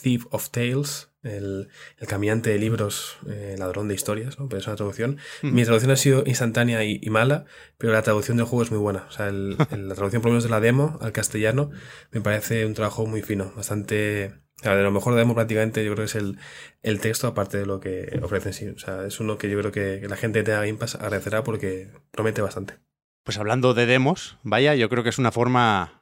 Thief of Tales, el, el caminante de libros, eh, ladrón de historias, ¿no? Pero es una traducción. Mm. Mi traducción ha sido instantánea y, y mala, pero la traducción del juego es muy buena. O sea, el- el- la traducción por lo menos de la demo al castellano me parece un trabajo muy fino, bastante... o sea, de lo mejor de la demo prácticamente yo creo que es el, el texto aparte de lo que ofrece en sí. O sea, es uno que yo creo que, que la gente de Game Pass agradecerá porque promete bastante. Pues hablando de demos, vaya, yo creo que es una forma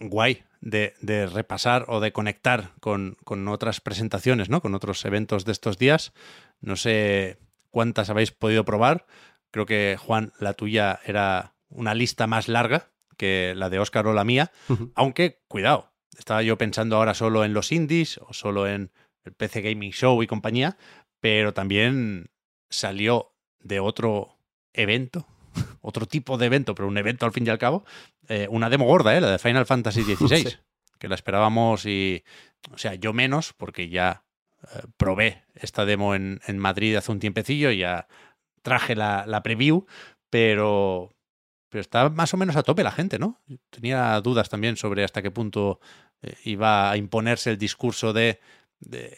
guay de, de repasar o de conectar con, con otras presentaciones, ¿no? Con otros eventos de estos días. No sé cuántas habéis podido probar. Creo que, Juan, la tuya era una lista más larga que la de Oscar o la mía. Aunque, cuidado, estaba yo pensando ahora solo en los indies o solo en el PC Gaming Show y compañía, pero también salió de otro evento, otro tipo de evento, pero un evento al fin y al cabo, eh, una demo gorda, ¿eh? la de Final Fantasy XVI, Sí. que la esperábamos y, o sea, yo menos, porque ya eh, probé esta demo en, en Madrid hace un tiempecillo y ya traje la, la preview, pero, pero está más o menos a tope la gente, ¿no? Tenía dudas también sobre hasta qué punto eh, iba a imponerse el discurso de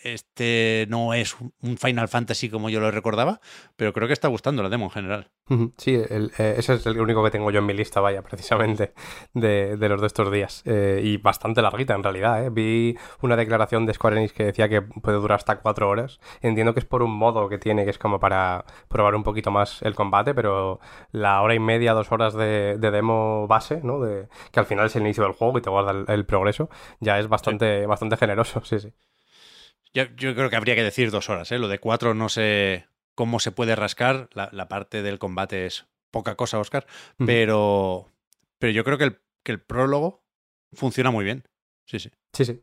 este no es un Final Fantasy como yo lo recordaba, pero creo que está gustando la demo en general. Sí, el- eh, ese es el único que tengo yo en mi lista, vaya, precisamente, de, de los de estos días. Eh, y bastante larguita, en realidad. ¿eh? Vi una declaración de Square Enix que decía que puede durar hasta cuatro horas. Entiendo que es por un modo que tiene, que es como para probar un poquito más el combate, pero la hora y media, dos horas de, de demo base, ¿no? De, que al final es el inicio del juego y te guarda el, el progreso, ya es bastante, bastante generoso, sí, sí. Yo, yo creo que habría que decir dos horas, ¿eh? Lo de cuatro no sé cómo se puede rascar. La, la parte del combate es poca cosa, Oscar. Pero, pero yo creo que el, que el prólogo funciona muy bien. Sí, sí. Sí, sí.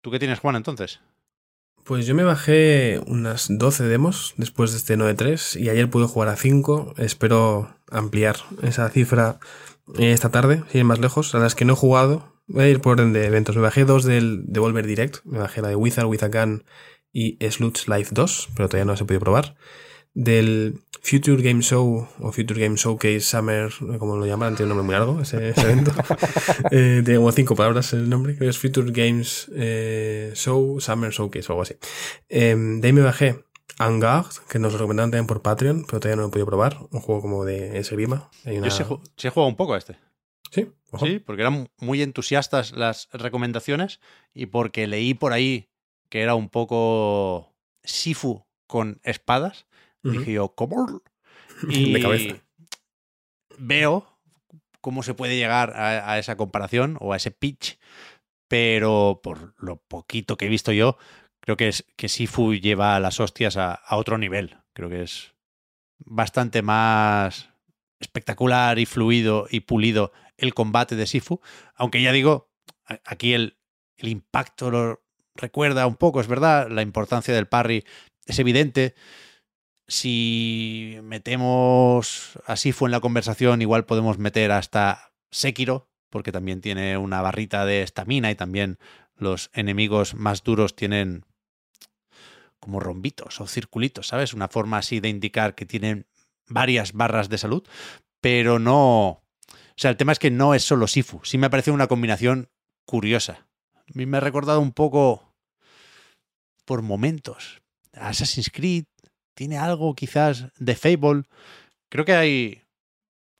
¿Tú qué tienes, Juan, entonces? Pues yo me bajé unas 12 demos después de este 9.3 y ayer pude jugar a 5. Espero ampliar esa cifra eh, esta tarde, sin ir más lejos. A las que no he jugado, voy a ir por orden de eventos. Me bajé dos del Devolver Direct, me bajé la de Wizard with a Gun y Sluts Life 2, pero todavía no se puede probar. Del Future Game Show o Future Game Showcase Summer, como lo llaman, tiene un nombre muy largo ese, ese evento. eh, tiene como cinco palabras el nombre, creo que es Future Games eh, Show Summer Showcase o algo así. Eh, de ahí me bajé Angard, que nos lo recomendaron también por Patreon, pero todavía no lo he podido probar. Un juego como de esgrima. Una... Yo sí, ju- sí he jugado un poco a este. Sí, ojo. Sí, porque eran muy entusiastas las recomendaciones y porque leí por ahí que era un poco Sifu con espadas. Dije yo, ¿cómo? De cabeza. Veo cómo se puede llegar a, a esa comparación o a ese pitch, pero por lo poquito que he visto yo, creo que es que Sifu lleva a las hostias a, a otro nivel. Creo que es bastante más espectacular y fluido y pulido el combate de Sifu, aunque ya digo, aquí el, impacto lo recuerda un poco, es verdad, la importancia del parry es evidente. Si metemos a Sifu en la conversación, igual podemos meter hasta Sekiro, porque también tiene una barrita de estamina y también los enemigos más duros tienen como rombitos o circulitos, ¿sabes? Una forma así de indicar que tienen varias barras de salud, pero no... O sea, el tema es que no es solo Sifu, sí me parece una combinación curiosa. A mí me ha recordado un poco por momentos. Assassin's Creed tiene algo quizás de Fable. Creo que hay,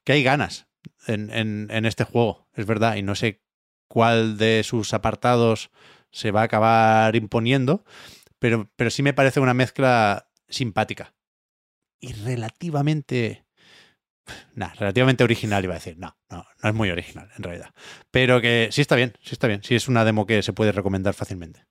que hay ganas en, en, en este juego, es verdad, y no sé cuál de sus apartados se va a acabar imponiendo, pero, pero sí me parece una mezcla simpática y relativamente... Relativamente original iba a decir. No, no, no es muy original en realidad. Pero que sí está bien, sí está bien. Sí es una demo que se puede recomendar fácilmente.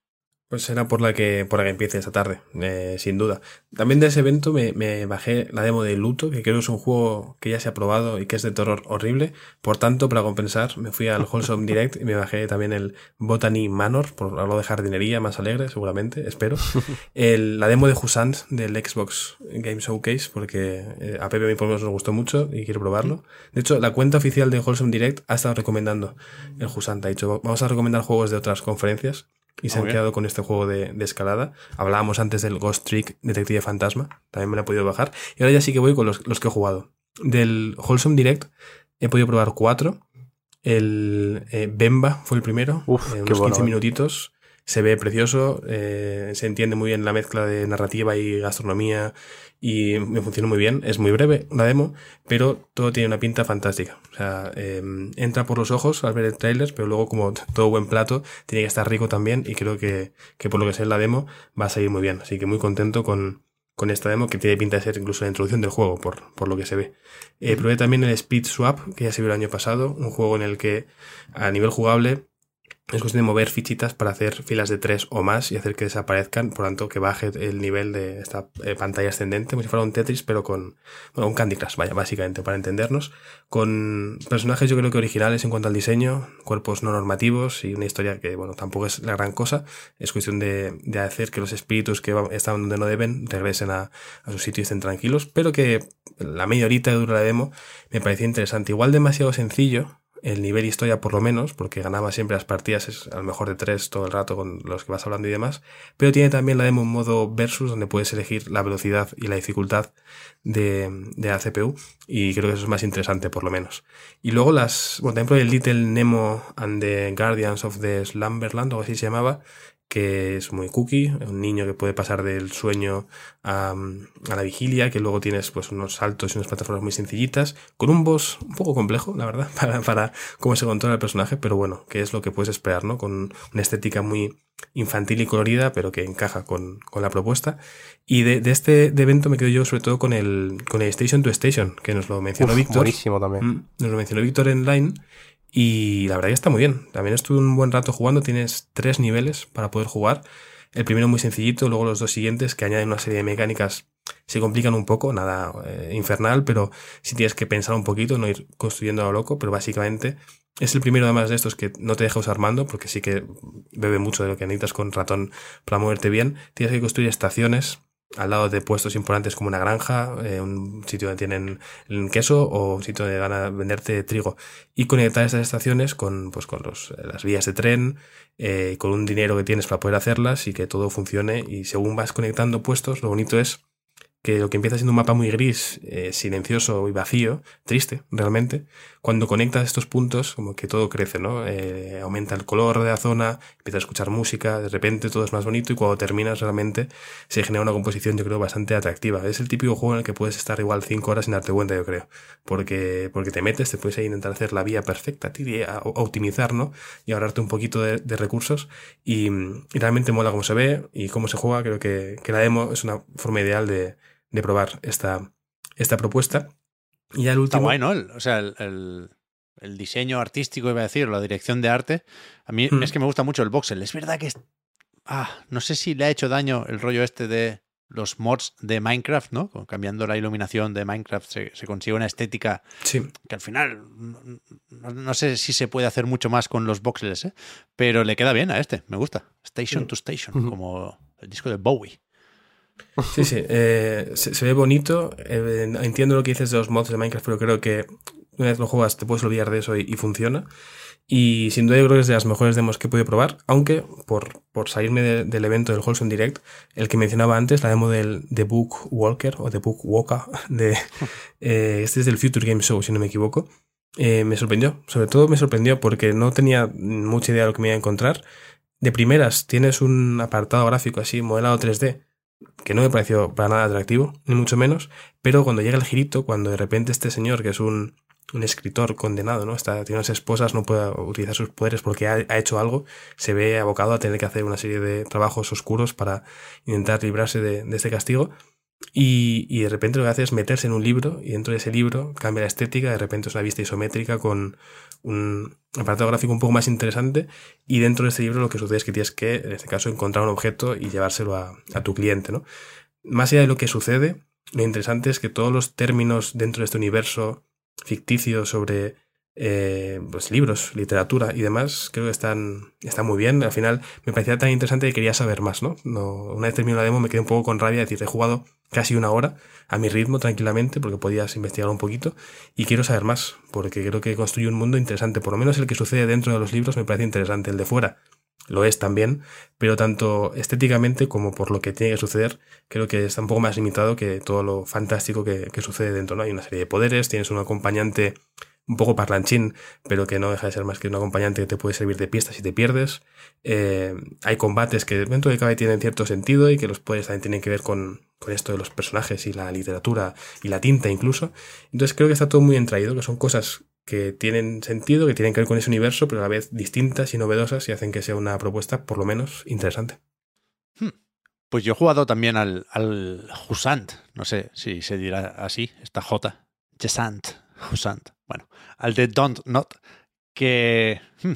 Pues será por la que, por la que empiece esta tarde, eh, sin duda. También de ese evento me, me, bajé la demo de Luto, que creo que es un juego que ya se ha probado y que es de terror horrible. Por tanto, para compensar, me fui al Wholesome Direct y me bajé también el Botany Manor, por hablar de jardinería más alegre, seguramente, espero. El, la demo de Husant del Xbox Game Showcase, porque eh, a Pepe a mí por lo menos nos gustó mucho y quiero probarlo. De hecho, la cuenta oficial de Wholesome Direct ha estado recomendando el Husant. Ha dicho, vamos a recomendar juegos de otras conferencias y se han quedado con este juego de, de, escalada. Hablábamos antes del Ghost Trick Detective Fantasma, también me lo he podido bajar. Y ahora ya sí que voy con los, los que he jugado. Del Wholesome Direct he podido probar cuatro. El eh, Bemba fue el primero, Uf, eh, unos qué 15 bueno. minutitos. Se ve precioso, eh, se entiende muy bien la mezcla de narrativa y gastronomía y me funciona muy bien. Es muy breve la demo, pero todo tiene una pinta fantástica. O sea, eh, entra por los ojos al ver el trailer, pero luego como todo buen plato tiene que estar rico también y creo que, que por lo que sé la demo va a salir muy bien. Así que muy contento con, con esta demo que tiene pinta de ser incluso la introducción del juego por, por lo que se ve. Eh, probé también el Speed Swap, que ya se vio el año pasado, un juego en el que a nivel jugable es cuestión de mover fichitas para hacer filas de tres o más y hacer que desaparezcan, por tanto que baje el nivel de esta eh, pantalla ascendente, como si fuera un Tetris, pero con, bueno, un Candy Crush, vaya, básicamente, para entendernos, con personajes yo creo que originales en cuanto al diseño, cuerpos no normativos y una historia que, bueno, tampoco es la gran cosa, es cuestión de, de hacer que los espíritus que están donde no deben regresen a, a su sitio y estén tranquilos, pero que la media horita que dura la demo me parecía interesante, igual demasiado sencillo, el nivel historia por lo menos, porque ganaba siempre las partidas, es a lo mejor de tres todo el rato con los que vas hablando y demás, pero tiene también la demo en modo versus, donde puedes elegir la velocidad y la dificultad de, de la CPU, y creo que eso es más interesante por lo menos. Y luego las, por el Little Nemo and the Guardians of the Slumberland, o así se llamaba, que es muy cookie, un niño que puede pasar del sueño a, a, la vigilia, que luego tienes pues unos saltos y unas plataformas muy sencillitas, con un boss un poco complejo, la verdad, para, para cómo se controla el personaje, pero bueno, que es lo que puedes esperar, ¿no? Con una estética muy infantil y colorida, pero que encaja con, con la propuesta. Y de, de este de evento me quedo yo sobre todo con el, con el Station to Station, que nos lo mencionó Uf, Víctor. Buenísimo también. Mm, Nos lo mencionó Víctor en Line. Y la verdad que está muy bien. También estuve un buen rato jugando. Tienes tres niveles para poder jugar. El primero muy sencillito, luego los dos siguientes que añaden una serie de mecánicas se complican un poco, nada eh, infernal, pero si tienes que pensar un poquito, no ir construyendo a lo loco, pero básicamente es el primero además de estos que no te deja usar mando, porque sí que bebe mucho de lo que necesitas con ratón para moverte bien. Tienes que construir estaciones al lado de puestos importantes como una granja, eh, un sitio donde tienen queso o un sitio donde van a venderte trigo. Y conectar estas estaciones con, pues, con los, las vías de tren, eh, con un dinero que tienes para poder hacerlas y que todo funcione. Y según vas conectando puestos, lo bonito es que lo que empieza siendo un mapa muy gris, eh, silencioso y vacío, triste realmente, cuando conectas estos puntos como que todo crece, ¿no? Eh, aumenta el color de la zona, empiezas a escuchar música, de repente todo es más bonito y cuando terminas realmente se genera una composición yo creo bastante atractiva. Es el típico juego en el que puedes estar igual 5 horas sin darte cuenta yo creo, porque, porque te metes, te puedes intentar hacer la vía perfecta, a, a optimizar, ¿no? Y ahorrarte un poquito de, de recursos y, y, realmente mola cómo se ve y cómo se juega, creo que, que la demo es una forma ideal de de probar esta, esta propuesta. Y ya el último. Está guay, ¿no? O sea, el, el, el, diseño artístico, iba a decir, la dirección de arte. A mí mm. es que me gusta mucho el voxel. Es verdad que es. Ah, no sé si le ha hecho daño el rollo este de los mods de Minecraft, ¿no? Cambiando la iluminación de Minecraft se, se consigue una estética Sí. que al final no, no sé si se puede hacer mucho más con los voxels, ¿eh? pero le queda bien a este, me gusta. Station to Station, como el disco de Bowie. Sí, sí, eh, se, se ve bonito. eh, entiendo lo que dices de los mods de Minecraft, pero creo que una vez lo juegas te puedes olvidar de eso y, y funciona. Y sin duda yo creo que es de las mejores demos que he podido probar, aunque por, por salirme de- del evento del Wholesome Direct, el que mencionaba antes, la demo del The Book Walker o The Book Walker, de, eh, este es del Future Game Show, si no me equivoco, eh, me sorprendió. Sobre todo me sorprendió porque no tenía mucha idea de lo que me iba a encontrar. De primeras tienes un apartado gráfico así, modelado 3D, que no me pareció para nada atractivo, ni mucho menos, pero cuando llega el girito, cuando de repente este señor, que es un, un escritor condenado, ¿no? Está, tiene unas esposas, no puede utilizar sus poderes porque ha, hecho algo, se ve abocado a tener que hacer una serie de trabajos oscuros para intentar librarse de, de este castigo. Y, y de repente lo que hace es meterse en un libro y dentro de ese libro cambia la estética, de repente es una vista isométrica con un apartado gráfico un poco más interesante y dentro de este libro lo que sucede es que tienes que, en este caso, encontrar un objeto y llevárselo a, a tu cliente, ¿no? Más allá de lo que sucede, lo interesante es que todos los términos dentro de este universo ficticio sobre eh, pues libros, literatura y demás, creo que están, están muy bien. Al final me parecía tan interesante que quería saber más, ¿no? no una vez terminó la demo me quedé un poco con rabia de decir, he jugado casi una hora a mi ritmo tranquilamente porque podías investigar un poquito y quiero saber más porque creo que construye un mundo interesante. Por lo menos el que sucede dentro de los libros me parece interesante. El de fuera lo es también, pero tanto estéticamente como por lo que tiene que suceder, creo que está un poco más limitado que todo lo fantástico que, que sucede dentro. ¿no? Hay una serie de poderes, tienes un acompañante un poco parlanchín, pero que no deja de ser más que un acompañante que te puede servir de pista si te pierdes. Eh, hay combates que dentro de cabe tienen cierto sentido y que los poderes también tienen que ver con, con esto de los personajes y la literatura y la tinta incluso. Entonces creo que está todo muy entraído, que son cosas que tienen sentido, que tienen que ver con ese universo, pero a la vez distintas y novedosas y hacen que sea una propuesta por lo menos interesante. Pues yo he jugado también al, al Jusant, no sé si se dirá así, esta J, Jesant, Jusant, bueno, al de Don't Not, que hmm,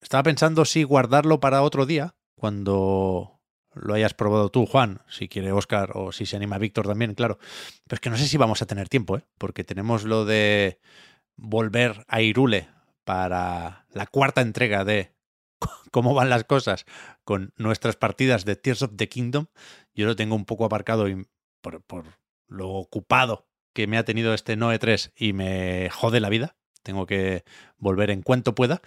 estaba pensando si guardarlo para otro día, cuando lo hayas probado tú, Juan, si quiere Oscar o si se anima Víctor también, claro. Pero es que no sé si vamos a tener tiempo, ¿eh? porque tenemos lo de volver a Irule para la cuarta entrega de cómo van las cosas con nuestras partidas de Tears of the Kingdom. Yo lo tengo un poco aparcado y por, por lo ocupado que me ha tenido este Noe 3 y me jode la vida. Tengo que volver en cuanto pueda.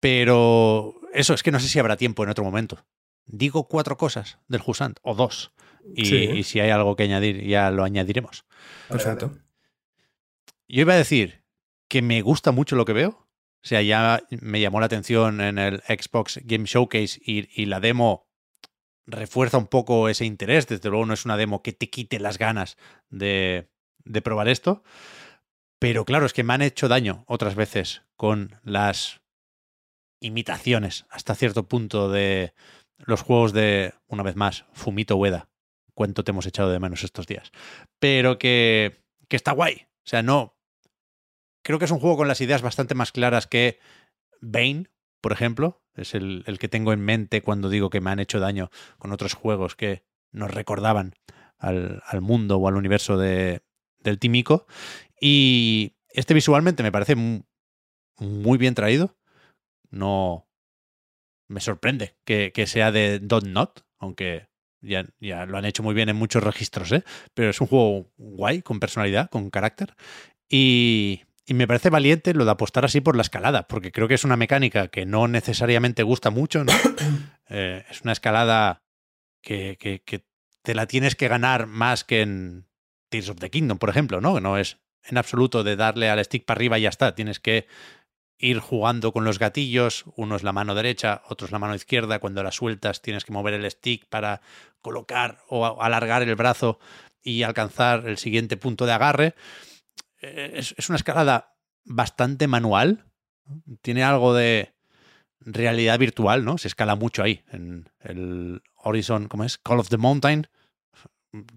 Pero eso es que no sé si habrá tiempo en otro momento. Digo cuatro cosas del Jusant, o dos. Y, Sí. y si hay algo que añadir, ya lo añadiremos. Perfecto. Yo iba a decir que me gusta mucho lo que veo. O sea, ya me llamó la atención en el Xbox Game Showcase y, y la demo refuerza un poco ese interés. Desde luego no es una demo que te quite las ganas de, de probar esto. Pero claro, es que me han hecho daño otras veces con las imitaciones hasta cierto punto de los juegos de, una vez más, Fumito Ueda. Cuánto te hemos echado de menos estos días. Pero que, que está guay. O sea, no. Creo que es un juego con las ideas bastante más claras que Bane, por ejemplo. Es el, el que tengo en mente cuando digo que me han hecho daño con otros juegos que nos recordaban al, al mundo o al universo de, del Tímico. Y este visualmente me parece mu- muy bien traído. No me sorprende que, que sea de Dot Not, aunque ya, ya lo han hecho muy bien en muchos registros, ¿eh? pero es un juego guay, con personalidad, con carácter. Y, y me parece valiente lo de apostar así por la escalada, porque creo que es una mecánica que no necesariamente gusta mucho, ¿no? Eh, es una escalada que, que- que te la tienes que ganar más que en Tears of the Kingdom, por ejemplo, ¿no? No es en absoluto de darle al stick para arriba y ya está. Tienes que ir jugando con los gatillos, uno es la mano derecha, otro es la mano izquierda, cuando la sueltas tienes que mover el stick para colocar o alargar el brazo y alcanzar el siguiente punto de agarre. Eh, Es, es una escalada bastante manual, tiene algo de realidad virtual, ¿no? Se escala mucho ahí, en el Horizon, ¿cómo es? Call of the Mountain.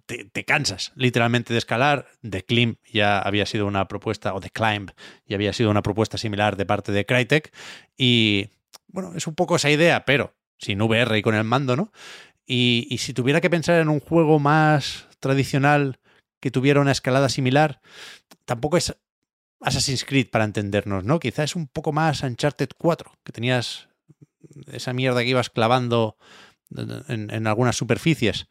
Te, te cansas literalmente de escalar. The Climb ya había sido una propuesta, o The Climb ya había sido una propuesta similar de parte de Crytek. Y bueno, es un poco esa idea, pero sin VR y con el mando, ¿no? Y, y si tuviera que pensar en un juego más tradicional que tuviera una escalada similar, tampoco es Assassin's Creed para entendernos, ¿no? Quizás es un poco más Uncharted 4, que tenías esa mierda que ibas clavando en, en algunas superficies.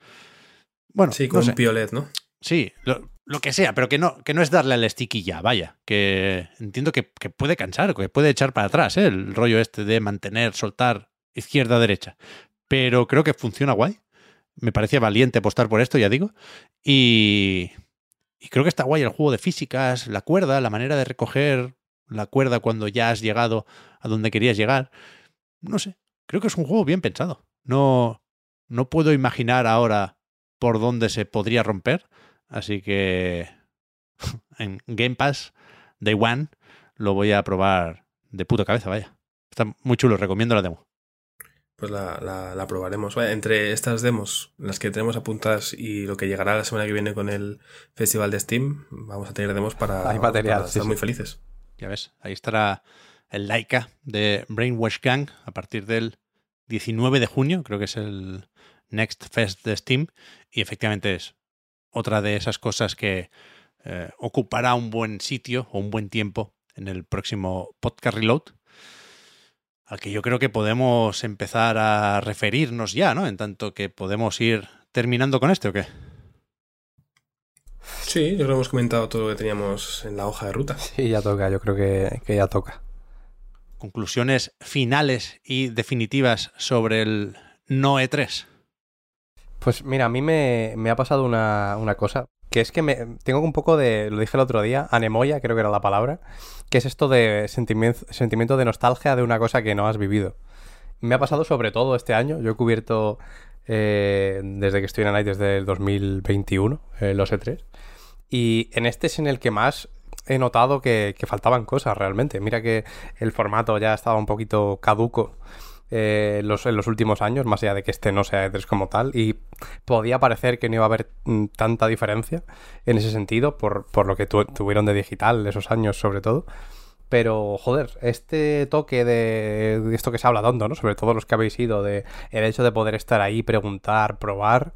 Bueno, Sí, no con sé. un piolet, ¿no? Sí, lo, lo que sea, pero que no, que no es darle al stick y ya, vaya. Que entiendo que, que puede cansar, que puede echar para atrás, ¿eh? el rollo este de mantener, soltar izquierda-derecha. Pero creo que funciona guay. Me parecía valiente apostar por esto, ya digo. Y, y creo que está guay el juego de físicas, la cuerda, la manera de recoger la cuerda cuando ya has llegado a donde querías llegar. No sé, creo que es un juego bien pensado. No, no puedo imaginar ahora por dónde se podría romper. Así que en Game Pass, Day One, lo voy a probar de puta cabeza, vaya. Está muy chulo, recomiendo la demo. Pues la, la, la probaremos. Vaya, entre estas demos, las que tenemos apuntadas y lo que llegará la semana que viene con el festival de Steam, vamos a tener demos para, Hay material, para sí, estar sí. muy felices. Ya ves, ahí estará el Laika de Brainwash Gang a partir del 19 de junio, creo que es el Next Fest de Steam, y efectivamente es otra de esas cosas que eh, ocupará un buen sitio o un buen tiempo en el próximo podcast Reload, al que yo creo que podemos empezar a referirnos ya, ¿no? En tanto que podemos ir terminando con este o qué. Sí, yo creo que hemos comentado todo lo que teníamos en la hoja de ruta. Sí, ya toca, yo creo que, que ya toca. Conclusiones finales y definitivas sobre el no E E3. Pues mira, a mí me, ha pasado una, una cosa, que es que me, tengo un poco de, lo dije el otro día, anemoya, creo que era la palabra, que es esto de sentimiento, de nostalgia de una cosa que no has vivido. Me ha pasado sobre todo este año, yo he cubierto eh, desde que estoy en Night desde el 2021, eh, los E3, y en este es en el que más he notado que faltaban cosas realmente. Mira que el formato ya estaba un poquito caduco eh, los, en los últimos años, más allá de que este no sea E3 como tal, y podía parecer que no iba a haber mm, tanta diferencia en ese sentido, por, por lo que tu- tuvieron de digital esos años sobre todo. Pero, joder, este toque de, de esto que se habla tanto, ¿no? Sobre todo los que habéis ido, de el hecho de poder estar ahí, preguntar, probar,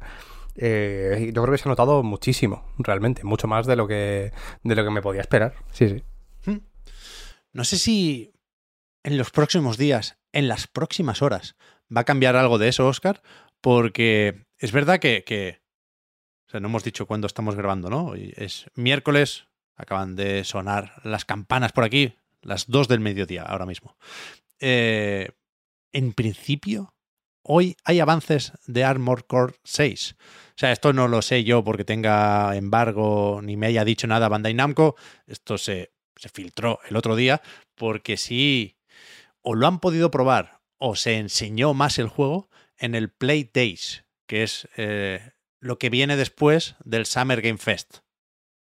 eh, yo creo que se ha notado muchísimo, realmente, mucho más de lo que, de lo que me podía esperar. Sí, sí. No sé si en los próximos días, en las próximas horas, va a cambiar algo de eso, Oscar, porque es verdad que, o sea, no hemos dicho cuándo estamos grabando, ¿no? Hoy es miércoles, acaban de sonar las campanas por aquí, las 2 del mediodía ahora mismo. Eh, en principio, hoy hay avances de Armor Core 6. O sea, esto no lo sé yo porque tenga embargo ni me haya dicho nada Bandai Namco. Esto se filtró el otro día porque sí, o lo han podido probar o se enseñó más el juego en el Play Days, que es eh, lo que viene después del Summer Game Fest,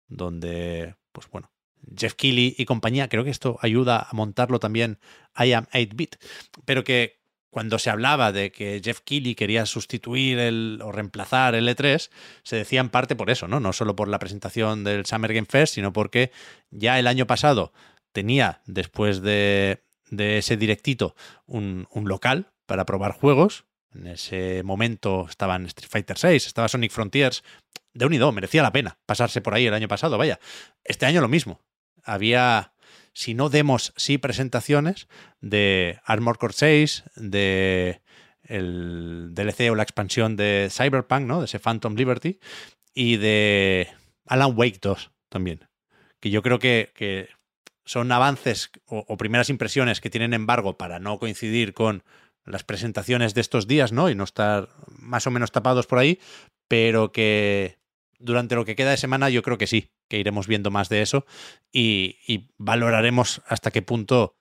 donde, pues bueno, Jeff Keighley y compañía, creo que esto ayuda a montarlo también I Am 8-Bit, pero que cuando se hablaba de que Jeff Keighley quería sustituir el, o reemplazar el E3, se decía en parte por eso, ¿no? No solo por la presentación del Summer Game Fest, sino porque ya el año pasado tenía, después de, de ese directito, un, un local para probar juegos. En ese momento estaban Street Fighter VI, estaba Sonic Frontiers. De unido, merecía la pena pasarse por ahí el año pasado, vaya. Este año lo mismo. Había, si no demos, sí presentaciones de Armor Core 6, de el DLC o la expansión de Cyberpunk, ¿no? De ese Phantom Liberty, y de Alan Wake 2 también. Que yo creo que, que son avances o, primeras impresiones que tienen embargo para no coincidir con las presentaciones de estos días, ¿no? Y no estar más o menos tapados por ahí, pero que durante lo que queda de semana yo creo que sí, que iremos viendo más de eso y, y valoraremos hasta qué punto,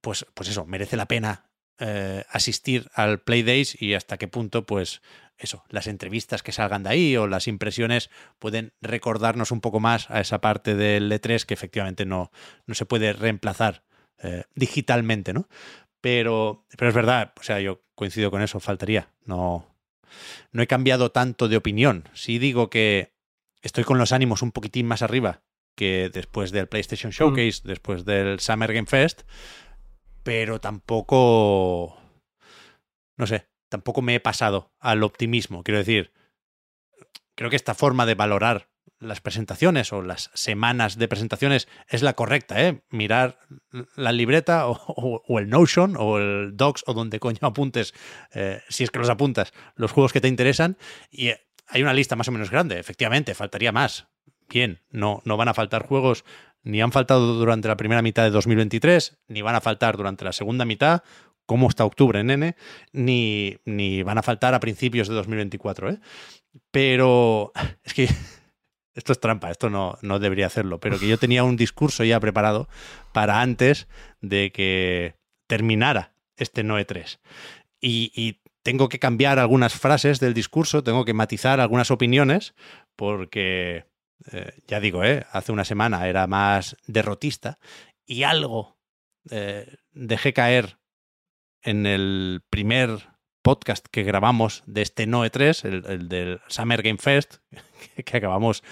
pues, pues eso, merece la pena eh, asistir al Play Days y hasta qué punto, pues eso, las entrevistas que salgan de ahí o las impresiones pueden recordarnos un poco más a esa parte del E3 que efectivamente no, no se puede reemplazar eh, digitalmente, ¿no? Pero, pero es verdad, o sea, yo coincido con eso, faltaría. No, no he cambiado tanto de opinión. Sí digo que estoy con los ánimos un poquitín más arriba que después del PlayStation Showcase, mm. después del Summer Game Fest, pero tampoco, no sé, tampoco me he pasado al optimismo. Quiero decir, creo que esta forma de valorar las presentaciones o las semanas de presentaciones es la correcta, ¿eh? Mirar la libreta o, el Notion o el Docs o donde coño apuntes, eh, si es que los apuntas, los juegos que te interesan y eh, hay una lista más o menos grande, efectivamente, faltaría más. Bien, no, no van a faltar juegos, ni han faltado durante la primera mitad de 2023, ni van a faltar durante la segunda mitad, como está octubre, nene, ni, ni van a faltar a principios de 2024, ¿eh? Pero es que esto es trampa, esto no, no debería hacerlo, pero que yo tenía un discurso ya preparado para antes de que terminara este Noe 3. Y, tengo que cambiar algunas frases del discurso, tengo que matizar algunas opiniones, porque, eh, ya digo, ¿eh? hace una semana era más derrotista y algo eh, dejé caer en el primer podcast que grabamos de este Noe 3, el, del Summer Game Fest, que acabamos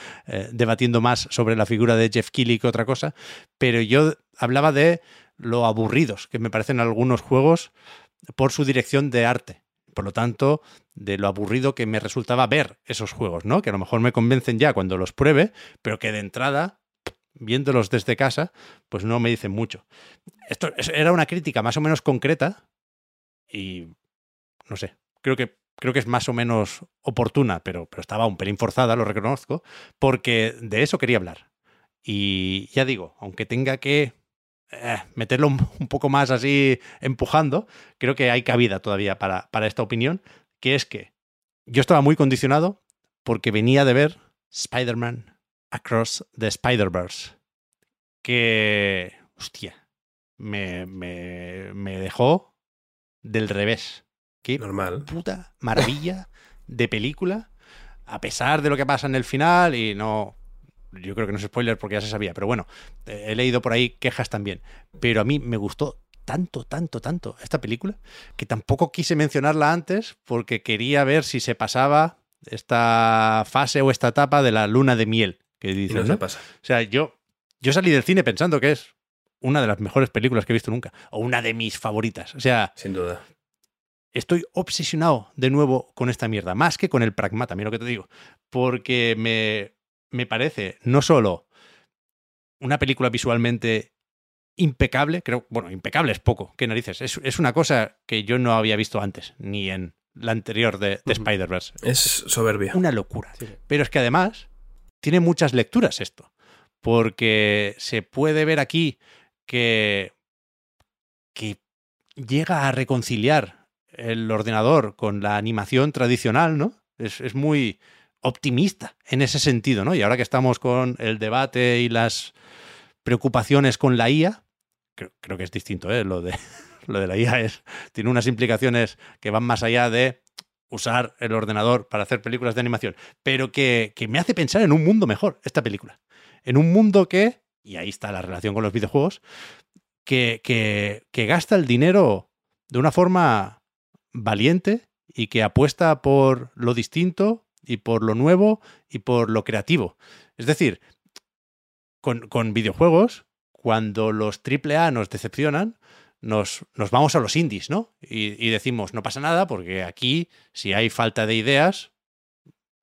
debatiendo más sobre la figura de Jeff Keighley que otra cosa, pero yo hablaba de lo aburridos que me parecen algunos juegos por su dirección de arte. Por lo tanto, de lo aburrido que me resultaba ver esos juegos, ¿no? Que a lo mejor me convencen ya cuando los pruebe, pero que de entrada, viéndolos desde casa, pues no me dicen mucho. Esto era una crítica más o menos concreta y no sé, creo que, creo que es más o menos oportuna, pero, pero estaba un pelín forzada, lo reconozco, porque de eso quería hablar. Y ya digo, aunque tenga que eh, meterlo un, poco más así empujando, creo que hay cabida todavía para, para esta opinión, que es que yo estaba muy condicionado porque venía de ver Spider-Man Across the Spider-Verse, que, hostia, me, me, me dejó del revés. Qué Normal. puta maravilla de película, a pesar de lo que pasa en el final y no... Yo creo que no es spoiler porque ya se sabía, pero bueno, he leído por ahí quejas también. Pero a mí me gustó tanto, tanto, tanto esta película que tampoco quise mencionarla antes porque quería ver si se pasaba esta fase o esta etapa de la luna de miel que dice. No, se pasa. O sea, yo, yo salí del cine pensando que es una de las mejores películas que he visto nunca o una de mis favoritas. O sea, sin duda estoy obsesionado de nuevo con esta mierda, más que con el pragmata, mira lo que te digo, porque me, me parece no solo una película visualmente impecable, creo, bueno, impecable es poco, qué narices, es, una cosa que yo no había visto antes, ni en la anterior de, Spider-Verse. Es soberbia. Una locura. Pero es que además tiene muchas lecturas esto, porque se puede ver aquí que, que llega a reconciliar el ordenador con la animación tradicional, ¿no? Es, muy optimista en ese sentido, ¿no? Y ahora que estamos con el debate y las preocupaciones con la IA, creo, que es distinto, ¿eh? Lo de, lo de la IA es, tiene unas implicaciones que van más allá de usar el ordenador para hacer películas de animación, pero que, que me hace pensar en un mundo mejor, esta película. En un mundo que, y ahí está la relación con los videojuegos, que, que, que gasta el dinero de una forma valiente y que apuesta por lo distinto y por lo nuevo y por lo creativo. Es decir, con, videojuegos, cuando los AAA nos decepcionan, nos, nos, vamos a los indies, ¿no? Y, decimos, no pasa nada, porque aquí, si hay falta de ideas,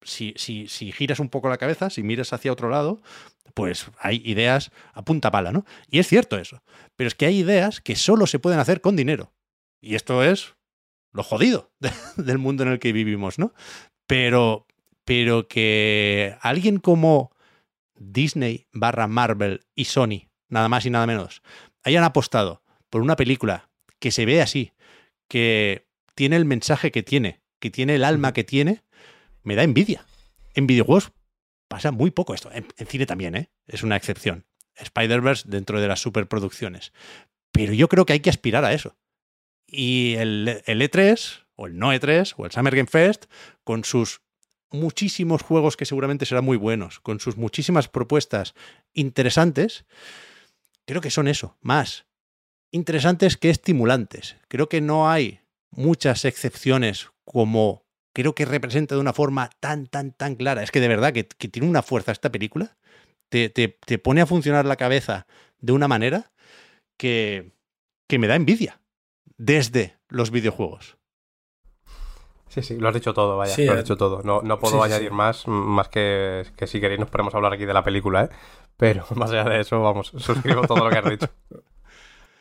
si, si, si, giras un poco la cabeza, si miras hacia otro lado, pues hay ideas a punta pala, ¿no? Y es cierto eso. Pero es que hay ideas que solo se pueden hacer con dinero. Y esto es lo jodido del mundo en el que vivimos, ¿no? Pero, pero que alguien como Disney barra Marvel y Sony, nada más y nada menos, hayan apostado por una película que se ve así, que tiene el mensaje que tiene, que tiene el alma que tiene, me da envidia. En videojuegos pasa muy poco esto. En, en cine también, ¿eh? Es una excepción. Spider-Verse dentro de las superproducciones. Pero yo creo que hay que aspirar a eso. Y el, el E3, o el no E3, o el Summer Game Fest, con sus muchísimos juegos que seguramente serán muy buenos, con sus muchísimas propuestas interesantes, creo que son eso, más interesantes que estimulantes. Creo que no hay muchas excepciones como creo que representa de una forma tan, tan, tan clara. Es que de verdad que, tiene una fuerza esta película. Te, te, te, pone a funcionar la cabeza de una manera que, que me da envidia desde los videojuegos. Sí, sí, lo has dicho todo, vaya, Sí, lo has eh, dicho todo. No, no puedo sí, añadir sí. más, más que, que si queréis nos podemos hablar aquí de la película, ¿eh? Pero más allá de eso, vamos, suscribo todo lo que has dicho.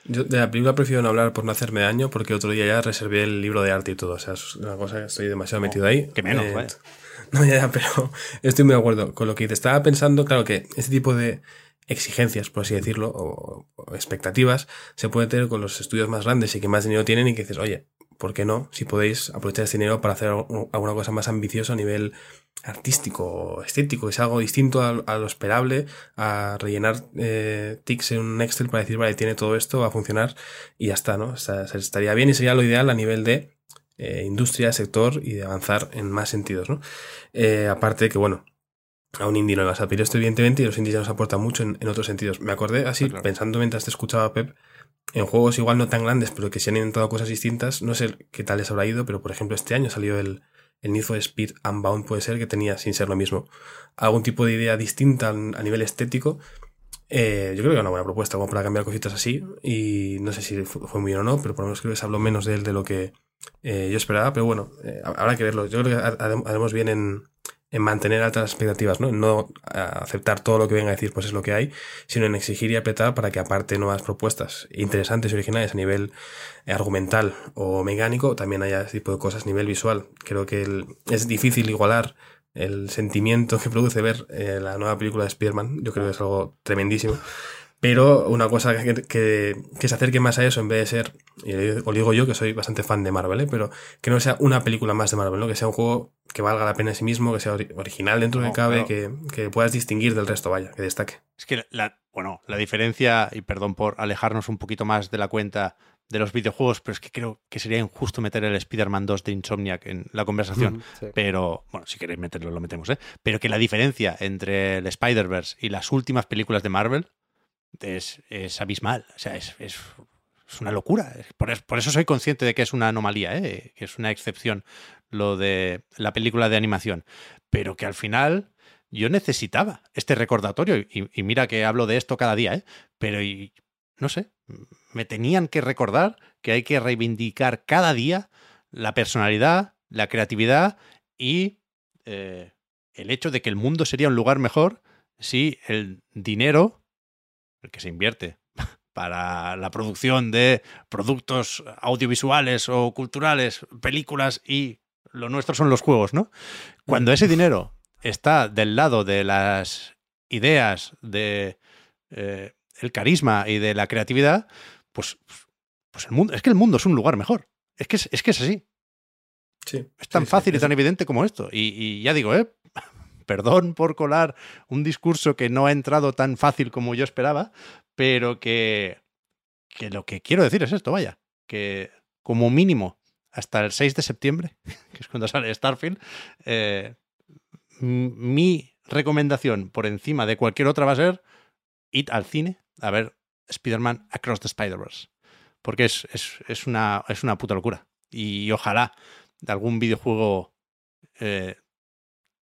Yo de la película prefiero no hablar por no hacerme daño, porque otro día ya reservé el libro de arte y todo. O sea, es una cosa que estoy demasiado metido ahí. que menos, Eh, vaya. No, ya, ya, pero estoy muy de acuerdo con lo que dices. Estaba pensando, claro, que este tipo de exigencias, por así decirlo, o, o expectativas, se puede tener con los estudios más grandes y que más dinero tienen y que dices, oye, ¿por qué no? Si podéis aprovechar este dinero para hacer alguna cosa más ambiciosa a nivel artístico o estético, que es algo distinto a, a lo esperable, a rellenar eh, tics en un Excel para decir, vale, tiene todo esto, va a funcionar y ya está, ¿no? O sea, se- estaría bien y sería lo ideal a nivel de eh, industria, sector y de avanzar en más sentidos, ¿no? Eh, aparte de que, bueno, a un indie no le vas a pedir esto, evidentemente, y los indies ya nos aportan mucho en, en otros sentidos. Me acordé así, Claro. pensando mientras te escuchaba Pep, en juegos igual no tan grandes, pero que se han inventado cosas distintas. No sé qué tal les habrá ido, pero por ejemplo, este año salió el, el Need for Speed Unbound, puede ser, que tenía, sin ser lo mismo, algún tipo de idea distinta a nivel estético. Eh, yo creo que era una buena propuesta, como para cambiar cositas así. Y no sé si fu- fue muy bien o no, pero por lo menos creo que se habló menos de él de lo que eh, yo esperaba. Pero bueno, eh, habrá que verlo. Yo creo que ha- harem- haremos bien en, en mantener altas expectativas, ¿no? En no a- aceptar todo lo que venga a decir, pues es lo que hay, sino en exigir y apretar para que aparte nuevas propuestas interesantes y originales a nivel eh, argumental o mecánico, también haya ese tipo de cosas a nivel visual. Creo que el- es difícil igualar el sentimiento que produce ver eh, la nueva película de Spider-Man. Yo creo que es algo tremendísimo. Pero una cosa que, que, que se acerque más a eso en vez de ser, y os digo yo que soy bastante fan de Marvel, ¿eh? pero que no sea una película más de Marvel, ¿no? que sea un juego que valga la pena en sí mismo, que sea ori- original dentro de No, que cabe, claro. que, que puedas distinguir del resto, vaya, que destaque. Es que la, bueno, la diferencia, y perdón por alejarnos un poquito más de la cuenta de los videojuegos, pero es que creo que sería injusto meter el Spider-Man 2 de Insomniac en la conversación. Sí. Pero, bueno, si queréis meterlo, lo metemos, ¿eh? Pero que la diferencia entre el Spider-Verse y las últimas películas de Marvel es, es abismal. O sea, es, es, es una locura. Por, por eso soy consciente de que es una anomalía, ¿eh? que es una excepción lo de la película de animación. Pero que al final yo necesitaba este recordatorio. Y, mira que hablo de esto cada día, ¿eh? Pero y, no sé, me tenían que recordar que hay que reivindicar cada día la personalidad, la creatividad y eh, el hecho de que el mundo sería un lugar mejor si el dinero, que se invierte para la producción de productos audiovisuales o culturales, películas y lo nuestro son los juegos, ¿no? Cuando ese dinero está del lado de las ideas, de eh, el carisma y de la creatividad, pues, pues el mundo, es que el mundo es un lugar mejor. Es que es, es que es así. Sí, Es tan sí, sí, fácil y tan evidente como esto. Y, y ya digo, ¿eh? Perdón por colar un discurso que no ha entrado tan fácil como yo esperaba, pero que, que lo que quiero decir es esto, vaya, que como mínimo hasta el 6 de septiembre, que es cuando sale Starfield, eh, mi recomendación por encima de cualquier otra va a ser ir al cine a ver Spider-Man Across the Spider-Verse. Porque es, es, es una, es una puta locura. Y ojalá algún videojuego eh,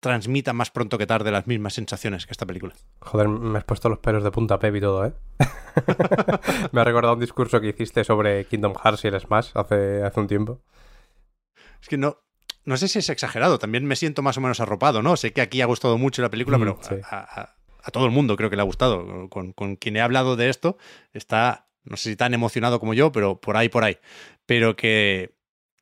transmita más pronto que tarde las mismas sensaciones que esta película. Joder, me has puesto los pelos de punta, Pep y todo, ¿eh? me ha recordado un discurso que hiciste sobre Kingdom Hearts y el Smash hace, hace un tiempo. Es que no, no sé si es exagerado, también me siento más o menos arropado, ¿no? Sé que aquí ha gustado mucho la película, Mm, pero sí. a, a- a todo el mundo creo que le ha gustado. Con, con quien he hablado de esto está, no sé si tan emocionado como yo, pero por ahí, por ahí. Pero que,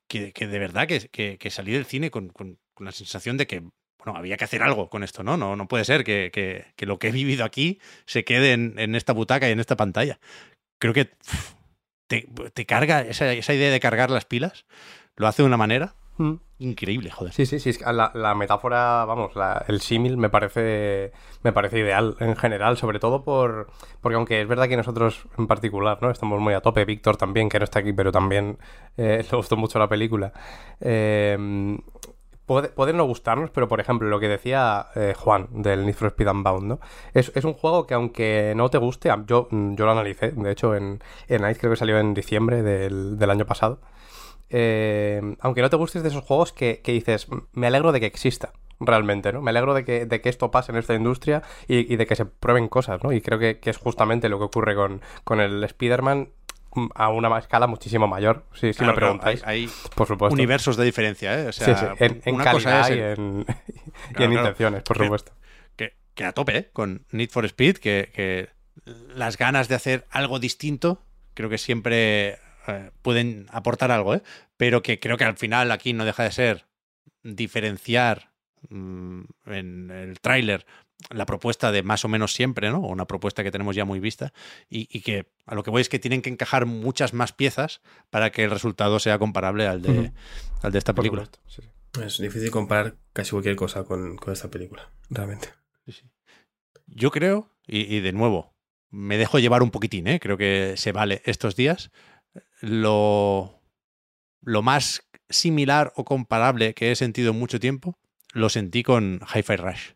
que, que de verdad que, que, salí del cine con, con- con la sensación de que, bueno, había que hacer algo con esto, ¿no? No, no puede ser que, que- que lo que he vivido aquí se quede en, en esta butaca y en esta pantalla. Creo que te, te carga, esa, esa idea de cargar las pilas, lo hace de una manera Mm. increíble, joder. Sí, sí, sí. La, la metáfora, vamos, la- el símil me parece, me parece ideal en general, sobre todo por. Porque aunque es verdad que nosotros en particular, ¿no? Estamos muy a tope. Víctor también, que no está aquí, pero también eh, le gustó mucho la película. Eh, puede, no gustarnos, pero por ejemplo, lo que decía eh, Juan del Need for Speed Unbound, ¿no? Es, es un juego que aunque no te guste, yo, yo lo analicé, de hecho, en, en Ice creo que salió en diciembre del, del año pasado. Eh, aunque no te gustes de esos juegos que, que dices, me alegro de que exista realmente, ¿no? Me alegro de que, de que esto pase en esta industria y, y de que se prueben cosas, ¿no? Y creo que, que es justamente lo que ocurre con, con el Spider-Man a una escala muchísimo mayor, si, si me claro, preguntáis. hay, hay por supuesto. universos de diferencia, ¿eh? O sea, sí, en, en una calidad cosa es y en, y intenciones, por Que- supuesto. que, que a tope, ¿eh? Con Need for Speed, que, que las ganas de hacer algo distinto, creo que siempre eh, pueden aportar algo, ¿eh? Pero que creo que al final aquí no deja de ser diferenciar mm, en el tráiler la propuesta de más o menos siempre, ¿no? Una propuesta que tenemos ya muy vista y, y que a lo que voy es que tienen que encajar muchas más piezas para que el resultado sea comparable al de, al de esta película. supuesto, sí, sí. Es difícil comparar casi cualquier cosa con, con esta película, realmente. Yo creo, y, y de nuevo, me dejo llevar un poquitín, ¿eh? creo que se vale estos días. Lo, lo más similar o comparable que he sentido en mucho tiempo, lo sentí con Hi-Fi Rush.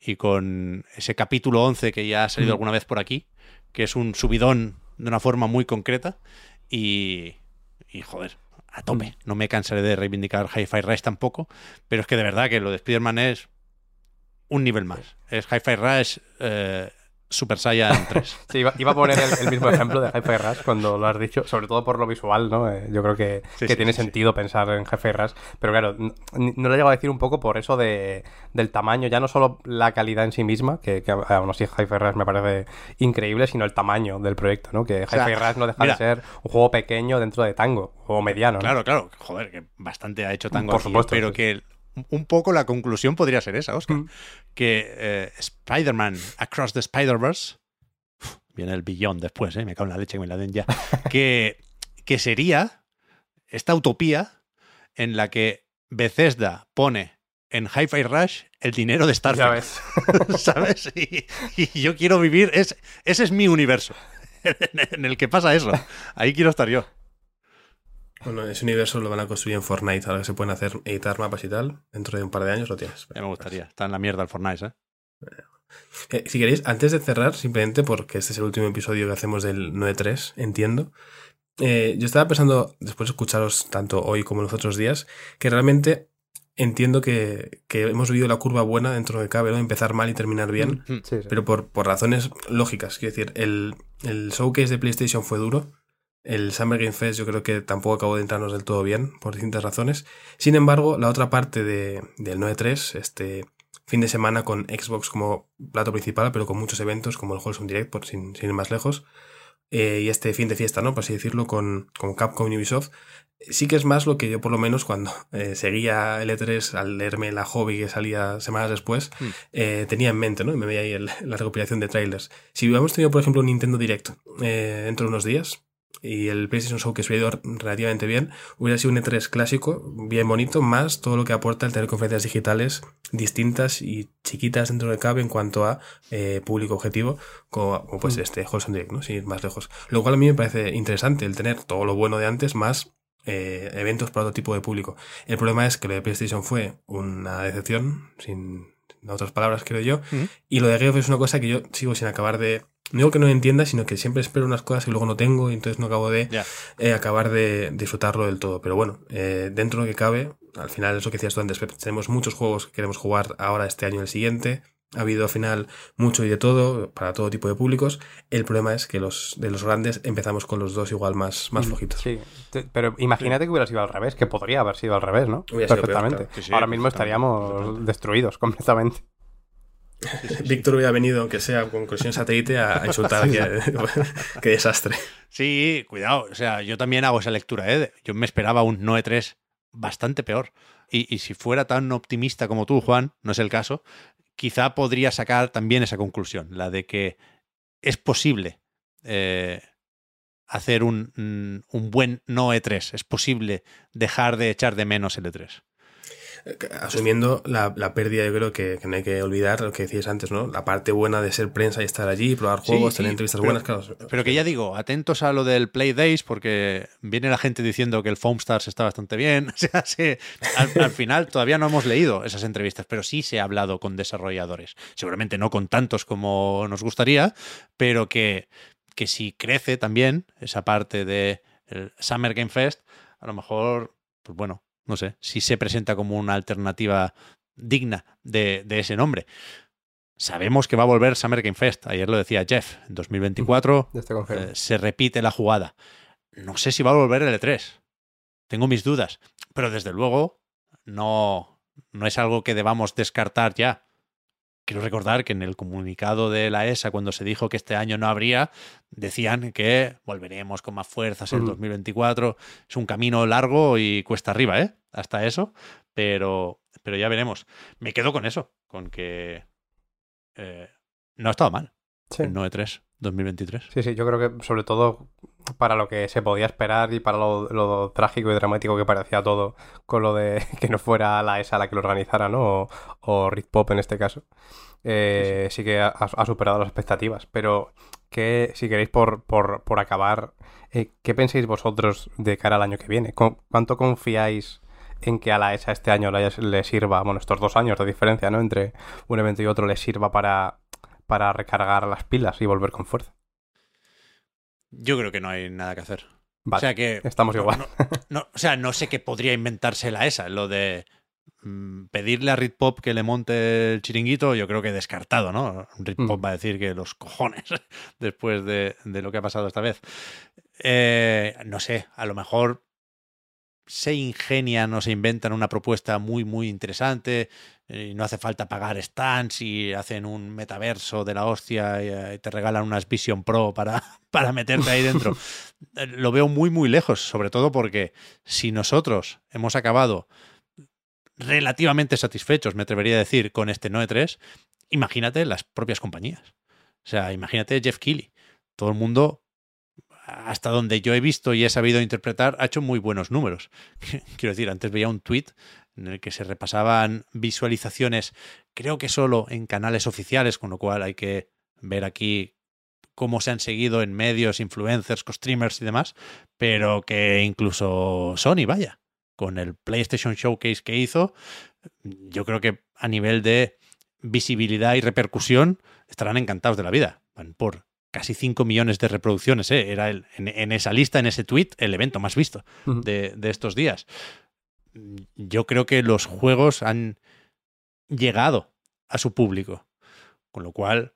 Y con ese capítulo 11 que ya ha salido Mm. alguna vez por aquí, que es un subidón de una forma muy concreta. Y, y joder, a tope. No me cansaré de reivindicar Hi-Fi Rush tampoco, pero es que de verdad que lo de Spider-Man es un nivel más. Es Hi-Fi Rush eh, Super Saiyan 3. Sí, iba, iba a poner el, el mismo ejemplo de Hi-Fi Rush cuando lo has dicho, sobre todo por lo visual, ¿no? Eh, yo creo que, Sí, que sí, tiene sí, sí. sentido pensar en Hi-Fi Rush, pero claro, no lo he llegado a decir un poco por eso de, del tamaño, ya no solo la calidad en sí misma, que, que aún así Hi-Fi Rush me parece increíble, sino el tamaño del proyecto, ¿no? Que sea, Hi-Fi Rush no deja mira. de ser un juego pequeño dentro de Tango, juego mediano, ¿no? Claro, claro. Joder, que bastante ha hecho tango Por aquí, supuesto, pero sí. que un poco la conclusión podría ser esa, Oscar. Mm. Que eh, Spider-Man Across the Spider-Verse viene el billón después, ¿eh? me cago en la leche que me la den ya. que, que sería esta utopía en la que Bethesda pone en Hi-Fi Rush el dinero de Starfield. ¿Sabes? Y, y yo quiero vivir, es, ese es mi universo, en el que pasa eso. Ahí quiero estar yo. Bueno, ese universo lo van a construir en Fortnite. Ahora que se pueden hacer editar mapas y tal, dentro de un par de años lo tienes. Ya me gustaría. Está en la mierda el Fortnite, ¿eh? Eh, si queréis, antes de cerrar, simplemente porque este es el último episodio que hacemos del 9.3, entiendo. eh, yo estaba pensando, después de escucharos tanto hoy como los otros días, que realmente entiendo que, que hemos vivido la curva buena dentro de cabe, ¿no? Empezar mal y terminar bien. Sí, sí. pero por, por razones lógicas. Quiero decir, el, el showcase de PlayStation fue duro. El Summer Game Fest yo creo que tampoco acabó de entrarnos del todo bien, por distintas razones. Sin embargo, la otra parte de, del 9.3, este fin de semana con Xbox como plato principal, pero con muchos eventos como el Wholesome Direct, por sin, sin ir más lejos, eh, y este fin de fiesta, ¿no? Por así decirlo, con, con Capcom y Ubisoft, sí que es más lo que yo por lo menos cuando eh, seguía el E3 al leerme la hobby que salía semanas después, Hmm. eh, tenía en mente, ¿no? Y me veía ahí el- la recopilación de trailers. Si hubiéramos tenido, por ejemplo, un Nintendo Direct eh, dentro de unos días y el PlayStation Show que se hubiera ido relativamente bien, hubiera sido un E3 clásico, bien bonito, más todo lo que aporta el tener conferencias digitales distintas y chiquitas dentro de cabe en cuanto a eh, público objetivo, como, como pues este Wholesome Direct, ¿no? Sin ir más lejos. Lo cual a mí me parece interesante el tener todo lo bueno de antes más eh, eventos para otro tipo de público. El problema es que lo de PlayStation fue una decepción, sin otras palabras, creo yo. Ujú. Y lo de Geoff es una cosa que yo sigo sin acabar de. No digo que no entienda, sino que siempre espero unas cosas que luego no tengo y entonces no acabo de eh, acabar de disfrutarlo del todo. Pero bueno, eh, dentro de lo que cabe, al final, eso que decías tú antes, tenemos muchos juegos que queremos jugar ahora, este año y el siguiente. Ha habido al final mucho y de todo, para todo tipo de públicos. El problema es que los de los grandes empezamos con los dos igual más, más flojitos. Sí, pero imagínate que hubiera sido al revés, que podría haber sido al revés, ¿no? Hubiera sido peor, Perfectamente. claro. Sí, sí, Ahora mismo perfectamente, estaríamos perfectamente. destruidos completamente. Víctor hubiera venido, aunque sea con conexión satélite, a, insultar aquí. Qué desastre. Sí, cuidado. O sea, yo también hago esa lectura, ¿eh? Yo me esperaba un Noe 3 bastante peor. Y, y si fuera tan optimista como tú, Juan, no es el caso, quizá podría sacar también esa conclusión, la de que es posible eh, hacer un, mm, un buen no E3. Es posible dejar de echar de menos el E E3. Asumiendo la, la pérdida, yo creo que, que no hay que olvidar lo que decías antes, ¿no? La parte buena de ser prensa y estar allí, probar juegos, sí, tener entrevistas pero- buenas, claro. Pero que ya digo, atentos a lo del Play Days, porque viene la gente diciendo que el Foam Stars está bastante bien. O sea, sí, al, al final todavía no hemos leído esas entrevistas, pero sí se ha hablado con desarrolladores. Seguramente no con tantos como nos gustaría, pero que, que si crece también esa parte del Summer Game Fest, a lo mejor, pues bueno, no sé, si se presenta como una alternativa digna de, de ese nombre. sabemos que va a volver Summer Game Fest. Ayer lo decía Jeff. En 2024 Ya estoy confirmo. eh, se repite la jugada. No sé si va a volver el E3. Tengo mis dudas. Pero desde luego no, no es algo que debamos descartar ya. Quiero recordar que en el comunicado de la ESA, cuando se dijo que este año no habría, decían que volveremos con más fuerzas en Mm. 2024. Es un camino largo y cuesta arriba, ¿eh? Hasta eso. Pero, pero ya veremos. Me quedo con eso, con que eh, no ha estado mal Sí. el 9-3 2023. Sí, sí, yo creo que sobre todo para lo que se podía esperar y para lo, lo trágico y dramático que parecía todo con lo de que no fuera la ESA la que lo organizara, ¿no? O, o Rit Pop en este caso. Eh, sí. que ha, ha superado las expectativas. Pero que si queréis por, por, por acabar, eh, ¿qué pensáis vosotros de cara al año que viene? ¿Cu- ¿Cuánto confiáis en que a la ESA este año le, le sirva, bueno, estos dos años de diferencia, ¿no? Entre un evento y otro le sirva para, para recargar las pilas y volver con fuerza? Yo creo que no hay nada que hacer. Vale, o sea que. estamos igual. no- no- o sea, no sé qué podría inventarse la ESA. Lo de mm, pedirle a Ritpop que le monte el chiringuito, yo creo que descartado, ¿no? Ritpop Mm. va a decir que los cojones después de, de lo que ha pasado esta vez. Eh, no sé, a lo mejor se ingenian o se inventan una propuesta muy, muy interesante eh, y no hace falta pagar stands y hacen un metaverso de la hostia y, eh, te regalan unas Vision Pro para, para meterte ahí dentro. Eh, Lo veo muy, muy lejos, sobre todo porque si nosotros hemos acabado relativamente satisfechos, me atrevería a decir, con este Noe 3, imagínate las propias compañías. O sea, imagínate Jeff Keighley. Todo el mundo hasta donde yo he visto y he sabido interpretar, ha hecho muy buenos números. Quiero decir, antes veía un tweet en el que se repasaban visualizaciones, creo que solo en canales oficiales, con lo cual hay que ver aquí cómo se han seguido en medios, influencers, streamers y demás, pero que incluso Sony, vaya, con el PlayStation Showcase que hizo, yo creo que a nivel de visibilidad y repercusión estarán encantados de la vida. Van por casi 5 millones de reproducciones. ¿eh? Era el, en, en, esa lista, en ese tweet, el evento más visto de, de, estos días. Yo creo que los juegos han llegado a su público. Con lo cual,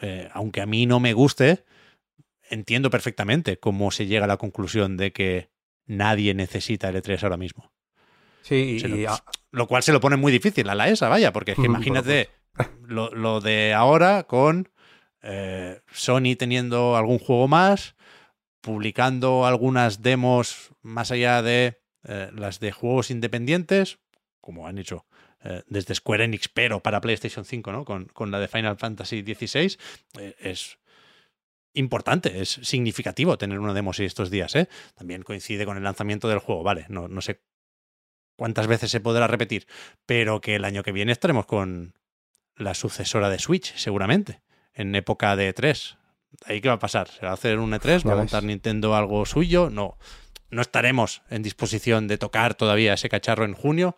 eh, aunque a mí no me guste, entiendo perfectamente cómo se llega a la conclusión de que nadie necesita L3 ahora mismo. Sí, y, lo, a- lo cual se lo pone muy difícil a la ESA, vaya, porque es que imagínate lo, lo de ahora con eh, Sony teniendo algún juego más, publicando algunas demos más allá de eh, las de juegos independientes, como han hecho eh, desde Square Enix, pero para PlayStation 5, ¿no? Con, con la de Final Fantasy XVI, es importante, es significativo tener una demo así estos días. También coincide con el lanzamiento del juego, vale, no, no sé cuántas veces se podrá repetir, pero que el año que viene estaremos con la sucesora de Switch, seguramente, en época de E3. ¿Ahí qué va a pasar? ¿Se va a hacer un E3? ¿Va a montar Nintendo algo suyo? No. No estaremos en disposición de tocar todavía ese cacharro en junio.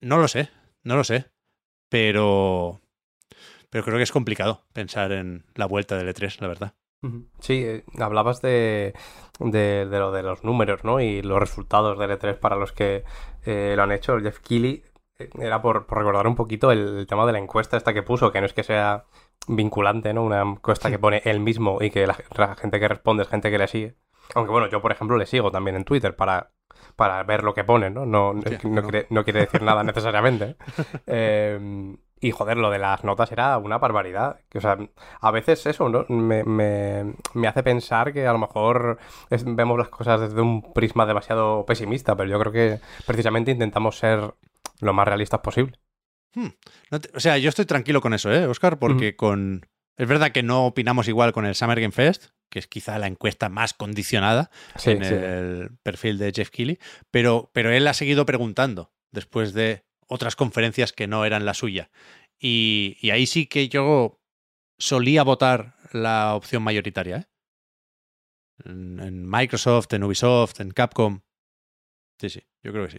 No lo sé, no lo sé. Pero. Pero creo que es complicado pensar en la vuelta del E3, la verdad. Sí, eh, hablabas de, de, de lo de los números, ¿no? Y los resultados del E3 para los que eh, lo han hecho. Jeff Keighley eh, era por, por recordar un poquito el, el tema de la encuesta esta que puso, que no es que sea vinculante, ¿no? Una encuesta que pone él mismo y que la, la gente que responde es gente que le sigue. Aunque bueno, yo por ejemplo le sigo también en Twitter para, para ver lo que pone, ¿no? No, no, Hostia, no no. Quiere, no quiere decir nada necesariamente. Eh, y joder, lo de las notas era una barbaridad. Que, o sea, a veces eso, ¿no? Me, me, me hace pensar que a lo mejor es- vemos las cosas desde un prisma demasiado pesimista, pero yo creo que precisamente intentamos ser lo más realistas posible. Hmm. No te- o sea, yo estoy tranquilo con eso, ¿eh, Oscar? Porque con. Es verdad que no opinamos igual con el Summer Game Fest, que es quizá la encuesta más condicionada Sí, en sí. el perfil de Jeff Keighley, pero, pero él ha seguido preguntando después de otras conferencias que no eran la suya. Y, y ahí sí que yo solía votar la opción mayoritaria. ¿eh? En, en Microsoft, en Ubisoft, en Capcom. Sí, sí, yo creo que sí.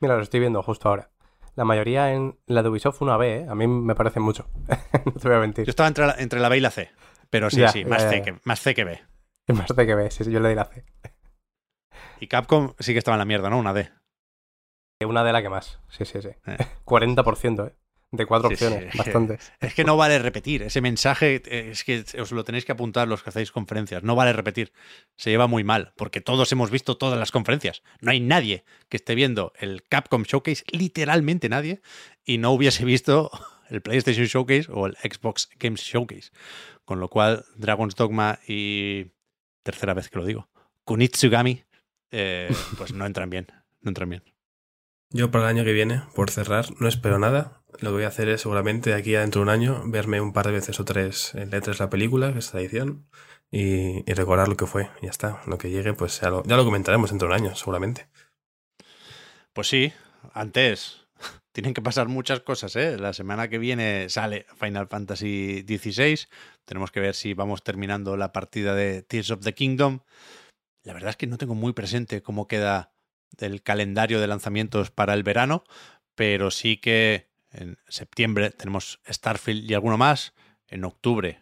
Mira, lo estoy viendo justo ahora. La mayoría en la de Ubisoft una B, ¿eh? A mí me parece mucho. no te voy a mentir. Yo estaba entre la, entre la B y la C, pero sí, Ya, sí, más, ya, C ya. que, más C que B. Más de que B, sí, sí, yo le di la C. Y Capcom sí que estaba en la mierda, ¿no? Una D. Una de la que más. Sí, sí, sí. Eh. 40%, ¿eh? De cuatro Sí, opciones, es que- bastante. Es que no vale repetir. Ese mensaje es que os lo tenéis que apuntar los que hacéis conferencias. No vale repetir. Se lleva muy mal, porque todos hemos visto todas las conferencias. No hay nadie que esté viendo el Capcom Showcase, literalmente nadie, y no hubiese visto el PlayStation Showcase o el Xbox Games Showcase. Con lo cual, Dragon's Dogma y. Tercera vez que lo digo. Kunitsugami, eh, pues no entran bien. No entran bien. Yo para el año que viene, por cerrar, no espero nada. Lo que voy a hacer es seguramente aquí dentro de un año verme un par de veces o tres en letras la película, que es tradición, y, recordar lo que fue. Ya está. Lo que llegue, pues ya lo, ya lo comentaremos dentro de un año, seguramente. Pues sí, antes tienen que pasar muchas cosas, ¿eh? La semana que viene sale Final Fantasy XVI. Tenemos que ver si vamos terminando la partida de Tears of the Kingdom. La verdad es que no tengo muy presente cómo queda el calendario de lanzamientos para el verano, pero sí que en septiembre tenemos Starfield y alguno más. En octubre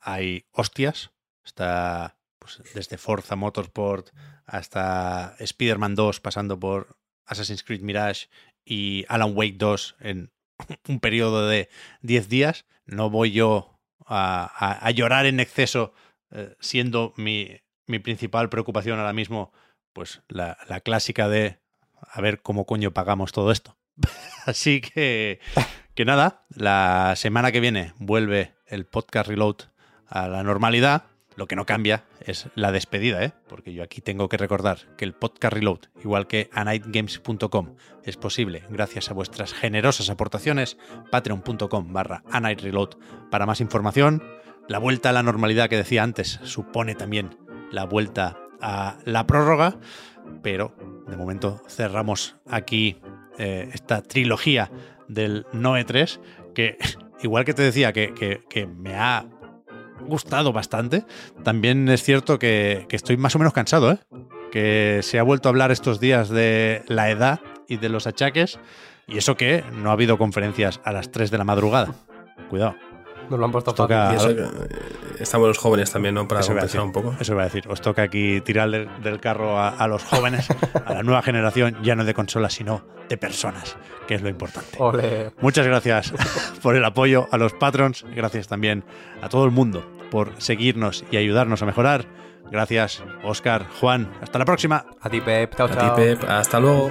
hay hostias. Está pues, desde Forza Motorsport hasta Spider-Man 2, pasando por Assassin's Creed Mirage y Alan Wake 2 en un periodo de 10 días. No voy yo a, llorar en exceso, eh, siendo mi principal preocupación ahora mismo, pues la, la clásica de a ver cómo coño pagamos todo esto. Así que, que nada, la semana que viene vuelve el podcast Reload a la normalidad. Lo que no cambia es la despedida, ¿eh? porque yo aquí tengo que recordar que el podcast Reload, igual que anightgames.com, es posible gracias a vuestras generosas aportaciones. Patreon.com barra anightreload para más información. La vuelta a la normalidad que decía antes supone también la vuelta a la prórroga, pero de momento cerramos aquí eh, esta trilogía del Noe 3, que igual que te decía que, que- me ha gustado bastante, también es cierto que, que estoy más o menos cansado, ¿eh? que se ha vuelto a hablar estos días de la edad y de los achaques, y eso que no ha habido conferencias a las 3 de la madrugada. Cuidado. Nos lo han puesto toca- fácil. Eso eh, estamos los jóvenes también, ¿no? Para Eso compensar un poco. Eso iba a decir. Os toca aquí tirar del, del carro a, a los jóvenes, a la nueva generación, ya no de consolas, sino de personas, que es lo importante. Ole. Muchas gracias por el apoyo a los patrons. Gracias también a todo el mundo por seguirnos y ayudarnos a mejorar. Gracias, Oscar, Juan. Hasta la próxima. A ti, Pep. Chao, A ti, chao. Pep. Hasta luego.